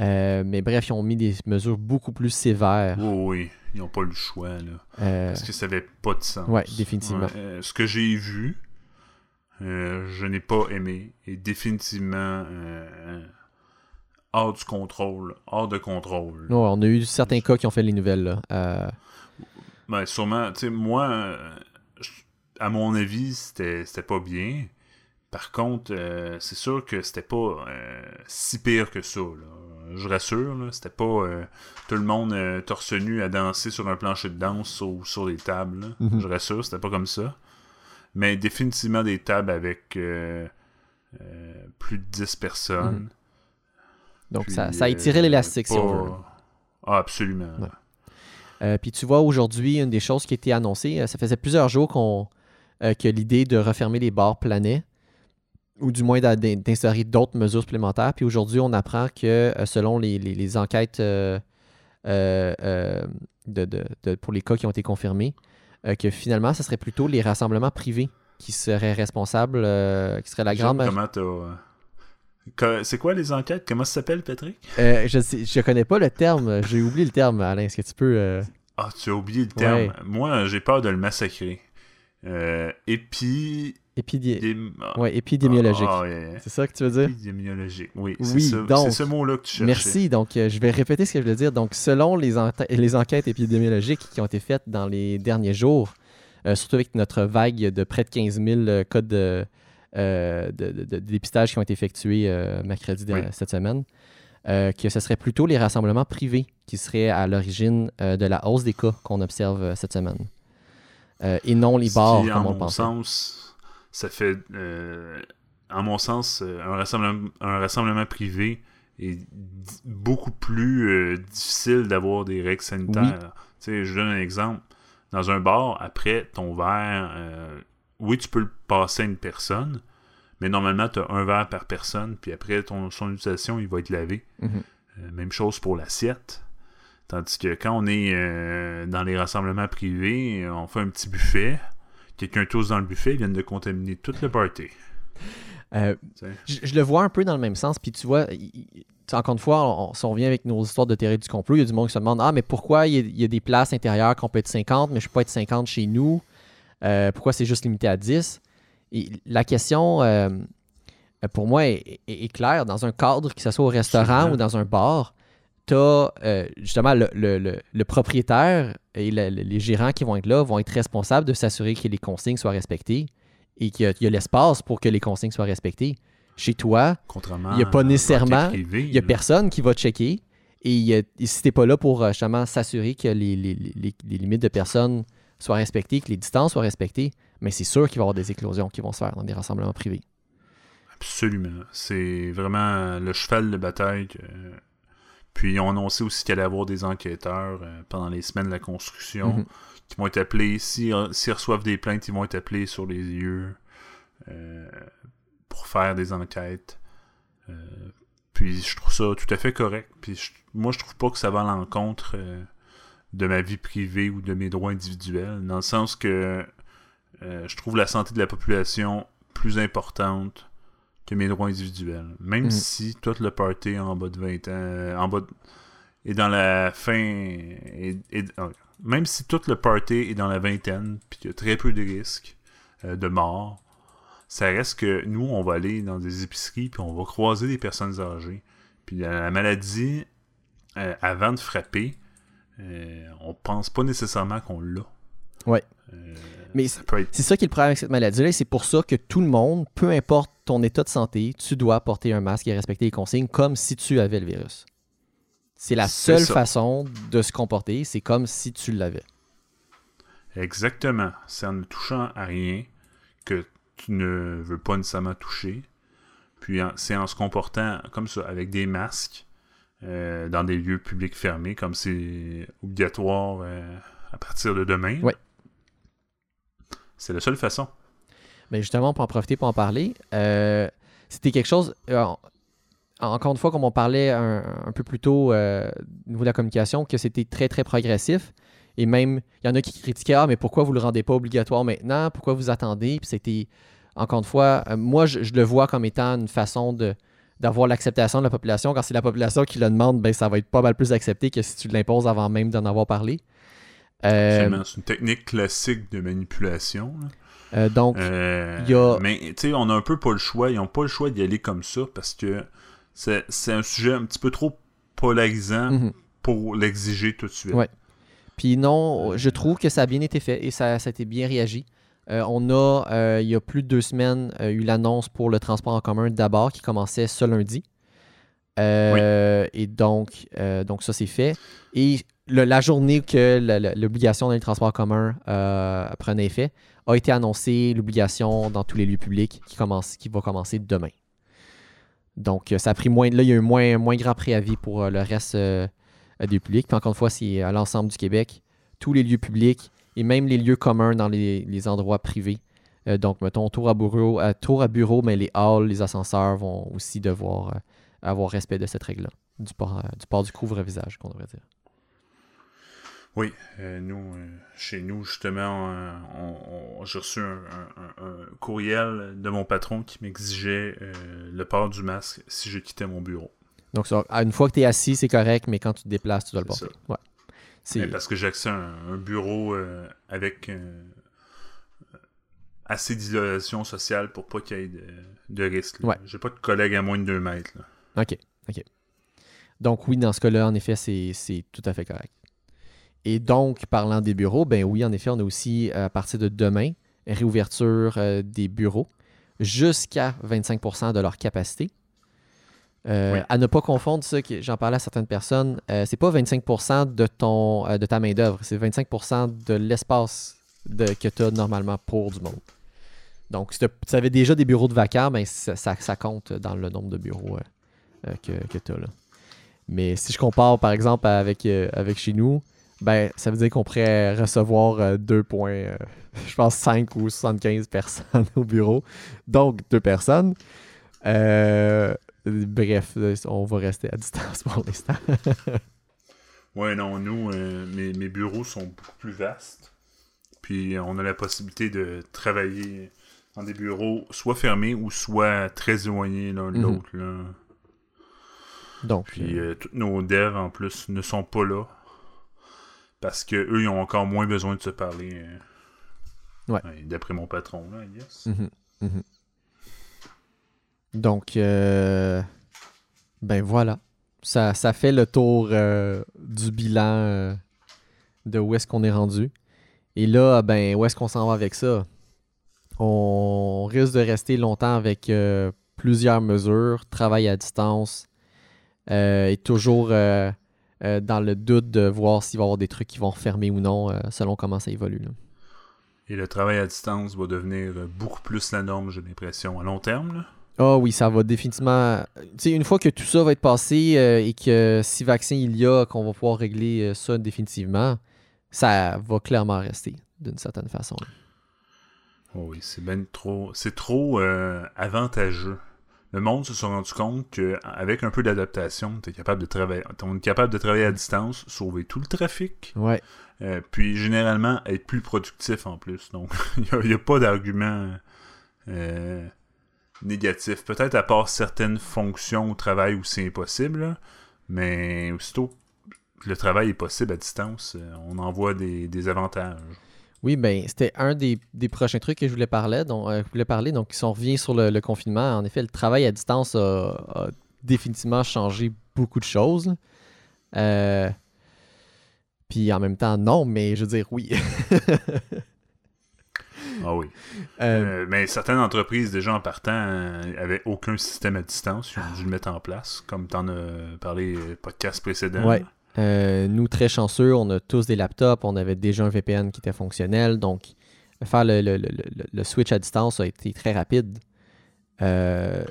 Euh, mais bref, ils ont mis des mesures beaucoup plus sévères. Oui, oui. Ils n'ont pas le choix. Là. Euh, Parce que ça n'avait pas de sens. Oui, définitivement. ce que j'ai vu, je n'ai pas aimé. Et définitivement hors du contrôle. Hors de contrôle. on a eu certains cas qui ont fait les nouvelles. Là. Ben, sûrement. Tu sais, moi, à mon avis, c'était pas bien. Par contre, euh, c'est sûr que c'était pas euh, si pire que ça. Je rassure, c'était pas euh, tout le monde torse nu à danser sur un plancher de danse ou sur des tables. Mhm. Je rassure, c'était pas comme ça. Mais définitivement des tables avec plus de 10 personnes. Mhm. Donc ça, a étiré l'élastique, si on veut. Ah, absolument. puis tu vois, aujourd'hui, une des choses qui a été annoncée, ça faisait plusieurs jours qu'on que l'idée de refermer les bars planait ou du moins d'instaurer d'autres mesures supplémentaires. Puis aujourd'hui, on apprend que euh, selon les, enquêtes euh, euh, de, pour les cas qui ont été confirmés, que finalement, ce serait plutôt les rassemblements privés qui seraient responsables, qui seraient la grande C'est quoi les enquêtes? Comment ça s'appelle, Patrick? je ne je connais pas le terme. J'ai oublié le terme, Alain. Est-ce que tu peux... Ah, tu as oublié le terme. Moi, j'ai peur de le massacrer. et puis Ouais, épidémiologique. Ah, c'est ça que tu veux dire? Épidémiologique, oui. C'est ce mot-là que tu cherchais. Merci. Donc, euh, je vais répéter ce que je veux dire. Donc, selon les, les enquêtes épidémiologiques qui ont été faites dans les derniers jours, euh, surtout avec notre vague de près de 15 000 euh, codes de, de, dépistage qui ont été effectués mercredi de, cette semaine, que ce serait plutôt les rassemblements privés qui seraient à l'origine de la hausse des cas qu'on observe cette semaine. et non les bars, comme on le pensait. Sens ça fait, euh, en mon sens, euh, un rassemblement, un rassemblement privé est beaucoup plus euh, difficile d'avoir des règles sanitaires. je donne un exemple. Dans un bar, après ton verre, oui, tu peux le passer à une personne, mais normalement, tu as un verre par personne, puis après ton, son utilisation, il va être lavé. Mhm. même chose pour l'assiette. Tandis que quand on est dans les rassemblements privés, on fait un petit buffet, quelqu'un tous dans le buffet, ils viennent de contaminer tout le party. Euh, je, le vois un peu dans le même sens. Puis tu vois, encore une fois, on, si on revient avec nos histoires de théorie du complot, il y a du monde qui se demande Ah, mais pourquoi il y, a, des places intérieures qu'on peut être 50, mais je peux pas être 50 chez nous? Euh, Pourquoi c'est juste limité à 10 Et la question, euh, pour moi, est, claire. Dans un cadre, que ce soit au restaurant ou dans un bar, tu as justement le, propriétaire et les gérants qui vont être là vont être responsables de s'assurer que les consignes soient respectées et qu'il y a, l'espace pour que les consignes soient respectées. Chez toi, il n'y a pas nécessairement, il y a personne qui va checker. Et, si tu n'es pas là pour euh, justement s'assurer que les, limites de personnes soient respectées, que les distances soient respectées, mais c'est sûr qu'il va y avoir des éclosions qui vont se faire dans des rassemblements privés. Absolument. C'est vraiment le cheval de bataille puis ils ont annoncé aussi qu'il allait y avoir des enquêteurs euh, pendant les semaines de la construction mhm. qui vont être appelés. S'ils reçoivent des plaintes, ils vont être appelés sur les lieux euh, pour faire des enquêtes. Euh, puis je trouve ça tout à fait correct. Puis moi, je trouve pas que ça va à l'encontre de ma vie privée ou de mes droits individuels, dans le sens que je trouve la santé de la population plus importante que mes droits individuels. Même mm. si tout le party en bas de 20 ans, en bas est dans la fin, et, ah, même si tout le party est dans la vingtaine, puis qu'il y a très peu de risques euh, de mort, ça reste que nous, on va aller dans des épiceries, puis on va croiser des personnes âgées. Puis la, maladie, euh, avant de frapper, euh, on pense pas nécessairement qu'on l'a. Ouais. Mais c'est ça qui est le problème avec cette maladie-là. C'est pour ça que tout le monde, peu importe ton état de santé, tu dois porter un masque et respecter les consignes comme si tu avais le virus. C'est la seule façon de se comporter. C'est comme si tu l'avais. Exactement. C'est en ne touchant à rien que tu ne veux pas nécessairement toucher. Puis c'est en se comportant comme ça, avec des masques, euh, dans des lieux publics fermés, comme c'est obligatoire euh, à partir de demain. Ouais. C'est la seule façon. Mais justement, pour en profiter pour en parler, euh, c'était quelque chose. encore une fois, comme on parlait un, peu plus tôt au niveau de la communication, que c'était très, très progressif. Et même, il y en a qui critiquaient Ah, mais pourquoi vous ne le rendez pas obligatoire maintenant? Pourquoi vous attendez? Puis c'était, encore une fois, moi, je, le vois comme étant une façon de, d'avoir l'acceptation de la population. Quand c'est la population qui le demande, ben, ça va être pas mal plus accepté que si tu l'imposes avant même d'en avoir parlé. Euh, c'est une technique classique de manipulation. Euh, donc, euh, y a... Mais tu sais, on a un peu pas le choix. Ils n'ont pas le choix d'y aller comme ça parce que c'est un sujet un petit peu trop polarisant mhm. pour l'exiger tout de suite. Ouais. Puis non, je trouve que ça a bien été fait et ça, ça a été bien réagi. Euh, on a, euh, il y a plus de deux semaines, euh, eu l'annonce pour le transport en commun d'abord qui commençait ce lundi. Et donc, donc ça, c'est fait. Et la journée que l'obligation dans les transports en commun prenait effet, a été annoncée l'obligation dans tous les lieux publics qui, commence, qui va commencer demain. Donc, ça a pris moins. Là, il y a eu moins, moins grand préavis pour le reste des publics. Puis encore une fois, c'est à l'ensemble du Québec. Tous les lieux publics et même les lieux communs dans les, endroits privés. Euh, donc, mettons, tour à bureau, tour à bureau, mais les halls, les ascenseurs vont aussi devoir euh, avoir respect de cette règle-là, du euh, du port du couvre-visage, qu'on devrait dire. Oui, nous, chez nous, justement, j'ai reçu un, courriel de mon patron qui m'exigeait le port du masque si je quittais mon bureau. Donc, une fois que tu es assis, c'est correct, mais quand tu te déplaces, tu dois le porter. Ouais parce que j'ai accès à un, bureau euh, avec euh, assez d'isolation sociale pour pas qu'il y ait de, de risque. J'ai pas de collègues à moins de 2 mètres. OK. OK. Donc oui, dans ce cas-là, en effet, c'est tout à fait correct. Et donc, parlant des bureaux, ben oui, en effet, on a aussi, à partir de demain, réouverture euh, des bureaux jusqu'à 25% de leur capacité. Euh, à ne pas confondre ça, j'en parlais à certaines personnes, euh, c'est pas 25% de, ton, euh, de ta main-d'œuvre, c'est 25% de l'espace que tu as normalement pour du monde. Donc, si tu avais déjà des bureaux de vacances, ben, ça, compte dans le nombre de bureaux que, que tu as là. Mais si je compare par exemple avec, avec chez nous, ben, ça veut dire qu'on pourrait recevoir 2 points, je pense 5 ou 75 personnes au bureau. Donc, deux personnes. Euh, Bref, on va rester à distance pour l'instant. ouais, non, nous, euh, mes, bureaux sont beaucoup plus vastes. Puis on a la possibilité de travailler dans des bureaux soit fermés ou soit très éloignés l'un de mhm. l'autre. Donc. Puis euh, euh, tous nos devs en plus ne sont pas là. Parce que eux, ils ont encore moins besoin de se parler. ouais. D'après mon patron, là, yes. Mhm. Donc, euh, ben voilà. Ça, ça, fait le tour euh, du bilan euh, de où est-ce qu'on est rendu. Et là, ben, où est-ce qu'on s'en va avec ça? On risque de rester longtemps avec plusieurs mesures, travail à distance, et toujours dans le doute de voir s'il va y avoir des trucs qui vont refermer ou non, selon comment ça évolue. Et le travail à distance va devenir beaucoup plus la norme, j'ai l'impression, à long terme. Ah oui, ça va définitivement. Tu sais, une fois que tout ça va être passé euh, et que si vaccin il y a, qu'on va pouvoir régler euh, ça définitivement, ça va clairement rester d'une certaine façon. Oh oui, c'est bien trop. C'est trop euh, avantageux. Le monde se sont rendu compte qu'avec un peu d'adaptation, tu es capable de travailler. On est capable de travailler à distance, sauver tout le trafic. Ouais. puis généralement être plus productif en plus. Donc, il n'y a, pas d'argument négatif. Peut-être à part certaines fonctions au travail où c'est impossible, mais aussitôt le travail est possible à distance, euh, on en voit des, avantages. Oui, ben c'était un des, prochains trucs que je voulais parler. Donc, euh, voulais parler. Donc, si on revient sur le, confinement, en effet, le travail à distance a, définitivement changé beaucoup de choses. Euh, puis en même temps, non, mais je veux dire oui. Ah oui. Euh, euh, mais certaines entreprises, déjà en partant, n'avaient euh, aucun système à distance. Ils ont dû le mettre en place, comme tu en as parlé podcast précédent. Ouais. Euh, nous, très chanceux, on a tous des laptops, on avait déjà un VPN qui était fonctionnel, donc faire le, le- le- le- switch à distance a été très rapide. Euh,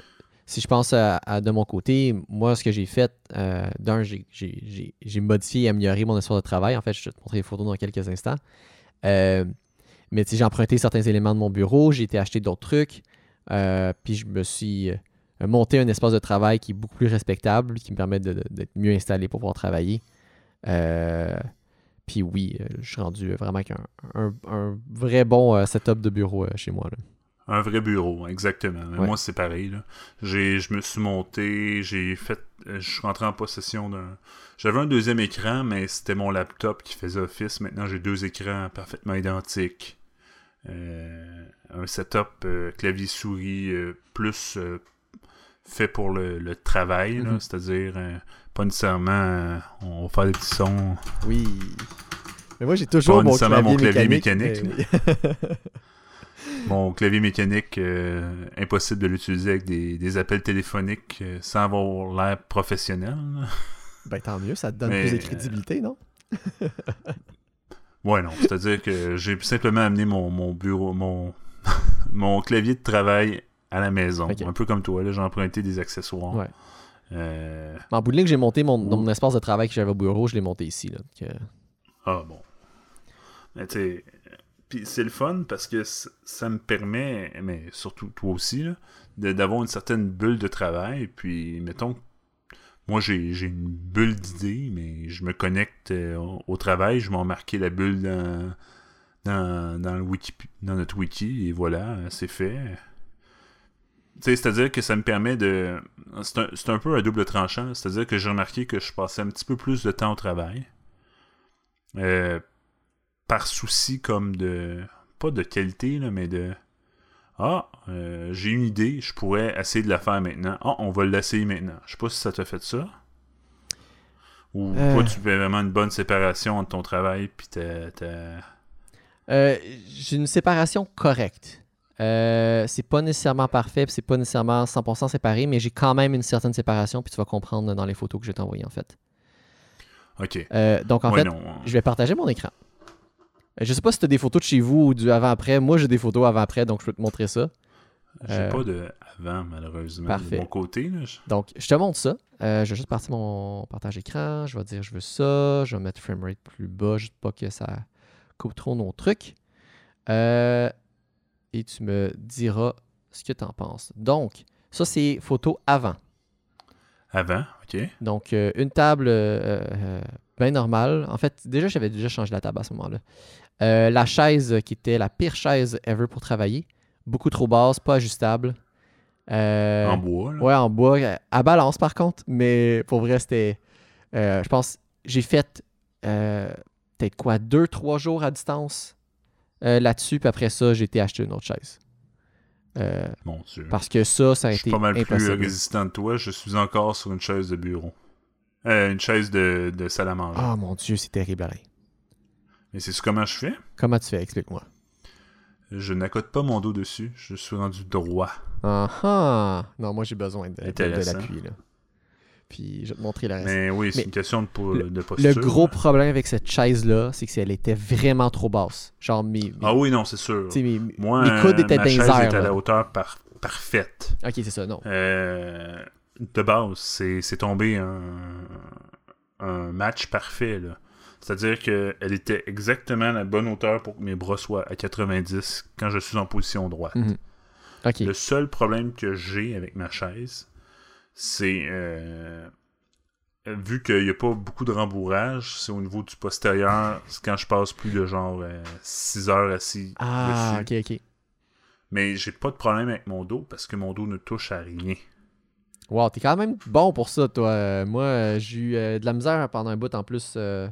si je pense à, de mon côté, moi, ce que j'ai fait, euh, d'un, j'ai- modifié et amélioré mon espace de travail. En fait, je vais te montrer les photos dans quelques instants. Mais j'ai emprunté certains éléments de mon bureau, j'ai été acheter d'autres trucs, puis je me suis monté un espace de travail qui est beaucoup plus respectable, qui me permet d'être mieux installé pour pouvoir travailler. Euh, puis oui, euh, je suis rendu vraiment avec un, un- un vrai bon euh, setup de bureau euh, chez moi. là. Un vrai bureau, exactement. Mais Ouais. Moi, c'est pareil. Là. Je me suis monté, j'ai fait. euh, Je suis rentré en possession d'un. J'avais un deuxième écran, mais c'était mon laptop qui faisait office. Maintenant, j'ai deux écrans parfaitement identiques. Euh, un setup euh, clavier-souris euh, plus euh, fait pour le, le travail, Mhm. c'est-à-dire euh, pas nécessairement euh, on va faire des petits sons. Oui. Mais moi, j'ai toujours Pas mon nécessairement clavier, mon clavier mécanique. mécanique, mais oui. Mon clavier mécanique, euh, impossible de l'utiliser avec des, des appels téléphoniques euh, sans avoir l'air professionnel. ben tant mieux, ça te donne Mais, plus de crédibilité, non? Ouais, non. C'est-à-dire que j'ai simplement amené mon, mon bureau, mon, mon clavier de travail à la maison. Un peu comme toi, là, j'ai emprunté des accessoires. Ouais. Euh, en bout de ligne, j'ai monté mon, espace de travail que j'avais au bureau, je l'ai monté ici. Là, Ah bon. Mais tu puis c'est le fun parce que ça me permet, mais surtout toi aussi, d'avoir une certaine bulle de travail. Puis, mettons, moi j'ai une bulle d'idées, mais je me connecte euh, au, au travail, je m'en marqué la bulle dans, dans, dans, le wiki, dans notre wiki, et voilà, c'est fait. C'est-à-dire que ça me permet de... C'est un, peu un double tranchant. C'est-à-dire que j'ai remarqué que je passais un petit peu plus de temps au travail. Euh, par souci comme de... Pas de qualité, là, mais de... Ah, euh, j'ai une idée, je pourrais essayer de la faire maintenant. Ah, on va l'essayer maintenant. Je sais pas si ça t'a fait ça. Ou Euh. toi, tu fais vraiment une bonne séparation entre ton travail puis ta... ta- euh, j'ai une séparation correcte. Euh, c'est pas nécessairement parfait, c'est pas nécessairement 100% séparé, mais j'ai quand même une certaine séparation, puis tu vas comprendre dans les photos que je vais t'envoyer en fait. Ok. Euh, donc en Ouais, fait, non. je vais partager mon écran. Euh, Je sais pas si tu as des photos de chez vous ou du avant-après. Moi, j'ai des photos avant-après, donc je peux te montrer ça. J'ai euh, pas de avant, malheureusement. parfait. De mon côté, là. je- Donc, je te montre ça. Je vais juste partir mon partage écran. Je vais dire je veux ça. Je vais mettre framerate plus bas, juste pas que ça coupe trop nos trucs. Euh, et tu me diras ce que tu en penses. Donc, ça, c'est photo avant. Avant, ok. Donc, euh, une table euh, euh, bien normale. En fait, déjà, j'avais déjà changé la table à ce moment-là. La chaise qui était la pire chaise ever pour travailler. Beaucoup trop basse, pas ajustable. En bois, là. Ouais, en bois. À balance, par contre. Mais pour vrai, c'était. je pense. J'ai fait peut-être quoi, deux, trois jours à distance euh, là-dessus. Puis après ça, j'ai été acheter une autre chaise. Euh, Mon Dieu. parce que ça, ça a Je été suis pas mal plus impossible. résistant que toi. Je suis encore sur une chaise de bureau. Euh, une chaise de, de salle à manger. Ah mon Dieu, c'est terrible. pareil. Mais c'est comment je fais? Comment tu fais? Explique-moi. Je n'accote pas mon dos dessus. Je suis rendu droit. Ah ah! Non, moi j'ai besoin de, de- l'appui. là. Puis je vais te montrer le reste. Mais oui, c'est une question de, po- le- de posture. Le gros problème avec cette chaise-là, c'est qu'elle était vraiment trop basse. Genre, mes, mes- Ah oui, non, c'est sûr. mes, Moi, mes coudes étaient ma chaise est à la hauteur par- parfaite. Ok, c'est ça, non. Euh, de base, c'est tombé un, un match parfait. là. C'est-à-dire qu'elle était exactement à la bonne hauteur pour que mes bras soient à 90 quand je suis en position droite. Ok. Le seul problème que j'ai avec ma chaise, c'est euh, vu qu'il n'y a pas beaucoup de rembourrage, c'est au niveau du postérieur, c'est quand je passe plus de genre 6 heures assis Ah, dessus. ok, ok. Mais j'ai pas de problème avec mon dos parce que mon dos ne touche à rien. Wow, t'es quand même bon pour ça, toi. Euh, moi, euh, j'ai eu euh, de la misère pendant un bout en plus euh,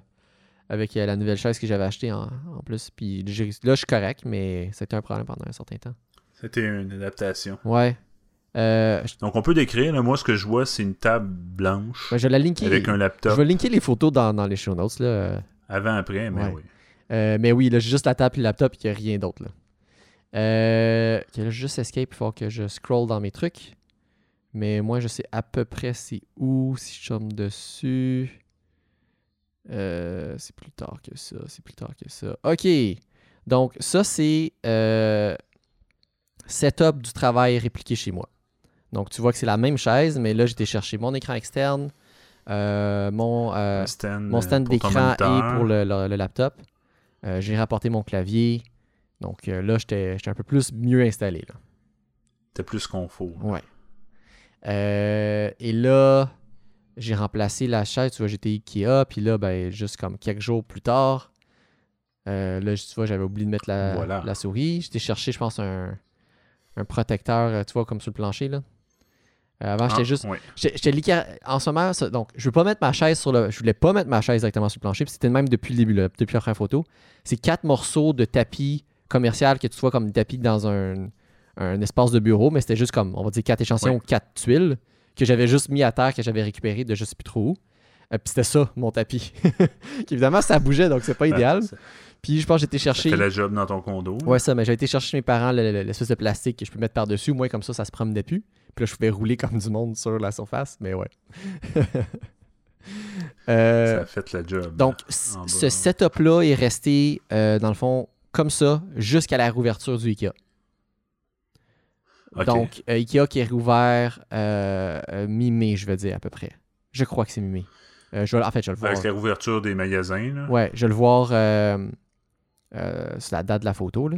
avec euh, la nouvelle chaise que j'avais achetée en, en plus. Puis là, je suis correct, mais c'était un problème pendant un certain temps. C'était une adaptation. Ouais. Euh, je, Donc on peut décrire, là, moi ce que je vois c'est une table blanche ben, je vais la linker. avec un Je laptop vais linker les photos dans, dans les show notes. Là. Euh, avant-après, mais Ouais. oui. Euh, mais oui, là, j'ai juste la table et le laptop, il n'y a rien d'autre. Là. Euh, là, juste escape, il faut que je scroll dans mes trucs. Mais moi, je sais à peu près c'est où, si je tombe dessus. Euh, c'est plus tard que ça, c'est plus tard que ça. OK. Donc, ça, c'est euh, setup du travail répliqué chez moi. Donc, tu vois que c'est la même chaise, mais là, j'étais chercher mon écran externe, euh, mon, euh, stand, mon euh, stand ton d'écran et pour le, le- le laptop. Euh, J'ai rapporté mon clavier. Donc euh, là, j'étais un peu plus mieux installé. Là. T'as plus confort. Ouais. Euh, et là, j'ai remplacé la chaise. Tu vois, j'étais Ikea. Puis là, ben, juste comme quelques jours plus tard, euh, là, tu vois, j'avais oublié de mettre la, Voilà. la souris. J'étais cherché, je pense, un, un protecteur, euh, tu vois, comme sur le plancher. Là. Euh, avant, j'étais Ah, juste. J'étais j'étais littéra- En ce moment, ça- donc, je veux pas mettre ma chaise sur le. Je voulais pas mettre ma chaise directement sur le plancher. puis C'était le même depuis le début, là, depuis la première photo. C'est quatre morceaux de tapis commercial que tu vois comme tapis dans un, un espace de bureau, mais c'était juste comme, on va dire, quatre échantillons, Ouais. quatre tuiles que j'avais juste mis à terre, que j'avais récupéré de je sais plus trop où. Euh, puis c'était ça, mon tapis. Évidemment, ça bougeait, donc c'est pas idéal. Ça, Puis je pense que j'ai été ça chercher. la job dans ton condo. Ouais, ça, mais j'ai été chercher chez mes parents le- le- l'espèce de plastique que je peux mettre par-dessus. Moi, comme ça, ça se promenait plus. Puis là, je pouvais rouler comme du monde sur la surface, mais ouais. Euh, Ça a fait la job. donc, ce setup-là est resté, euh, dans le fond, comme ça, jusqu'à la réouverture du IKEA. Donc, euh, IKEA qui est réouvert euh, mi-mai, je veux dire, à peu près. Je crois que c'est mi-mai. Je en fait, je vais le voir. Avec la rouverture des magasins, là. Ouais, je vais le voir sur la date de la photo. Là.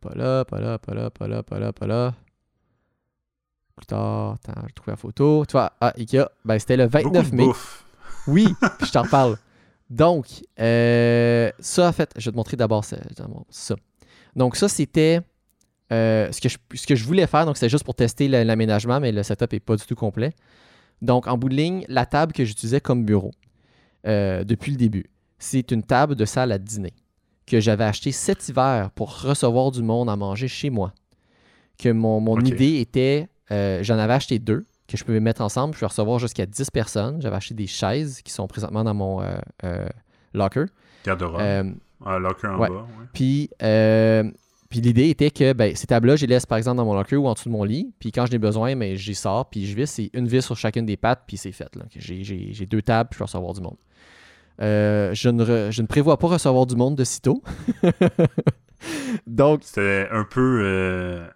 Pas là, pas là, pas là, pas là, pas là, pas là. Plus tard, attends, j'ai trouvé la photo. Tu vois, ah, Ikea, ben, c'était le Beaucoup 29 de mai. bouffe. Oui, puis je t'en reparle. Donc, euh, ça, en fait, je vais te montrer d'abord ça. Donc, ça, c'était euh, ce, que je, ce que je voulais faire. Donc, c'était juste pour tester l'aménagement, mais le setup n'est pas du tout complet. Donc, en bout de ligne, la table que j'utilisais comme bureau euh, depuis le début, c'est une table de salle à dîner que j'avais acheté cet hiver pour recevoir du monde à manger chez moi. Que mon, mon idée était, euh, j'en avais acheté deux que je pouvais mettre ensemble. Je peux recevoir jusqu'à 10 personnes. J'avais acheté des chaises qui sont présentement dans mon euh, euh, locker. Garde-robe. Un locker en ouais. bas. ouais. puis, puis l'idée était que ben, ces tables-là, je les laisse par exemple dans mon locker ou en dessous de mon lit. Puis quand je n'ai besoin, ben, j'y sors, puis je vis. C'est une vis sur chacune des pattes, puis c'est fait. J'ai, deux tables, puis je vais recevoir du monde. Je, ne re- je ne prévois pas recevoir du monde de sitôt. Donc, C'était un peu.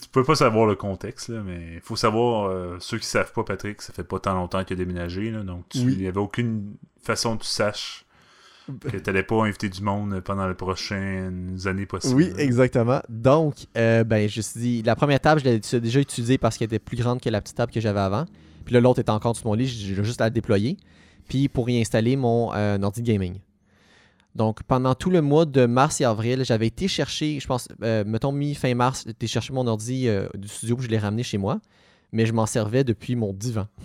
Tu peux pas savoir le contexte, là, mais il faut savoir, euh, ceux qui savent pas, Patrick, ça fait pas tant longtemps qu'il a déménagé, là, donc il Oui. n'y avait aucune façon que tu saches que tu n'allais pas inviter du monde pendant les prochaines années possibles. Oui, exactement. Donc, euh, ben, je me suis dit, la première table, je l'ai déjà utilisée parce qu'elle était plus grande que la petite table que j'avais avant. Puis là, l'autre était encore sur mon lit, j'ai juste à la déployer. Puis pour y installer mon euh, ordi gaming. Donc, pendant tout le mois de mars et avril, j'avais été chercher, je pense, euh, mettons mi-fin mars, été chercher mon ordi euh, du studio, puis je l'ai ramené chez moi. Mais je m'en servais depuis mon divan.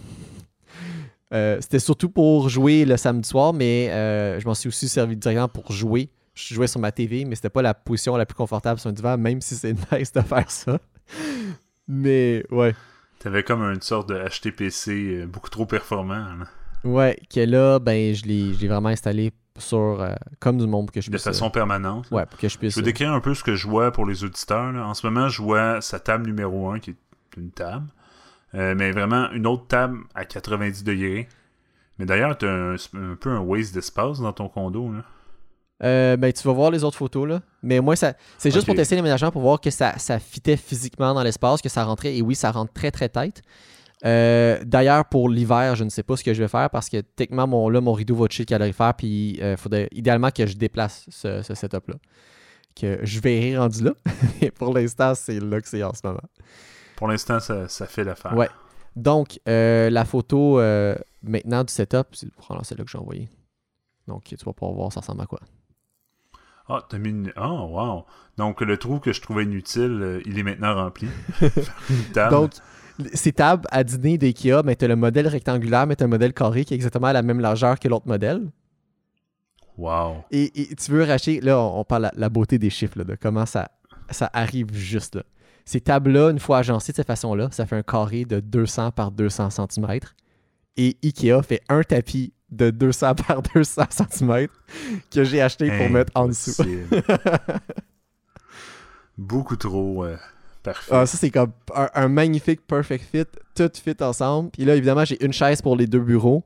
Euh, C'était surtout pour jouer le samedi soir, mais je m'en suis aussi servi directement pour jouer je jouais sur ma TV, mais c'était pas la position la plus confortable sur un divan, même si c'est nice de faire ça. Mais ouais. T'avais comme une sorte de HTPC beaucoup trop performant. là. Ouais, que là, ben, je l'ai je l'ai vraiment installé sur euh, comme du monde pour que je De puisse. façon permanente. euh, ouais, pour que je Je puisse. vais décrire un peu ce que je vois pour les auditeurs. là. En ce moment, je vois sa table numéro 1, qui est une table. Euh, mais vraiment une autre table à 90 degrés. Mais d'ailleurs, tu as un, un peu un waste d'espace dans ton condo. Là. Euh, ben, tu vas voir les autres photos, là. Mais moi, ça, c'est juste pour tester l'aménagement pour voir que ça, ça fitait physiquement dans l'espace, que ça rentrait. Et oui, ça rentre très, très tête. Euh, D'ailleurs, pour l'hiver, je ne sais pas ce que je vais faire parce que techniquement, mon, là, mon rideau va toucher le calorifère. Puis, il faudrait idéalement que je déplace ce, ce setup-là. Que je verrai rendu là. Mais pour l'instant, c'est là que c'est en ce moment. Pour l'instant, ça, ça fait l'affaire. Ouais. Donc, euh, la photo euh, maintenant du setup, c'est celle-là que j'ai envoyée. Donc, tu vas pouvoir voir ça ressemble à quoi. Ah, t'as mis une... Oh, wow. Donc, le trou que je trouvais inutile, euh, il est maintenant rempli. Donc, ces tables à dîner d'IKEA, mais tu as le modèle rectangulaire, mais tu as le modèle carré qui est exactement à la même largeur que l'autre modèle. Wow. Et, et tu veux racheter, là, on, on parle la, la beauté des chiffres, là, de comment ça, ça arrive juste là. Ces tables-là, une fois agencées de cette façon-là, ça fait un carré de 200 par 200 cm. Et IKEA fait un tapis de 200 par 200 cm que j'ai acheté pour mettre en dessous. Beaucoup trop euh, parfait. Ah, ça, c'est comme un, un magnifique perfect fit. Tout fit ensemble. Puis là, évidemment, j'ai une chaise pour les deux bureaux.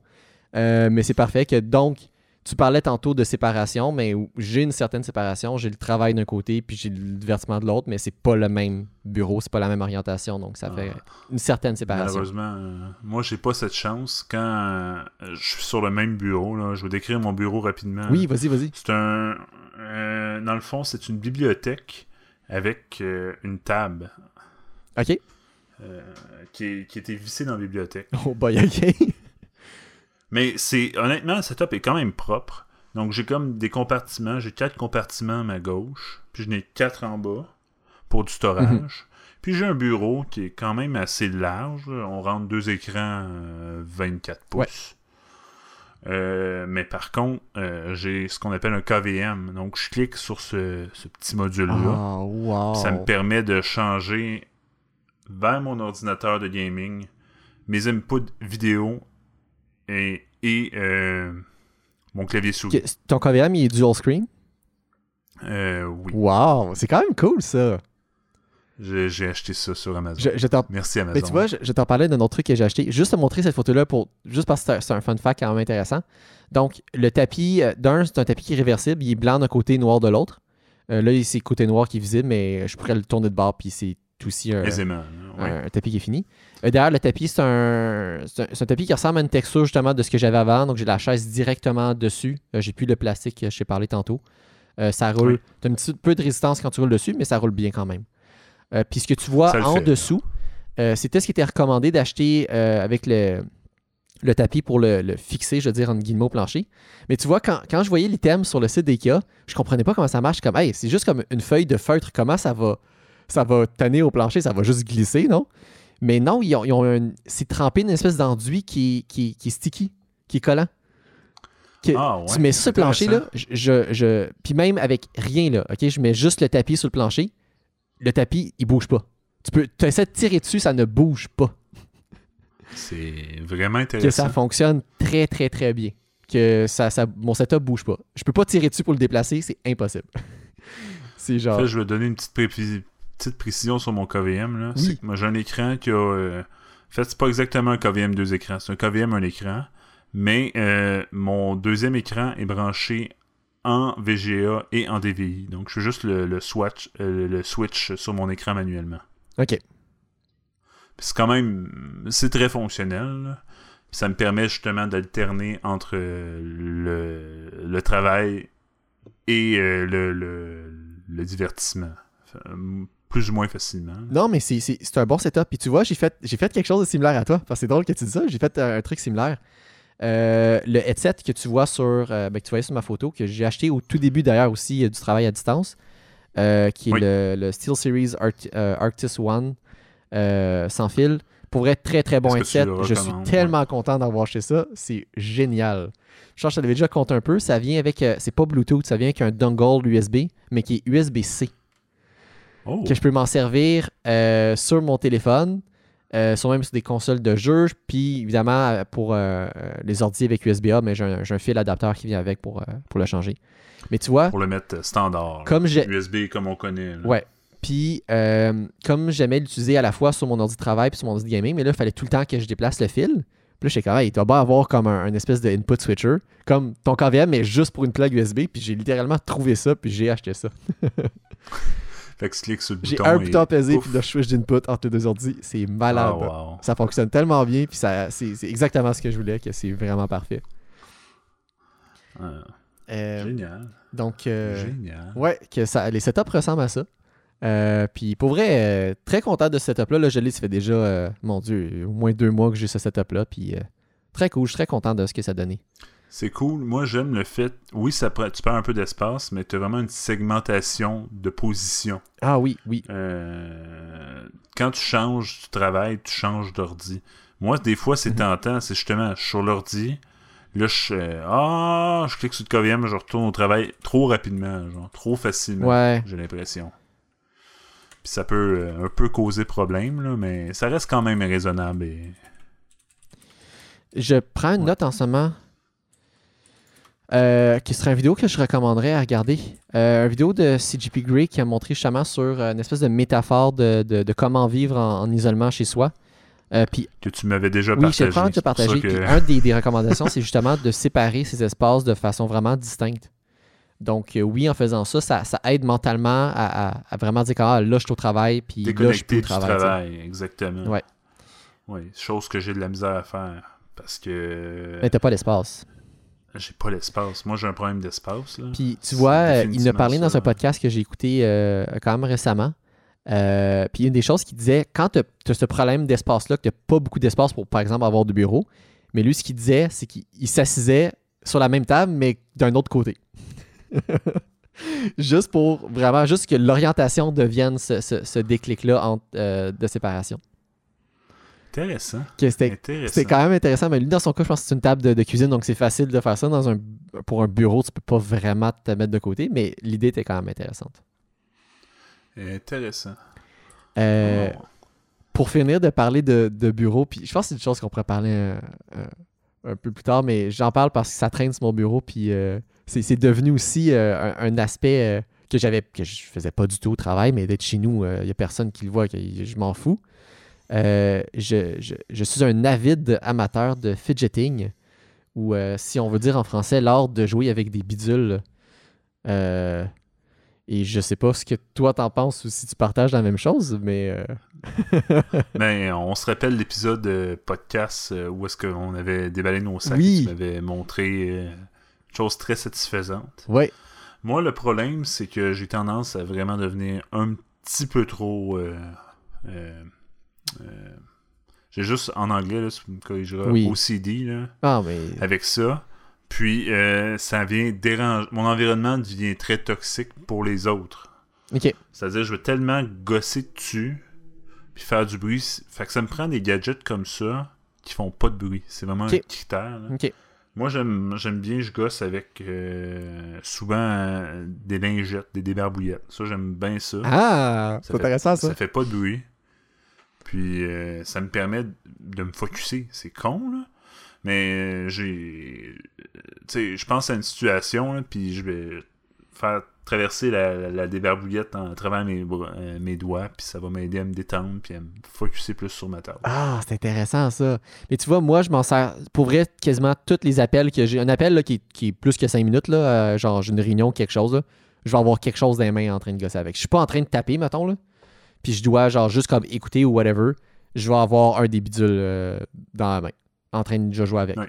Euh, mais c'est parfait que donc, tu parlais tantôt de séparation, mais j'ai une certaine séparation. J'ai le travail d'un côté, puis j'ai le divertissement de l'autre, mais c'est pas le même bureau, c'est pas la même orientation, donc ça fait Ah. une certaine séparation. Malheureusement, euh, moi, j'ai pas cette chance. Quand euh, je suis sur le même bureau, là, je vais décrire mon bureau rapidement. Oui, vas-y, vas-y. C'est un. euh, dans le fond, c'est une bibliothèque avec euh, une table Ok. euh, qui, était vissée dans la bibliothèque. Oh boy, ok. Mais c'est honnêtement, le setup est quand même propre. Donc j'ai comme des compartiments. J'ai quatre compartiments à ma gauche. Puis j'en ai quatre en bas pour du storage. Mhm. Puis j'ai un bureau qui est quand même assez large. On rentre deux écrans euh, 24 pouces. Euh, mais par contre, euh, j'ai ce qu'on appelle un KVM. Donc je clique sur ce, ce petit module-là. Oh, wow. Ça me permet de changer vers mon ordinateur de gaming mes inputs vidéo et, et euh, mon clavier souris. Ton KVM, il est dual screen? Oui, Wow, c'est quand même cool ça. J'ai acheté ça sur Amazon. Je, je t'en Merci Amazon. Mais tu vois, je, je t'en parlais d'un autre truc que j'ai acheté. Juste te montrer cette photo-là pour juste parce que c'est un- fun fact quand même intéressant. Donc, le tapis, euh, d'un, c'est un tapis qui est réversible. Il est blanc d'un côté, noir de l'autre. Euh, là, c'est le côté noir qui est visible, mais je pourrais le tourner de bord, puis c'est aussi un, Aisément. ouais. un- un tapis qui est fini. Euh, D'ailleurs, le tapis, c'est un, un, tapis qui ressemble à une texture justement de ce que j'avais avant. Donc, j'ai la chaise directement dessus. Euh, j'ai plus le plastique que je t'ai parlé tantôt. Ça roule. Oui. Tu as un petit peu de résistance quand tu roules dessus, mais ça roule bien quand même. Euh, Puis ce que tu vois Ça en fait, dessous, euh, c'était ce qui était recommandé d'acheter euh, avec le, le tapis pour le, le fixer, je veux dire, en guillemets au plancher. Mais tu vois, quand, quand je voyais l'item sur le site d'IKEA, je comprenais pas comment ça marche. Comme, hey, c'est juste comme une feuille de feutre. Comment ça va, ça va tanner au plancher? Ça va juste glisser, non? Mais non, ils ont, ils ont un- c'est trempé d'une espèce d'enduit qui, qui, qui est sticky, qui est collant. Que- Ah, ouais, tu mets sur le plancher, là, je, je, je- puis même avec rien, là, ok, je mets juste le tapis sur le plancher, le tapis, il bouge pas. Tu peux, essaies de tirer dessus, ça ne bouge pas. C'est vraiment Que ça intéressant. fonctionne très, très, très bien. Que ça, ça, mon setup bouge pas. Je peux pas tirer dessus pour le déplacer, c'est impossible. c'est En genre. fait, je vais donner une petite, pré- petite précision sur mon KVM. Là. Oui. C'est que moi, j'ai un écran qui a. euh, En fait, c'est pas exactement un KVM deux écrans. C'est un KVM un écran. Mais euh, mon deuxième écran est branché en VGA et en DVI. Donc, je fais juste le, le swatch, euh, le switch sur mon écran manuellement. Ok. C'est quand même. C'est très fonctionnel. là. Ça me permet justement d'alterner entre euh, le, le travail et euh, le, divertissement. Plus ou moins facilement. Non, mais c'est- un bon setup. Puis tu vois, j'ai fait, quelque chose de similaire à toi. C'est drôle que tu dis ça. J'ai fait un, un truc similaire. Euh, le headset que tu vois sur, euh, ben, que tu voyais sur ma photo, que j'ai acheté au tout début d'ailleurs aussi euh, du travail à distance, euh, qui est Oui. le, le SteelSeries Art, euh, Arctis One sans fil. Pour être très très bon headset, je suis tellement content d'avoir acheté ça. C'est génial. Je pense que je t'avais déjà compté un peu. Ça vient avec, c'est pas Bluetooth, ça vient avec un dongle USB, mais qui est USB-C Oh, que je peux m'en servir sur mon téléphone, euh, sur même sur des consoles de jeux, puis évidemment euh, pour euh, les ordi avec USB-A, mais j'ai un, fil adapteur qui vient avec pour, euh, pour le changer. Mais tu vois, pour le mettre standard. comme j'ai. USB comme on connaît. là. Ouais. Puis, comme j'aimais l'utiliser à la fois sur mon ordi de travail puis sur mon ordi de gaming, mais là, il fallait tout le temps que je déplace le fil. Puis là, j'étais comme, hey, tu vas bien avoir comme un, un espèce de input switcher, comme ton KVM, mais juste pour une plug USB. Puis j'ai littéralement trouvé ça, puis j'ai acheté ça. Fait que tu cliques sur le J'ai bouton. un et bouton pouf. puis le switch d'input entre les deux ordi. C'est malade. Ah, wow. Ça fonctionne tellement bien, puis ça, c'est, c'est exactement ce que je voulais, que c'est vraiment parfait. Ah, Euh, Génial. donc, euh, Génial. ouais, que ça, les setups ressemblent à ça. Euh, puis pour vrai, très content de ce setup-là. Là, je l'ai, ça fait déjà, mon Dieu, au moins deux mois que j'ai ce setup-là. Puis très cool, je suis très content de ce que ça a donné. C'est cool. Moi, j'aime le fait. Oui, ça tu perds un peu d'espace, mais tu as vraiment une segmentation de position. Ah oui, oui. Euh, quand tu changes du travail, tu changes d'ordi. Moi, des fois, c'est Mhm. tentant. C'est justement, je suis sur l'ordi. Là, je Ah, je clique sur le KVM, je retourne au travail trop rapidement, genre, trop facilement. Ouais. J'ai l'impression. Puis ça peut euh, un peu causer problème, là, mais ça reste quand même raisonnable. Et... Je prends une Ouais. note en ce moment. Euh, qui serait une vidéo que je recommanderais à regarder. Euh, une vidéo de CGP Grey qui a montré justement sur euh, une espèce de métaphore de, de- de comment vivre en, en isolement chez soi. Euh, puis, que tu m'avais déjà oui, je partagé. te partager. que- Puis un des, des recommandations, c'est justement de séparer ces espaces de façon vraiment distincte. Donc, euh, oui, en faisant ça, ça, ça aide mentalement à, à- à vraiment dire que ah, là, je suis au travail, puis là, je suis au du travail. sais. travail, exactement. Ouais. Oui, chose que j'ai de la misère à faire. Parce que Mais t'as pas l'espace. J'ai pas l'espace. Moi, j'ai un problème d'espace. là. Puis tu vois, euh, il a parlé dans ça, un podcast que j'ai écouté euh, quand même récemment. Euh, puis une des choses qu'il disait, quand tu as, ce problème d'espace-là, que tu pas beaucoup d'espace pour, par exemple, avoir du bureau, mais lui, ce qu'il disait, c'est qu'il il s'assisait sur la même table, mais d'un autre côté. juste pour vraiment, juste que l'orientation devienne ce, ce- ce déclic-là euh, de séparation. Intéressant. C'était quand même intéressant, mais lui, dans son cas, je pense que c'est une table de, de cuisine, donc c'est facile de faire ça. Dans un, pour un bureau, tu peux pas vraiment te mettre de côté, mais l'idée était quand même intéressante. Intéressant. Euh, Oh. pour finir de parler de, de bureau, puis je pense que c'est une chose qu'on pourrait parler un peu plus tard, mais j'en parle parce que ça traîne sur mon bureau, puis euh, c'est devenu aussi euh, un, un aspect que j'avais que je faisais pas du tout au travail, mais d'être chez nous, il n'y a personne qui le voit, que je m'en fous. Euh, je, je- je suis un avide amateur de fidgeting, ou euh, si on veut dire en français, l'art de jouer avec des bidules. Euh, et je sais pas ce que toi t'en penses ou si tu partages la même chose, mais Mais on se rappelle l'épisode podcast où est-ce qu'on avait déballé nos sacs Oui. et tu m'avais montré une chose très satisfaisante. ouais. Moi, le problème, c'est que j'ai tendance à vraiment devenir un petit peu trop. euh, j'ai juste en anglais, là, corrigeras, Oui. OCD, là, Ah, mais. avec ça. Puis, euh, ça vient déranger. Mon environnement devient très toxique pour les autres. Ok. C'est-à-dire, je veux tellement gosser dessus, puis faire du bruit. Fait que ça me prend des gadgets comme ça qui font pas de bruit. C'est vraiment un critère. là. Ok. Moi, j'aime bien, je gosse avec euh, souvent euh, des lingettes, des débarbouillettes. Ça, j'aime bien ça. Ah, c'est fait- intéressant ça. Ça fait pas de bruit. Puis euh, ça me permet de me focusser. C'est con, là. Mais euh, j'ai. Tu sais, je pense à une situation, puis je vais faire traverser la, débarbouillette en travers euh, mes doigts, puis ça va m'aider à me détendre, puis à me focusser plus sur ma table. Ah, c'est intéressant ça. Mais tu vois, moi, je m'en sers pour vrai quasiment tous les appels que j'ai. Un appel là, qui, est plus que 5 minutes, là, genre j'ai une réunion, quelque chose, je vais avoir quelque chose dans les mains en train de gosser avec. Je suis pas en train de taper, mettons, là. Puis je dois, genre, juste comme écouter ou whatever, je vais avoir un des bidules euh, dans la main, en train de jouer avec. Ouais.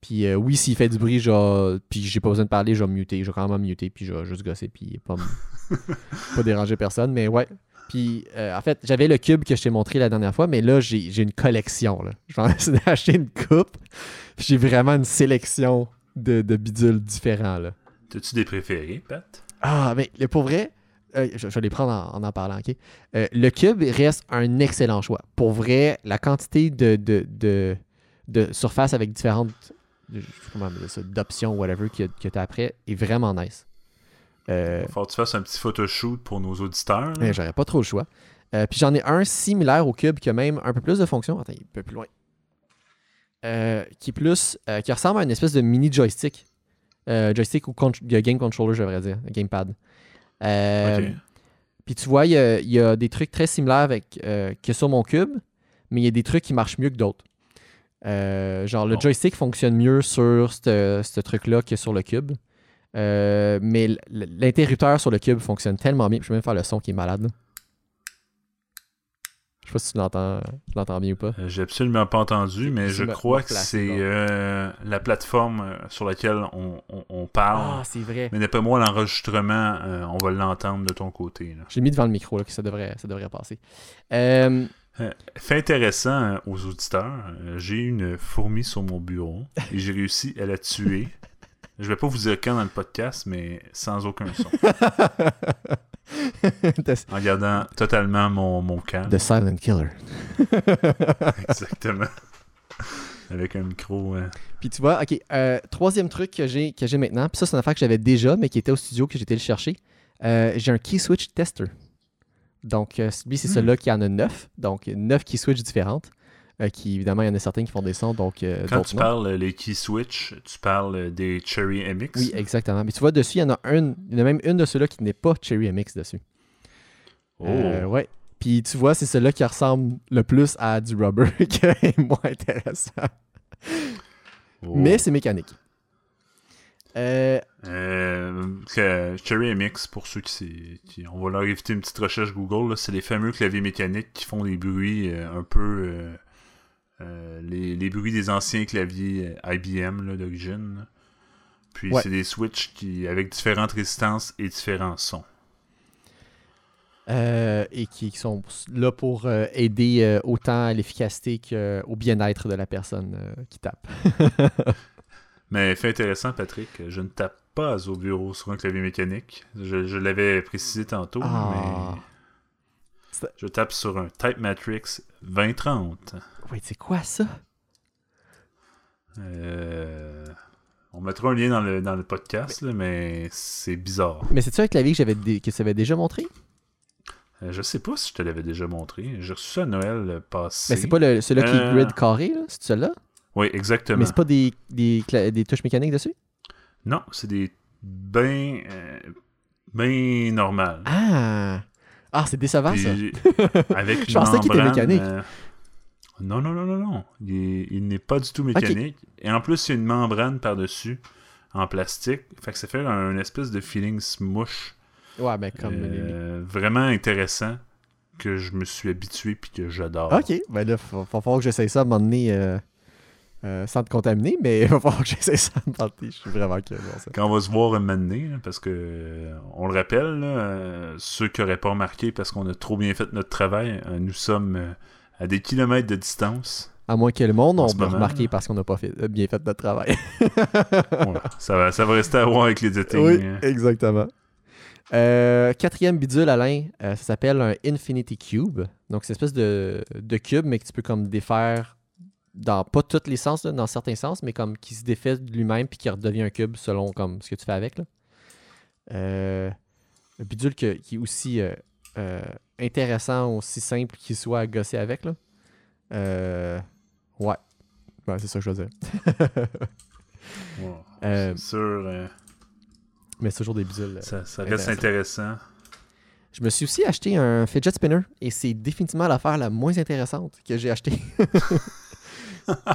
Puis euh, oui, s'il fait du bruit, puis j'ai pas besoin de parler, je vais me muter. Je vais quand même me muter, puis je vais juste gosser, puis pas, pas déranger personne. Mais ouais. Puis euh, en fait, j'avais le cube que je t'ai montré la dernière fois, mais là, j'ai une collection. Là. Je vais essayer d'acheter une coupe. J'ai vraiment une sélection de, de bidules différents. Là. T'as-tu des préférés, Pat? Ah, mais le- pour vrai, euh, je, je vais les prendre en en, en parlant, OK? Euh, le cube reste un excellent choix. Pour vrai, la quantité de, de, de, de surfaces avec différentes d'options, whatever, que, que tu as après est vraiment nice. Euh, Faut que tu fasses un petit photoshoot pour nos auditeurs. mais J'aurais pas trop le choix. Euh, puis j'en ai un similaire au cube qui a même un peu plus de fonctions. Attends, il est un peu plus loin. Qui plus. qui ressemble à une espèce de mini joystick. Joystick ou con- game controller, je devrais dire. Gamepad. Euh. Puis tu vois, il y, a, il y a des trucs très similaires avec, euh, que sur mon cube, mais il y a des trucs qui marchent mieux que d'autres. Euh, genre, le joystick fonctionne mieux sur ce truc-là que sur le cube. Mais l'interrupteur sur le cube fonctionne tellement bien. Je peux même faire le son qui est malade. là. Je sais pas si tu l'entends bien ou pas. Euh, J'ai absolument pas entendu, mais Je crois que c'est euh, la plateforme euh, sur laquelle on, on- on parle. Ah, c'est vrai. Mais d'après moi, l'enregistrement, euh, on va l'entendre de ton côté. J'ai mis devant le micro là, que ça devrait, ça devrait passer. Euh, Fait intéressant aux auditeurs, j'ai une fourmi sur mon bureau et j'ai réussi à la tuer. Je vais pas vous dire quand dans le podcast, mais sans aucun son. En gardant totalement mon, mon calme. The Silent Killer. Exactement. Avec un micro. euh, Puis tu vois, ok, euh, troisième truc que j'ai que j'ai maintenant, puis ça c'est une affaire que j'avais déjà, mais qui était au studio que j'étais le chercher. Euh, j'ai un key switch tester. Donc euh, lui c'est Hmm. celui-là qui en a neuf, donc neuf key switch différentes. Euh, qui évidemment il y en a certains qui font des sons, donc euh, Quand tu non. parles euh, les key switch, tu parles des Cherry MX. Oui, exactement. Mais tu vois dessus il y en a une, il y en a même une de ceux-là qui n'est pas Cherry MX dessus. Oh. Ouais. Puis tu vois, c'est celui-là qui ressemble le plus à du rubber qui est moins intéressant. Oh. Mais c'est mécanique. Euh, Euh, que- Cherry MX, pour ceux qui, On va leur éviter une petite recherche Google. C'est les fameux claviers mécaniques qui font des bruits euh, un peu. Euh, les, les bruits des anciens claviers euh, IBM d'origine. Puis Ouais. c'est des switches qui, avec différentes résistances et différents sons. euh, et qui, qui sont là pour euh, aider euh, autant à l'efficacité qu'au bien-être de la personne qui tape. Mais fait intéressant, Patrick, je ne tape pas au bureau sur un clavier mécanique. Je, je l'avais précisé tantôt, Ah. mais je tape sur un Type Matrix 2030. Wait, c'est quoi ça? Euh, On mettra un lien dans le, dans le podcast, là, mais c'est bizarre. Mais c'est-tu un clavier que j'avais dé- que ça avait déjà montré? Euh, je sais pas si je te l'avais déjà montré. J'ai reçu ça à Noël euh, passé. Mais c'est pas le, celui-là qui est Euh. grid carré? C'est celui-là? Oui, exactement. Mais c'est pas des, des, des touches mécaniques dessus? Non, c'est des ben, euh, ben normales. Ah! Ah, c'est décevant, ça. Avec Je pensais qu'il était mécanique. euh, Non, non, non, non, non. Il, est- il n'est pas du tout mécanique. Et en plus, il y a une membrane par-dessus en plastique. Fait que ça fait un espèce de feeling smoosh. Ouais, ben comme... euh, vraiment intéressant que je me suis habitué puis que j'adore. Ok, ben là, il va falloir que j'essaye ça à un moment donné euh, euh, sans te contaminer, mais il va falloir que j'essaye ça. Je suis vraiment curieux de voir ça. Quand on va se voir un moment donné, là, parce que euh, on le rappelle, là, euh, ceux qui n'auraient pas remarqué parce qu'on a trop bien fait notre travail, nous sommes à des kilomètres de distance. À moins que le monde on remarquer là. parce qu'on n'a pas fait, bien fait notre travail. Voilà. ça, va, ça va rester à voir avec les editing. oui, hein. exactement. Euh, quatrième bidule, Alain, euh, ça s'appelle un Infinity Cube. Donc, c'est une espèce de, de cube, mais que tu peux comme défaire dans pas tous les sens, là, dans certains sens, mais comme qui se défait de lui-même puis qui redevient un cube selon comme ce que tu fais avec. Là. Euh, un bidule que- qui est aussi euh, euh, intéressant, aussi simple qu'il soit à gosser avec. Là. Euh, ouais. Ouais, c'est ça que je veux dire. Euh, C'est sûr, euh, mais c'est toujours des bidules. euh, ça, ça reste intéressant. Je me suis aussi acheté un fidget spinner et c'est définitivement l'affaire la moins intéressante que j'ai acheté.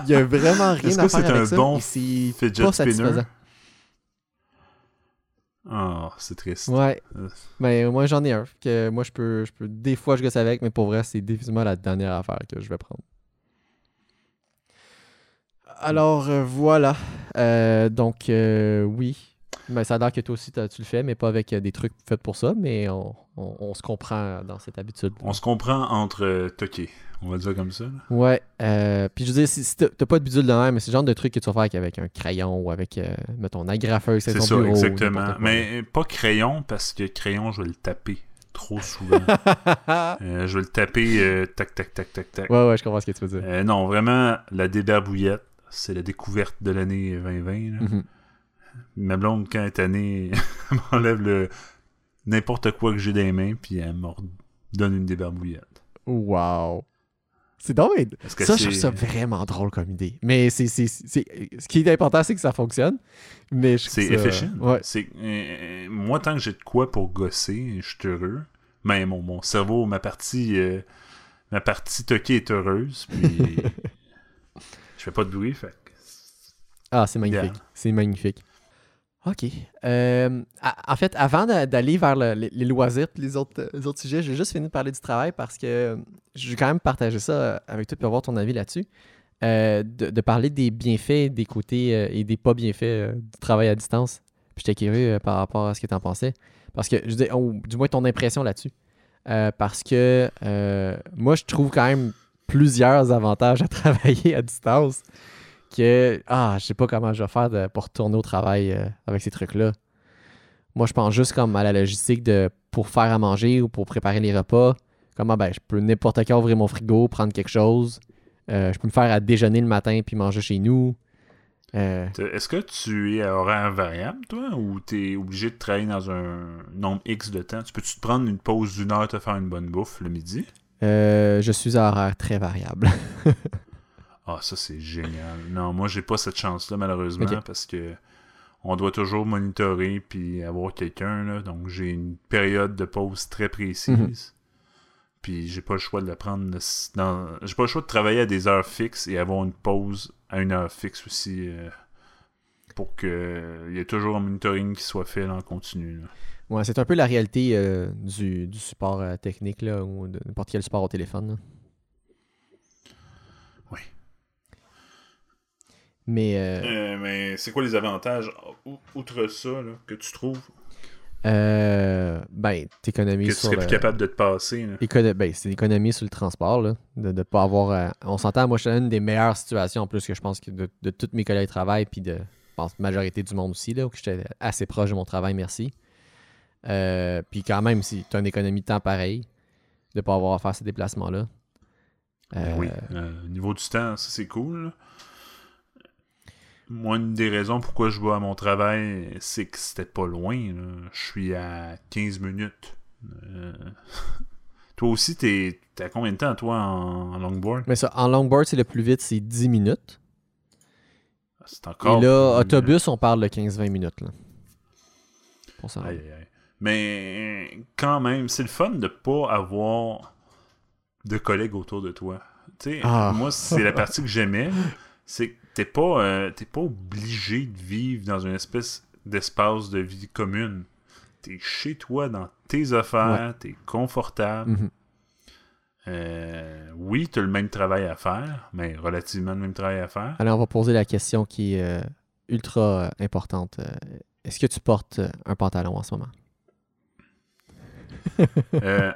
Il y a vraiment rien à faire c'est avec un ça bon et c'est fidget pas spinner? satisfaisant. Ah, c'est triste. Ouais. Euh. Mais moi j'en ai un que moi je peux je peux des fois je gosse avec mais pour vrai c'est définitivement la dernière affaire que je vais prendre. Alors euh, voilà. Euh, donc euh, oui. Mais ça a l'air que toi aussi tu le fais mais pas avec euh, des trucs faits pour ça mais on, on- on se comprend dans cette habitude. On se comprend entre euh, toqués. On va dire comme ça. Ouais. euh, puis je veux dire, si, si t'as pas de bidule de même, mais c'est le genre de truc que tu vas faire avec, avec un crayon ou avec, euh, mettons, un agrafeuse, c'est ça, bureau. exactement. Mais pas crayon, parce que crayon, je vais le taper trop souvent. Euh, je vais le taper tac, tac, tac, tac, tac. ouais, ouais, je comprends ce que tu veux dire. Non, vraiment, la débarbouillette, c'est la découverte de l'année 2020. là. Mhm. Ma blonde, quand elle est année, elle m'enlève le n'importe quoi que j'ai dans les mains, puis elle me donne une débarbouillette. Wow. C'est que Ça, je trouve ça vraiment drôle comme idée. Mais c'est, ce qui est important, c'est que ça fonctionne. Mais C'est efficient. Ouais. Euh, moi, tant que j'ai de quoi pour gosser, je suis heureux. Mais mon, mon cerveau, ma partie, euh, ma partie toquée est heureuse. Puis je fais pas de bruit. Fait Ah, c'est magnifique. C'est magnifique. OK. Euh, en fait, avant d'a- d'aller vers le- les, loisirs et les autres, les autres sujets, j'ai juste fini de parler du travail parce que euh, je vais quand même partager ça euh, avec toi pour avoir ton avis là-dessus. Euh, de, parler des bienfaits, des côtés euh, et des pas bienfaits euh, du travail à distance. Puis j'étais curieux euh, par rapport à ce que tu en pensais. Parce que, ou du moins ton impression là-dessus. Euh, parce que euh, moi, je trouve quand même plusieurs avantages à travailler à distance que ah, je sais pas comment je vais faire de- pour retourner au travail euh, avec ces trucs-là. Moi, je pense juste comme à la logistique de pour faire à manger ou pour préparer les repas. Comment ben, je peux n'importe quand ouvrir mon frigo, prendre quelque chose. Euh, je peux me faire à déjeuner le matin puis manger chez nous. Euh, Est-ce que tu es à horaire variable, toi, ou tu es obligé de travailler dans un nombre X de temps? Tu peux-tu te prendre une pause d'une heure te faire une bonne bouffe le midi? euh, je suis à horaire très variable. Ah, ça, c'est génial. Non, moi, j'ai pas cette chance-là, malheureusement, parce que on doit toujours monitorer puis avoir quelqu'un. Donc, j'ai une période de pause très précise. Mhm. Puis j'ai pas le choix de le prendre dans. J'ai pas le choix de travailler à des heures fixes et avoir une pause à une heure fixe aussi. Euh, pour qu'il y ait toujours un monitoring qui soit fait en continu. Ouais, c'est un peu la réalité euh, du, support euh, technique là, ou de n'importe quel support au téléphone. Mais, mais c'est quoi les avantages, outre ça, que tu trouves? euh, ben, t'économises que tu serais plus capable de te passer. Ben, c'est l'économie sur le transport, là, de ne pas avoir... Euh, on s'entend, moi, je suis une des meilleures situations, en plus, que je pense que de, de tous mes collègues de travail, puis de, pense, majorité du monde aussi, là, où j'étais assez proche de mon travail, merci. Euh, puis quand même, si tu as une économie de temps pareil, de ne pas avoir à faire ces déplacements-là. Ben oui, au niveau du temps, ça, c'est cool, moi, une des raisons pourquoi je vais à mon travail, c'est que c'était pas loin. Je suis à 15 minutes. Euh, toi aussi, t'es à combien de temps, toi, en, longboard? Mais ça, en longboard, c'est le plus vite, c'est 10 minutes. Ah, c'est encore. Et là, autobus, on parle de 15-20 minutes. Là, pour ça. Mais quand même, c'est le fun de pas avoir de collègues autour de toi. Ah. Moi, c'est la partie que j'aimais. C'est que t'es pas, euh, pas obligé de vivre dans une espèce d'espace de vie commune. T'es chez toi dans tes affaires, t'es confortable. Mhm. Euh, oui, t'as le même travail à faire, mais relativement le même travail à faire. Alors, on va poser la question qui est euh, ultra importante. Est-ce que tu portes un pantalon en ce moment?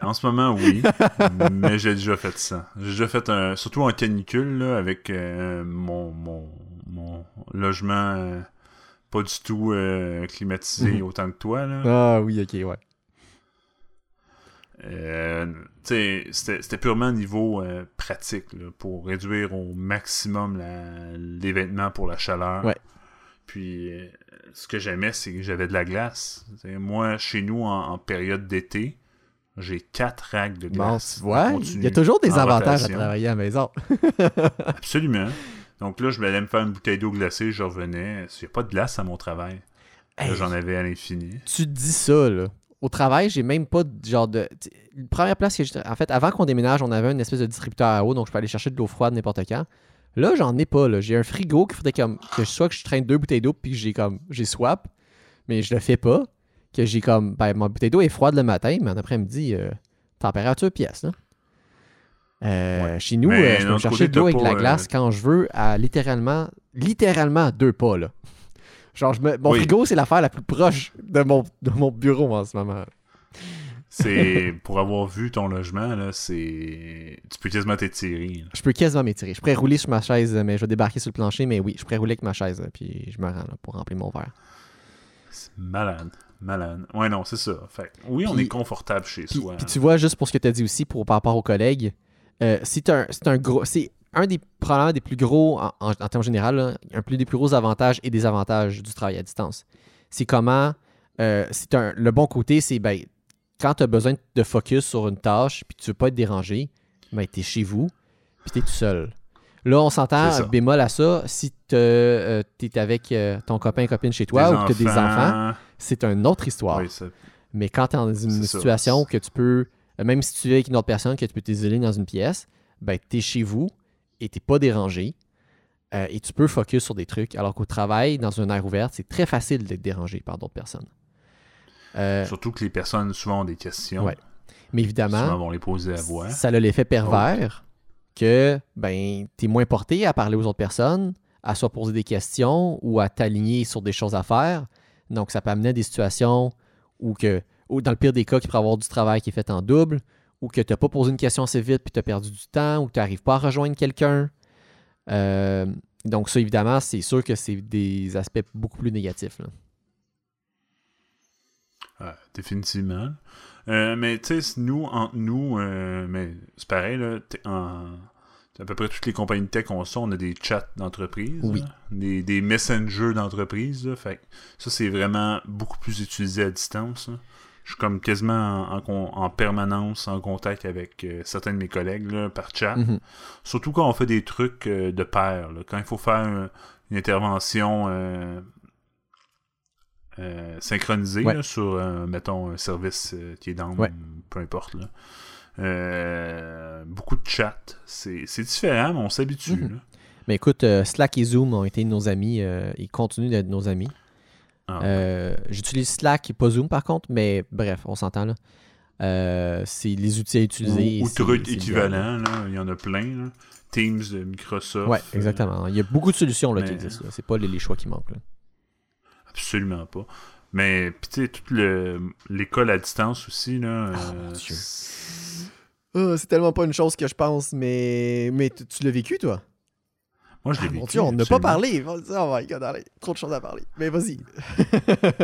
En ce moment, oui. mais j'ai déjà fait ça. J'ai déjà fait un. Surtout en canicule, avec mon, mon, mon logement euh, pas du tout euh, climatisé mhm. autant que toi. Là. Ah oui, ok, ouais. Euh, c'était purement niveau pratique pour réduire au maximum les vêtements pour la chaleur. Ouais. Puis ce que j'aimais, c'est que j'avais de la glace. moi, chez nous, en, période d'été, j'ai quatre racks de glace. Bon, il y a toujours des avantages à travailler à la maison. Absolument. Donc là, je m'allais me faire une bouteille d'eau glacée, je revenais. Il n'y a pas de glace à mon travail. j'en avais à l'infini. Tu dis ça, là. Au travail, j'ai même pas de genre de. La première place que j'ai. En fait, avant qu'on déménage, on avait une espèce de distributeur à eau, donc je peux aller chercher de l'eau froide n'importe quand. Là, j'en ai pas, là. J'ai un frigo qu'il faudrait comme. Que soit que je traîne deux bouteilles d'eau puis que j'ai comme. J'ai swap. Mais je le fais pas. Que j'ai comme. Ben, ma bouteille d'eau est froide le matin, mais en après-midi, euh, température pièce, là. Euh, chez nous, euh, je peux chercher de l'eau avec de la glace quand je veux à littéralement, littéralement deux pas. Là. Genre, mon frigo, c'est l'affaire la plus proche de mon, de mon bureau en ce moment. C'est pour avoir vu ton logement, là, c'est. Tu peux quasiment t'étirer. Je peux quasiment m'étirer. Je pourrais rouler sur ma chaise, mais je vais débarquer sur le plancher, mais oui, je pourrais rouler avec ma chaise, puis je me rends pour remplir mon verre. C'est malade. Malade. Ouais, non, c'est ça. Fait, oui, on est confortable chez soi. Puis tu vois, juste pour ce que tu as dit aussi pour, par rapport aux collègues, euh, c'est un, un gros. C'est un des problèmes des plus gros, en, termes général, un des plus gros avantages et désavantages du travail à distance. C'est comment. Euh, c'est un, le bon côté, c'est ben, quand tu as besoin de focus sur une tâche puis tu veux pas être dérangé, ben, tu es chez vous puis tu es tout seul. Là, on s'entend, bémol à ça, si tu euh, es avec ton copain copine chez toi ou que tu as des enfants, c'est une autre histoire. Mais quand tu es dans une situation que tu peux euh, même si tu es avec une autre personne, que tu peux t'isoler dans une pièce, ben, tu es chez vous et tu pas dérangé. Euh, et tu peux focus sur des trucs. Alors qu'au travail, dans une air ouverte, c'est très facile d'être dérangé par d'autres personnes. Euh, Surtout que les personnes souvent ont des questions. Ouais. Mais évidemment, souvent vont les poser à voix. Ça a l'effet pervers que ben, tu es moins porté à parler aux autres personnes, à soit poser des questions ou à t'aligner sur des choses à faire. Donc, ça peut amener à des situations où que dans le pire des cas, qu'il pourrait avoir du travail qui est fait en double, ou que tu n'as pas posé une question assez vite puis tu as perdu du temps, ou que tu n'arrives pas à rejoindre quelqu'un. Euh, donc, ça, évidemment, c'est sûr que c'est des aspects beaucoup plus négatifs. Définitivement. Euh, mais tu sais, nous, entre nous, euh, mais c'est pareil, là, à peu près toutes les compagnies de tech ont ça, on a des chats d'entreprise, des, des messengers d'entreprise. Fait ça, c'est vraiment beaucoup plus utilisé à distance je suis comme quasiment en, permanence en contact avec euh, certains de mes collègues par chat. Mhm. Surtout quand on fait des trucs de pair. quand il faut faire une intervention euh, synchronisée sur, mettons, un service qui est dans, peu importe. Euh, beaucoup de chat. C'est différent, mais on s'habitue. Mhm. là. Mais écoute, euh, Slack et Zoom ont été nos amis. euh, ils continuent d'être nos amis. Ah, Euh, J'utilise Slack et pas Zoom par contre, mais bref, on s'entend là. Euh, c'est les outils à utiliser. ou trucs équivalents, là, il y en a plein. là. Teams de Microsoft. Ouais, euh, exactement. Il y a beaucoup de solutions là, qui existent. là. C'est pas les, les choix qui manquent. là. Absolument pas. Mais, puis tu sais, toute le- l'école à distance aussi, là. Euh, mon Dieu. c'est- Ah, c'est tellement pas une chose que je pense, mais, mais tu, l'as vécu, toi? Moi, je l'ai Ah, vécu. mon Dieu, on n'a pas parlé. Oh my god, allez, trop de choses à parler. Mais vas-y.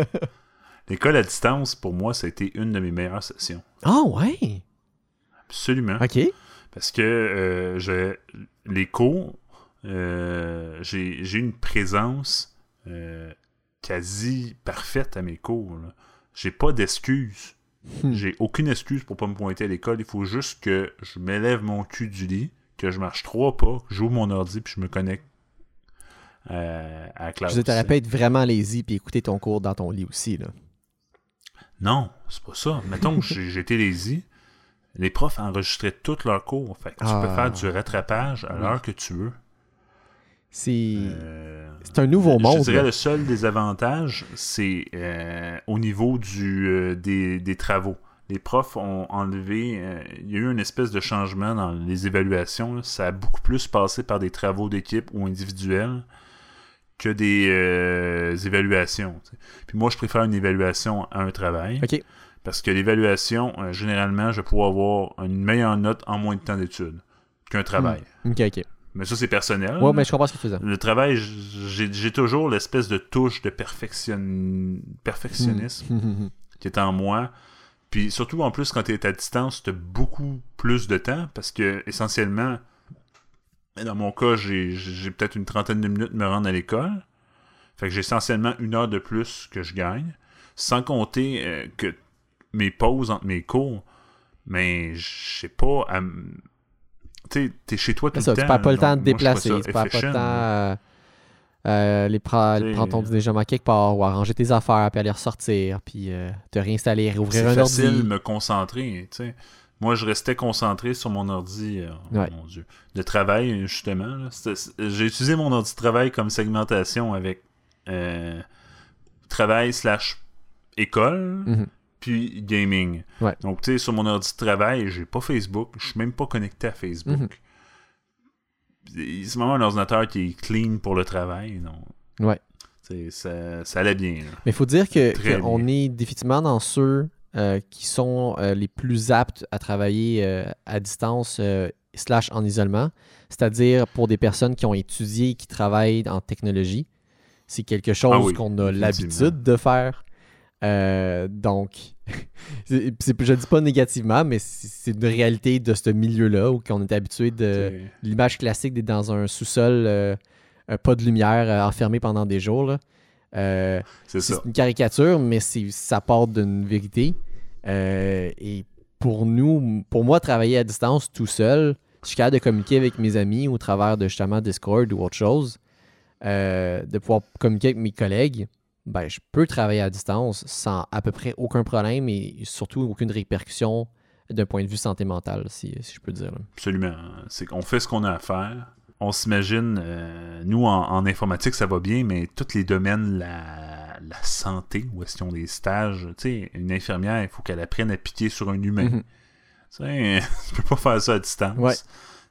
L'école à distance, pour moi, ça a été une de mes meilleures sessions. Ah ouais? Absolument. Ok. Parce que euh, les cours, euh, j'ai j'ai une présence euh, quasi parfaite à mes cours. J'ai pas d'excuses. Hmm. J'ai aucune excuse pour pas me pointer à l'école. Il faut juste que je m'élève mon cul du lit, que je marche trois pas, que j'ouvre mon ordi puis je me connecte euh, à la classe. Je t'aurais pu être vraiment lazy puis écouter ton cours dans ton lit aussi. Là. Non, c'est pas ça. Mettons que j'étais lazy. Les profs enregistraient tous leurs cours. Fait que tu peux Ah. faire du rattrapage à l'heure que tu veux. C'est Euh, c'est un nouveau je monde. dirais là. le seul désavantage, c'est euh, au niveau du, euh, des, des travaux. Les profs ont enlevé, il y a eu une espèce de changement dans les évaluations. là. Ça a beaucoup plus passé par des travaux d'équipe ou individuels que des évaluations. Puis moi, je préfère une évaluation à un travail. Ok. Parce que l'évaluation, généralement, je pourrais avoir une meilleure note en moins de temps d'études qu'un travail. Ok, ok. Mais ça, c'est personnel. Ouais, mais je comprends ce que tu faisais. Le travail, j'ai toujours l'espèce de touche de perfection... perfectionnisme Hmm. qui est en moi. Puis surtout, en plus, quand tu es à distance, tu as beaucoup plus de temps parce que, essentiellement, dans mon cas, j'ai peut-être une trentaine de minutes de me rendre à l'école. Fait que j'ai essentiellement une heure de plus que je gagne. Sans compter euh, que mes pauses entre mes cours, mais je sais pas. à Tu t'es chez toi tout C'est ça, le temps. tu perds pas le temps de trouve déplacer. Tu perds pas le temps euh, les T'sais, prendre ton déjeuner quelque part ou à ranger tes affaires puis aller ressortir puis euh, te réinstaller, réouvrir C'est un facile ordi. de me concentrer, tu sais. Moi, je restais concentré sur mon ordi, euh, oh Ouais. mon Dieu, de travail, justement. c'est- J'ai utilisé mon ordi de travail comme segmentation avec euh, travail slash école, Mhm. Puis gaming. Ouais. Donc, tu sais, sur mon ordi de travail, j'ai pas Facebook, je suis même pas connecté à Facebook. Mhm. C'est vraiment un ordinateur qui est clean pour le travail, donc... Ouais. Ça, ça allait bien. là. Mais il faut dire que est définitivement dans ceux euh, qui sont euh, les plus aptes à travailler euh, à distance slash en isolement, c'est-à-dire pour des personnes qui ont étudié et qui travaillent en technologie. C'est quelque chose Ah oui, qu'on a l'habitude de faire. Euh, donc, je ne dis pas négativement, mais c'est une réalité de ce milieu-là où on est habitué de l'image classique d'être dans un sous-sol, euh, pas de lumière, euh, enfermé pendant des jours. C'est une caricature, mais ça part d'une vérité. Et pour nous, pour moi, travailler à distance tout seul, je suis capable de communiquer avec mes amis au travers de justement Discord ou autre chose, de pouvoir communiquer avec mes collègues. Ben, je peux travailler à distance sans à peu près aucun problème et surtout aucune répercussion d'un point de vue santé mentale, si, si je peux dire. là. Absolument. C'est qu'on fait ce qu'on a à faire. On s'imagine, euh, nous en, en informatique, ça va bien, mais tous les domaines, la, la santé, où est-ce qu'ils ont des stages, tu sais, une infirmière, il faut qu'elle apprenne à piquer sur un humain. Tu sais, tu peux pas faire ça à distance. Ouais.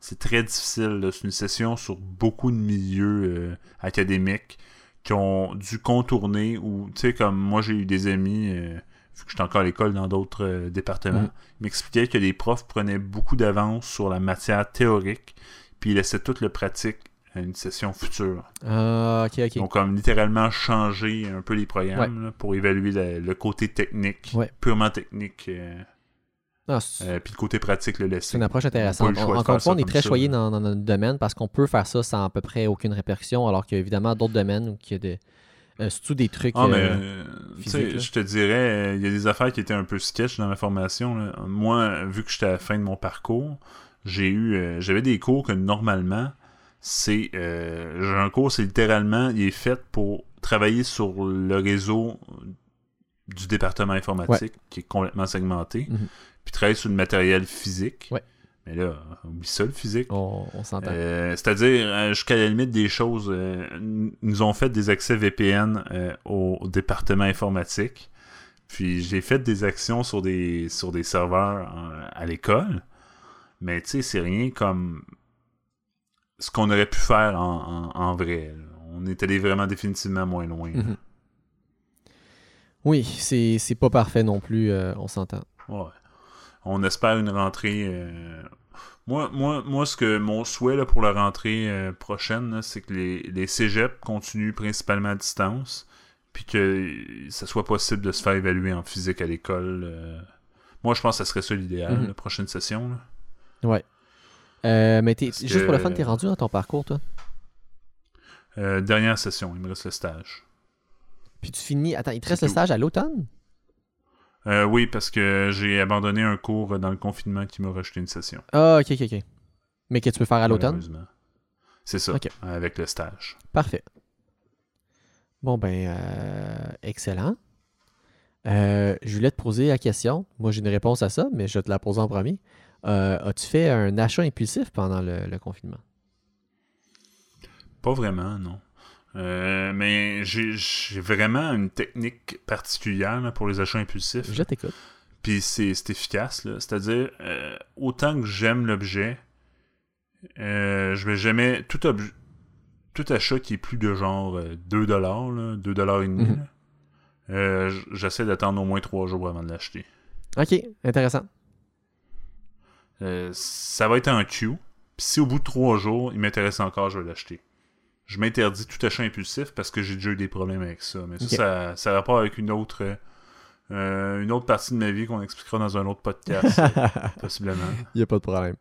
C'est très difficile. C'est une session sur beaucoup de milieux euh, académiques qui ont dû contourner ou, tu sais, comme moi, j'ai eu des amis, euh, vu que j'étais encore à l'école dans d'autres euh, départements, ils m'expliquaient que les profs prenaient beaucoup d'avance sur la matière théorique, puis ils laissaient tout le pratique à une session future. Ah, ok, ok. Donc, comme littéralement changer un peu les programmes là, pour évaluer la- le côté technique, Ouais. purement technique, euh, Ah, euh, puis le côté pratique le laisser. c'est une approche intéressante. Encore une fois, on est très ça, choyé dans, dans notre domaine parce qu'on peut faire ça sans à peu près aucune répercussion, alors qu'il y a évidemment d'autres domaines où il y a des, euh, surtout des trucs. Ah, mais euh, je te dirais, euh, il y a des affaires qui étaient un peu sketch dans ma formation. là. Moi, vu que j'étais à la fin de mon parcours, j'ai eu, j'avais des cours que normalement, c'est, j'ai un cours, c'est littéralement, il est fait pour travailler sur le réseau du département informatique, qui est complètement segmenté. Mhm. Puis travailler sur le matériel physique. Ouais. Mais là, oublie ça, le physique. On, on s'entend. Euh, C'est-à-dire, euh, jusqu'à la limite des choses, euh, nous ont fait des accès VPN euh, au, au département informatique. Puis j'ai fait des actions sur des, sur des serveurs à l'école. Mais tu sais, c'est rien comme ce qu'on aurait pu faire en, en- en vrai. là. On est allé vraiment définitivement moins loin. là. Mhm. Oui, c'est c'est pas parfait non plus, on s'entend. Ouais. On espère une rentrée. euh, Moi, moi, moi, ce que mon souhait là, pour la rentrée euh, prochaine, c'est que les, les cégeps continuent principalement à distance, puis que ça soit possible de se faire évaluer en physique à l'école. euh. Moi, je pense que ça serait ça l'idéal, Mhm. la prochaine session. là. Ouais. Mais juste pour le fun, t'es rendu dans ton parcours, toi? Dernière session, il me reste le stage. Puis tu finis. Attends, il te reste le stage à l'automne? Euh, oui, parce que j'ai abandonné un cours dans le confinement qui m'a rejeté une session. Ah, ok, ok, ok. Mais que tu peux faire à l'automne? C'est ça, avec le stage. Parfait. Bon, ben, euh, excellent. Euh, je voulais te poser la question. Moi, j'ai une réponse à ça, mais je te la poser en premier. Euh, As-tu fait un achat impulsif pendant le, le confinement? Pas vraiment, non. Euh, mais j'ai vraiment une technique particulière là, pour les achats impulsifs. Je t'écoute. Puis c'est efficace. C'est-à-dire, euh, autant que j'aime l'objet, euh, je vais jamais. Tout, achat qui est plus de genre euh, 2$, là, 2$ et demi, euh, j- j'essaie d'attendre au moins 3 jours avant de l'acheter. Ok, intéressant. Ça va être en queue. Puis si au bout de 3 jours, il m'intéresse encore, je vais l'acheter. Je m'interdis tout achat impulsif parce que j'ai déjà eu des problèmes avec ça. Mais ça, ça, ça a rapport avec une autre, euh, une autre partie de ma vie qu'on expliquera dans un autre podcast, euh, possiblement. Il n'y a pas de problème.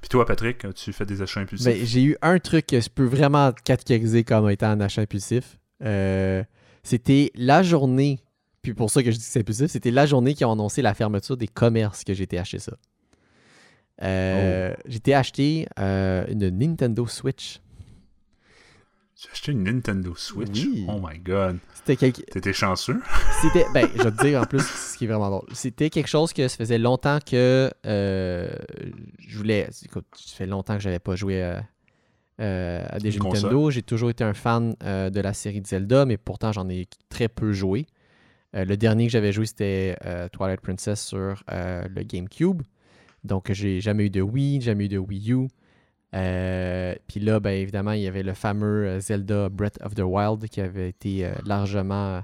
Puis toi, Patrick, as-tu fait des achats impulsifs? Ben, j'ai eu un truc que je peux vraiment catégoriser comme étant un achat impulsif. Euh, c'était la journée, puis pour ça que je dis que c'est impulsif, c'était la journée qui ont annoncé la fermeture des commerces que j'ai été acheter ça. Euh, J'ai été acheter euh, une Nintendo Switch. As acheté une Nintendo Switch? Oui. Oh my god. C'était quelque... T'étais chanceux? C'était, ben, je vais te dire en plus ce qui est vraiment drôle. C'était quelque chose que ça faisait longtemps que euh, je voulais. Écoute, ça fait longtemps que j'avais pas joué à des jeux console. Nintendo. J'ai toujours été un fan de la série de Zelda, mais pourtant j'en ai très peu joué. Le dernier que j'avais joué, c'était Twilight Princess sur le GameCube. Donc, j'ai jamais eu de Wii, jamais eu de Wii U. Euh, Puis là, ben, évidemment, il y avait le fameux euh, Zelda Breath of the Wild qui avait été euh, largement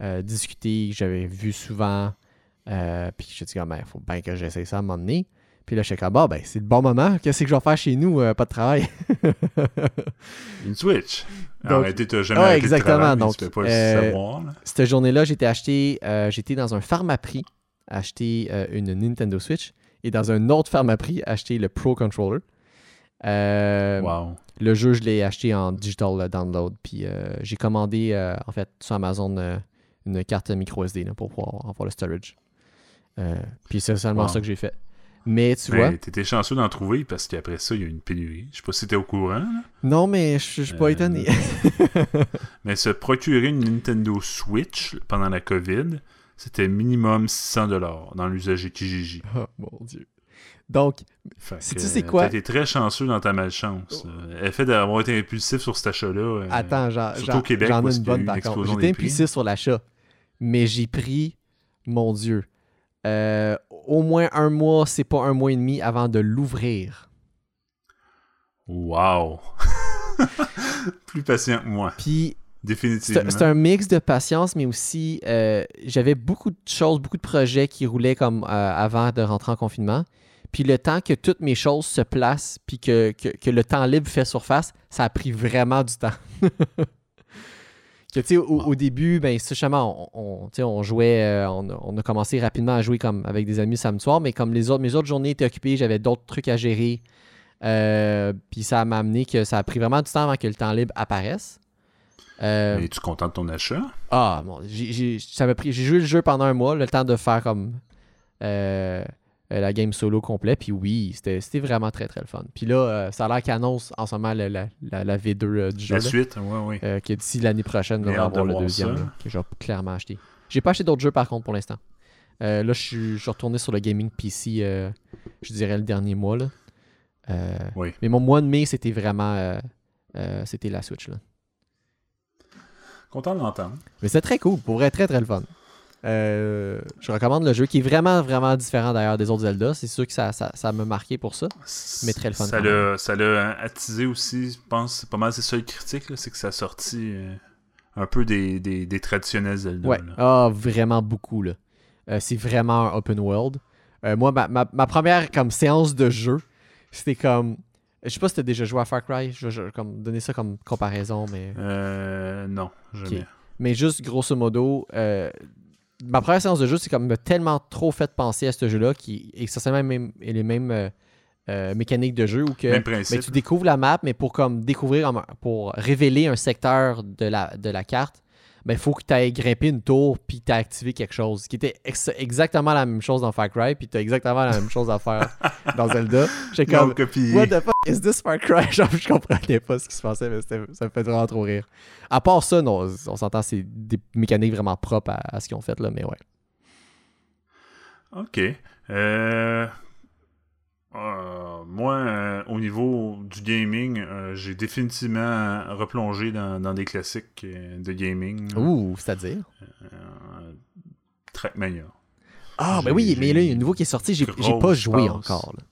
euh, discuté, que j'avais vu souvent. Puis je me suis dit, il faut bien que j'essaie ça à un moment donné. Puis là, je suis comme, ah, ben, c'est le bon moment. Qu'est-ce que je vais faire chez nous? Pas de travail? Une Switch? Donc- Arrêtez, t'as jamais de exactement, travailler, mais donc, tu peux pas le savoir. Cette journée-là, j'étais acheté, j'étais dans un Pharmaprix acheter euh, une Nintendo Switch et dans un autre Pharmaprix acheter le Pro Controller. Euh, Wow. Le jeu, je l'ai acheté en digital download. Puis euh, j'ai commandé, euh, en fait, sur Amazon, une carte micro SD là, pour pouvoir avoir le storage. Puis c'est seulement Wow. ça que j'ai fait. Mais tu Ben, vois, T'étais chanceux d'en trouver parce qu'après ça, il y a eu une pénurie. Je sais pas si t'es au courant, là. non, mais je suis pas étonné. mais se procurer une Nintendo Switch pendant la COVID, c'était minimum 600$ dans l'usager Kijiji. oh mon dieu. Donc, c'est euh, quoi? T'as été très chanceux dans ta malchance. Euh, Le fait d'avoir été impulsif sur cet achat-là. euh, attends, j'en ai une bonne par contre. J'étais impulsif sur l'achat. Mais j'ai pris, mon dieu, euh, au moins un mois, c'est pas un mois et demi avant de l'ouvrir. Wow! Plus patient que moi, Puis définitivement. C'est un mix de patience, mais aussi, euh, j'avais beaucoup de choses, beaucoup de projets qui roulaient comme euh, avant de rentrer en confinement. Puis le temps que toutes mes choses se placent, puis que, que, le temps libre fait surface, ça a pris vraiment du temps. au, au début, ben, justement, on, on, jouait, euh, on, a- on a commencé rapidement à jouer comme avec des amis samedi soir, mais comme les autres, mes autres journées étaient occupées, j'avais d'autres trucs à gérer. Puis ça m'a amené que ça a pris vraiment du temps avant que le temps libre apparaisse. Euh, es-tu content de ton achat? ah, bon, j'ai, j'ai- j'ai joué le jeu pendant un mois, le temps de faire comme euh, euh, la game solo complet. Puis oui, c'était, vraiment très très le fun. Puis là, euh, ça a l'air qu'il annonce en ce moment la, la- la- la V2 euh, du jeu. La là, suite, ouais, ouais. euh, que d'ici l'année prochaine, on J'ai va avoir le deuxième, là, que je vais clairement acheter. J'ai pas acheté d'autres jeux par contre pour l'instant. Là, je suis, je suis retourné sur le gaming PC, je dirais, le dernier mois. Là. Oui. Mais mon mois de mai, c'était vraiment. c'était la Switch. Là. Content de l'entendre. Mais c'est très cool, pour vrai, très très le fun. Euh, je recommande le jeu qui est vraiment vraiment différent d'ailleurs des autres Zelda. C'est sûr que ça ça ça m'a marqué pour ça. Mais très le fun Ça l'a, ça l'a attisé aussi, je pense, c'est pas mal ses seules critiques, c'est que ça a sorti euh, un peu des, des, des traditionnels Zelda. Ouais, là. ah vraiment beaucoup là. Euh, c'est vraiment un open world. Moi, ma, ma- ma première comme séance de jeu, c'était comme, je sais pas si t'as déjà joué à Far Cry. Je vais comme donner ça comme comparaison, mais Euh, non, jamais. Mais juste grosso modo, euh, ma première séance de jeu, c'est comme m'a tellement trop fait penser à ce jeu-là qui est essentiellement même, et les mêmes euh, mécaniques de jeu où que Même mais principe. tu découvres la map, mais pour comme découvrir, pour révéler un secteur de la, de la carte, ben, il faut que tu ailles grimper une tour puis tu activé quelque chose. Ce qui était ex- exactement la même chose dans Far Cry, puis tu as exactement la même chose à faire dans Zelda. J'étais comme, copié. What the fuck is this Far Cry? Genre, je comprenais pas ce qui se passait, mais ça me fait vraiment trop rire. À part ça, non, on s'entend, c'est des mécaniques vraiment propres à, à ce qu'ils ont fait, là, mais ouais. Ok. Euh, euh, moi, euh, au niveau du gaming, euh, j'ai définitivement replongé dans, dans des classiques de gaming. Ouh, c'est-à-dire? Trackmania. Ah, ben oui, mais là, il y a un nouveau qui est sorti, j'ai pas joué passe. encore. là.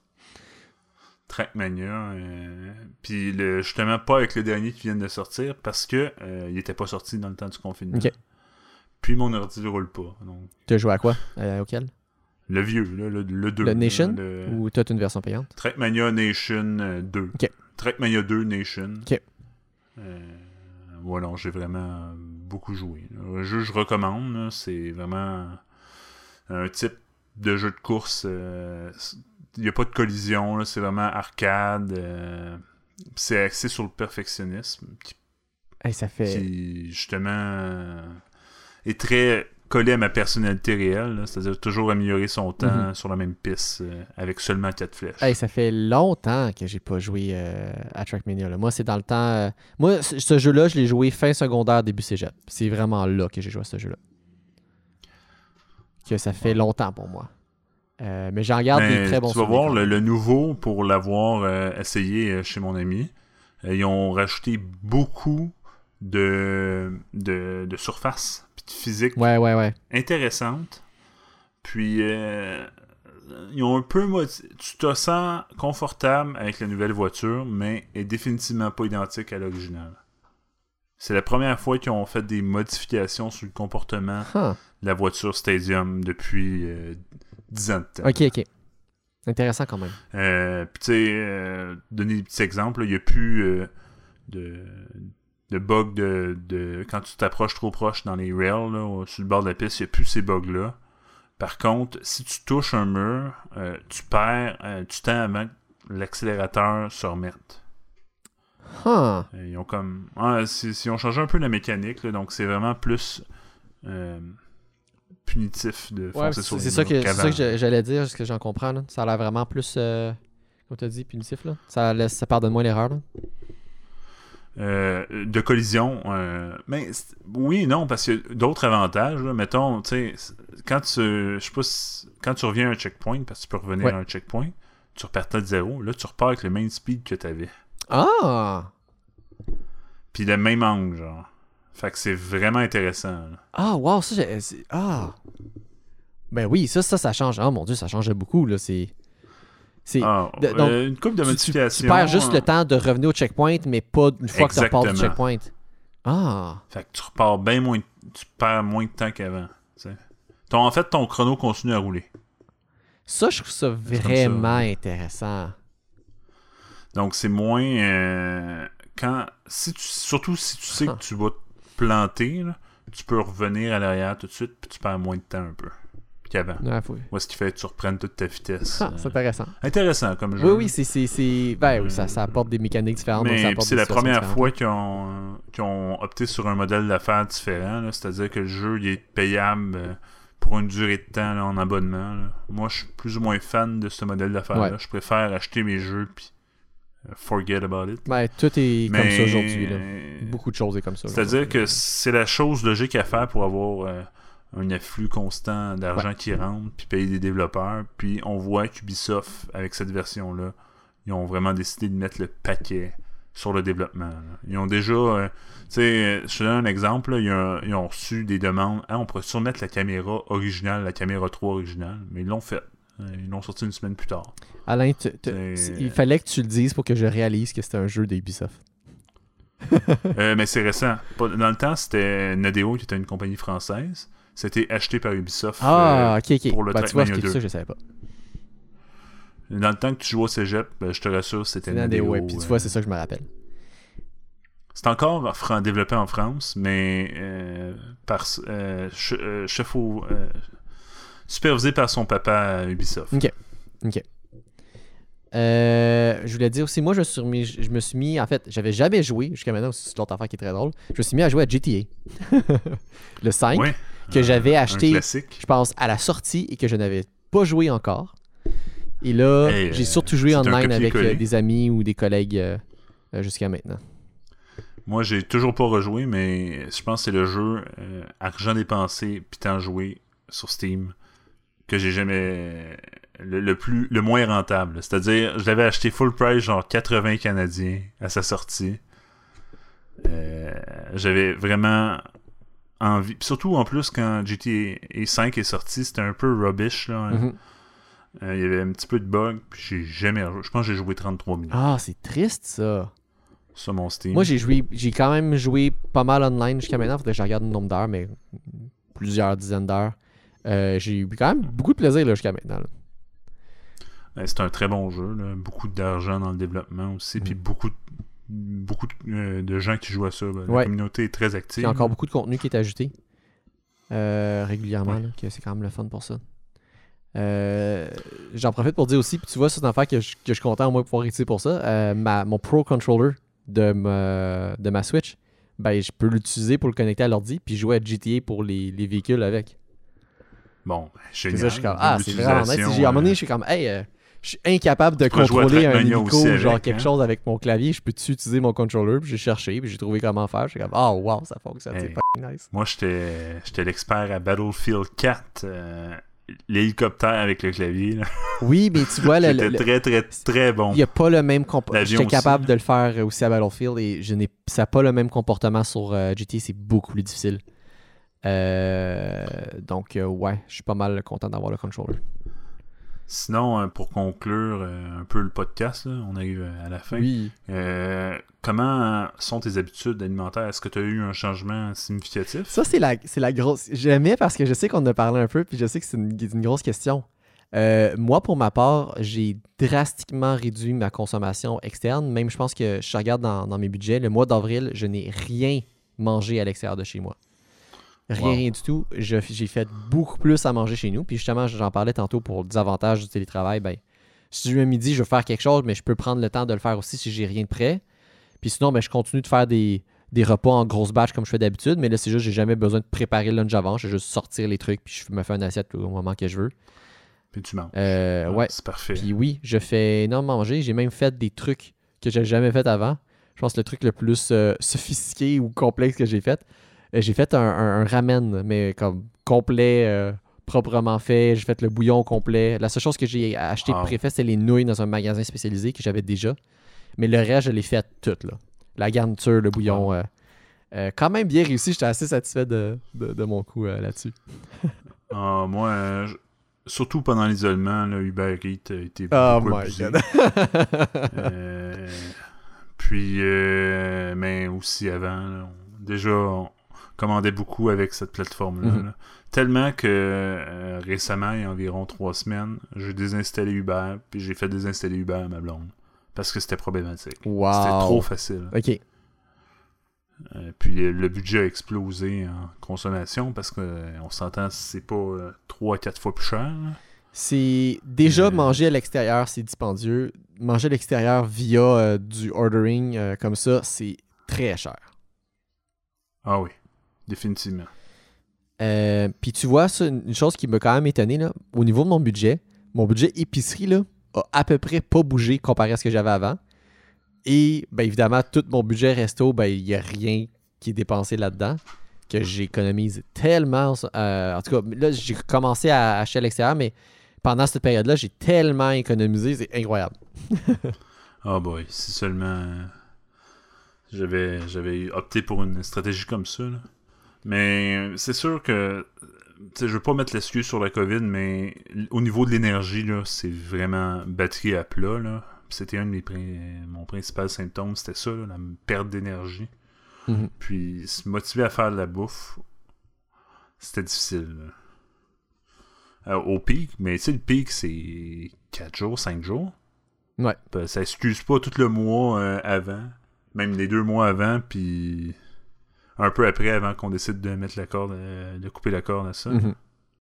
Trackmania. euh, Puis le- justement pas avec le dernier qui vient de sortir parce que il était pas sorti dans le temps du confinement. Puis mon ordi ne roule pas. Donc, Tu as joué à quoi? Auquel? Le vieux, là, le, le 2. Le Nation? le- Ou t'as une version payante? Trackmania Nation euh, 2. Ok. Trackmania 2 Nation. Ok. Euh, voilà, j'ai vraiment beaucoup joué. Le jeu, je recommande. C'est vraiment un type de jeu de course. euh, Il n'y a pas de collision. C'est vraiment arcade. euh, c'est axé sur le perfectionnisme qui, Hey, ça fait. qui, justement euh, est très collé à ma personnalité réelle. C'est-à-dire toujours améliorer son temps Mhm. sur la même piste euh, avec seulement 4 flèches. Hey, ça fait longtemps que j'ai pas joué euh, à Trackmania. là. Moi, c'est dans le temps. euh, Moi, ce jeu-là, je l'ai joué fin secondaire, début cégep. C'est vraiment là que j'ai joué à ce jeu-là. Que ça fait longtemps pour moi. Mais j'en garde Mais des très bons tu vas voir le, le nouveau pour l'avoir essayé chez mon ami. ils ont rajouté beaucoup de, de, de surface physique Ouais, ouais, ouais. intéressante. Puis euh, ils ont un peu tu te sens confortable avec la nouvelle voiture, mais est définitivement pas identique à l'original. C'est la première fois qu'ils ont fait des modifications sur le comportement Huh. de la voiture Stadium depuis euh, 10 ans de temps. Ok, ok. Intéressant quand même. Euh, Puis tu sais, euh, donner des petits exemples, il n'y a plus de, de bugs de, de- quand tu t'approches trop proche dans les rails, là, sur le bord de la piste, il n'y a plus ces bugs-là. Par contre, si tu touches un mur, euh, tu perds euh, du temps avant que l'accélérateur se remette. Huh. Euh, Ils ont comme. C'est- ils ont changé un peu la mécanique, là, donc c'est vraiment plus euh, punitif de Ouais, foncer c'est sur les c'est ça ça que j'a- j'allais dire, ce que j'en comprends. Là. Ça a l'air vraiment plus, comme tu as dit, punitif. Là. Ça, laisse, ça pardonne moins l'erreur. Euh, de collision. euh, mais oui non, parce qu'il y a d'autres avantages. là. Mettons, tu sais, quand tu. Je sais pas si- quand tu reviens à un checkpoint, parce que tu peux revenir Ouais. à un checkpoint, tu repartais de zéro. Là, tu repars avec le même speed que tu avais. Ah! Puis le même angle, genre. Fait que c'est vraiment intéressant. là. Ah, wow, ça, j'ai- Ah! Ben oui, ça, ça, ça change. Oh mon dieu, ça change beaucoup, là. C'est. C'est. Ah, euh, une coupe de tu- tu, perds juste le temps de revenir au checkpoint, mais pas une fois que tu repars du checkpoint. Ah! Fait que tu repars bien moins. Tu perds moins de temps qu'avant. Ton, en fait, ton chrono continue à rouler. Ça, je trouve ça vraiment intéressant. Donc c'est moins euh, quand si tu surtout si tu sais Ah. que tu vas te planter, là, tu peux revenir à l'arrière tout de suite puis tu perds moins de temps un peu qu'avant. Moi ce qui fait que tu reprennes toute ta vitesse. Ah, euh, c'est intéressant. intéressant comme jeu. Oui, oui, c'est. c'est- c'est- Ben oui, ça, ça apporte des mécaniques différentes. donc ça Mais c'est la première fois qu'ils ont, qu'ils ont opté sur un modèle d'affaires différent. là. C'est-à-dire que le jeu il est payable euh, pour une durée de temps là, en abonnement. là. Moi, je suis plus ou moins fan de ce modèle d'affaires-là. Ouais. Je préfère acheter mes jeux puis euh, forget about it. Ben, tout est comme ça aujourd'hui. là. Beaucoup de choses est comme ça. C'est-à-dire que c'est la chose logique à faire pour avoir euh, un afflux constant d'argent qui rentre, puis payer des développeurs. Puis on voit qu'Ubisoft, avec cette version-là, ils ont vraiment décidé de mettre le paquet sur le développement. Ils ont déjà, euh, tu sais, je te donne un exemple, ils, ont, reçu des demandes, ah, on pourrait surmettre la caméra originale, la caméra 3 originale, mais ils l'ont fait. Euh, ils l'ont sorti une semaine plus tard. Alain, il fallait que tu le dises pour que je réalise que c'était un jeu d'Ubisoft. Euh, mais c'est récent. Dans le temps, c'était Nadeo qui était une compagnie française. C'était acheté par Ubisoft ah, ok, ok. pour le bah, tu vois, 2. ça, je savais pas. Dans le temps que tu jouais au cégep, ben, je te rassure, c'était Nadeo. Ouais, puis tu vois, c'est ça que je me rappelle. C'est encore développé en France, mais euh, par euh, euh, chef au, supervisé par son papa Ubisoft. Ok. Ok. je voulais dire aussi, moi, je, je me suis mis, en fait, j'avais jamais joué jusqu'à maintenant, c'est l'autre affaire qui est très drôle. Je me suis mis à jouer à GTA. le 5, que j'avais acheté, je pense, à la sortie et que je n'avais pas joué encore. Et là, j'ai surtout joué online avec des amis ou des collègues jusqu'à maintenant. Moi, j'ai toujours pas rejoué, mais je pense que c'est le jeu euh, argent dépensé puis temps joué sur Steam que j'ai jamais le, plus le moins rentable. C'est-à-dire, je l'avais acheté full price genre 80 canadiens à sa sortie. Euh, j'avais vraiment envie. surtout en plus quand GTA 5 est sorti, c'était un peu rubbish là. Mm-hmm. Euh, il y avait un petit peu de bugs, puis j'ai jamais Je pense que j'ai joué 33 minutes. Ah, c'est triste ça mon Steam. Moi, j'ai joué, j'ai quand même joué pas mal online jusqu'à maintenant. Faudrait que je regarde le nombre d'heures, mais plusieurs dizaines d'heures. Euh, j'ai eu quand même beaucoup de plaisir jusqu'à maintenant. c'est un très bon jeu. Beaucoup d'argent dans le développement aussi. Puis mm. beaucoup, beaucoup euh, de, gens qui jouent à ça. Ben, la communauté est très active. Il y a encore beaucoup de contenu qui est ajouté euh, régulièrement. c'est quand même le fun pour ça. J'en profite pour dire aussi, puis tu vois, c'est une affaire que je, que je suis content au moins de pouvoir utiliser pour ça. mon Pro Controller de ma, de ma Switch, ben, je peux l'utiliser pour le connecter à l'ordi puis jouer à GTA pour les, les véhicules avec. Bon, génial. Ça, je suis comme, ah, c'est vraiment nice. À un moment donné, je suis comme, hey, euh, je suis incapable de contrôler un hélico, genre quelque hein? chose avec mon clavier. Je peux-tu utiliser mon controller? Puis j'ai cherché, puis j'ai trouvé comment faire. Je suis comme, oh wow, ça fonctionne, c'est pas nice. Moi, j'étais l'expert à Battlefield 4 l'hélicoptère avec le clavier. Oui, mais tu vois, le, très très très bon. Il n'y a pas le même comportement. J'étais capable de le faire aussi à Battlefield et je n'ai ça n'a pas le même comportement sur euh, GT, c'est beaucoup plus difficile. Euh, donc euh, ouais, je suis pas mal content d'avoir le controller. Sinon, euh, pour conclure euh, un peu le podcast, on arrive à la fin. Oui. Euh, comment sont tes habitudes alimentaires? Est-ce que tu as eu un changement significatif? Ça, c'est la, c'est la grosse. J'aimais parce que je sais qu'on en a parlé un peu, puis je sais que c'est une, grosse question. moi, pour ma part, j'ai drastiquement réduit ma consommation externe. Même, je pense que je regarde dans, dans mes budgets, le mois d'avril, je n'ai rien mangé à l'extérieur de chez moi. Rien, du tout. J'ai fait beaucoup plus à manger chez nous. Puis justement, j'en parlais tantôt pour les avantages du télétravail. Ben, si je un midi, je veux faire quelque chose, mais je peux prendre le temps de le faire aussi si j'ai rien de prêt. Puis sinon, ben, je continue de faire des, repas en grosse batch comme je fais d'habitude. Mais là, c'est juste, j'ai jamais besoin de préparer le lunch avant. Je vais juste sortir les trucs, puis je me fais une assiette au moment que je veux. Puis tu manges. Euh, ouais. C'est parfait. Puis oui, je fais énormément manger. J'ai même fait des trucs que j'ai jamais fait avant. Je pense que le truc le plus euh, sophistiqué ou complexe que j'ai fait, j'ai fait un, ramen, mais comme complet, euh, proprement fait. J'ai fait le bouillon complet. La seule chose que j'ai acheté wow. préfet, c'est les nouilles dans un magasin spécialisé que j'avais déjà. Mais le reste, je l'ai fait tout. Là. La garniture, le bouillon. Euh, quand même bien réussi. J'étais assez satisfait de, mon coup là-dessus. Ah, moi, surtout pendant l'isolement, Uber Eats a été oh beaucoup abusé. puis, mais aussi avant, déjà, commandais beaucoup avec cette plateforme-là. Mhm. Tellement que euh, récemment, il y a environ trois semaines, j'ai désinstallé Uber, puis j'ai fait désinstaller Uber à ma blonde. Parce que c'était problématique. C'était trop facile. OK. Euh, puis le, budget a explosé en consommation parce qu'on euh, on s'entend c'est pas 3 4 fois plus cher. C'est déjà manger à l'extérieur, c'est dispendieux. Manger à l'extérieur via du ordering comme ça, c'est très cher. Ah oui. Définitivement. Euh, puis tu vois, ça, une chose qui m'a quand même étonné, là, au niveau de mon budget, mon budget épicerie là, a à peu près pas bougé comparé à ce que j'avais avant. Et bien évidemment, tout mon budget resto, ben il n'y a rien qui est dépensé là-dedans. que j'économise tellement. euh, en tout cas, là, j'ai commencé à acheter à l'extérieur, mais pendant cette période-là, j'ai tellement économisé, c'est incroyable. Ah boy, si seulement euh, j'avais j'avais opté pour une stratégie comme ça. là. Mais c'est sûr que je veux pas mettre l'excuse sur la COVID, mais au niveau de l'énergie, c'est vraiment batterie à plat. Là. C'était un de mes mon principal symptôme, c'était ça, là, la perte d'énergie. Mhm. Puis se motiver à faire de la bouffe, c'était difficile. Euh, au pic, mais tu sais, le pic, c'est 4 jours, 5 jours. Ouais. Ben, Ça excuse pas tout le mois euh, avant, même les deux mois avant, puis un peu après, avant qu'on décide de mettre la corde, euh, de couper la corde à ça. Mhm.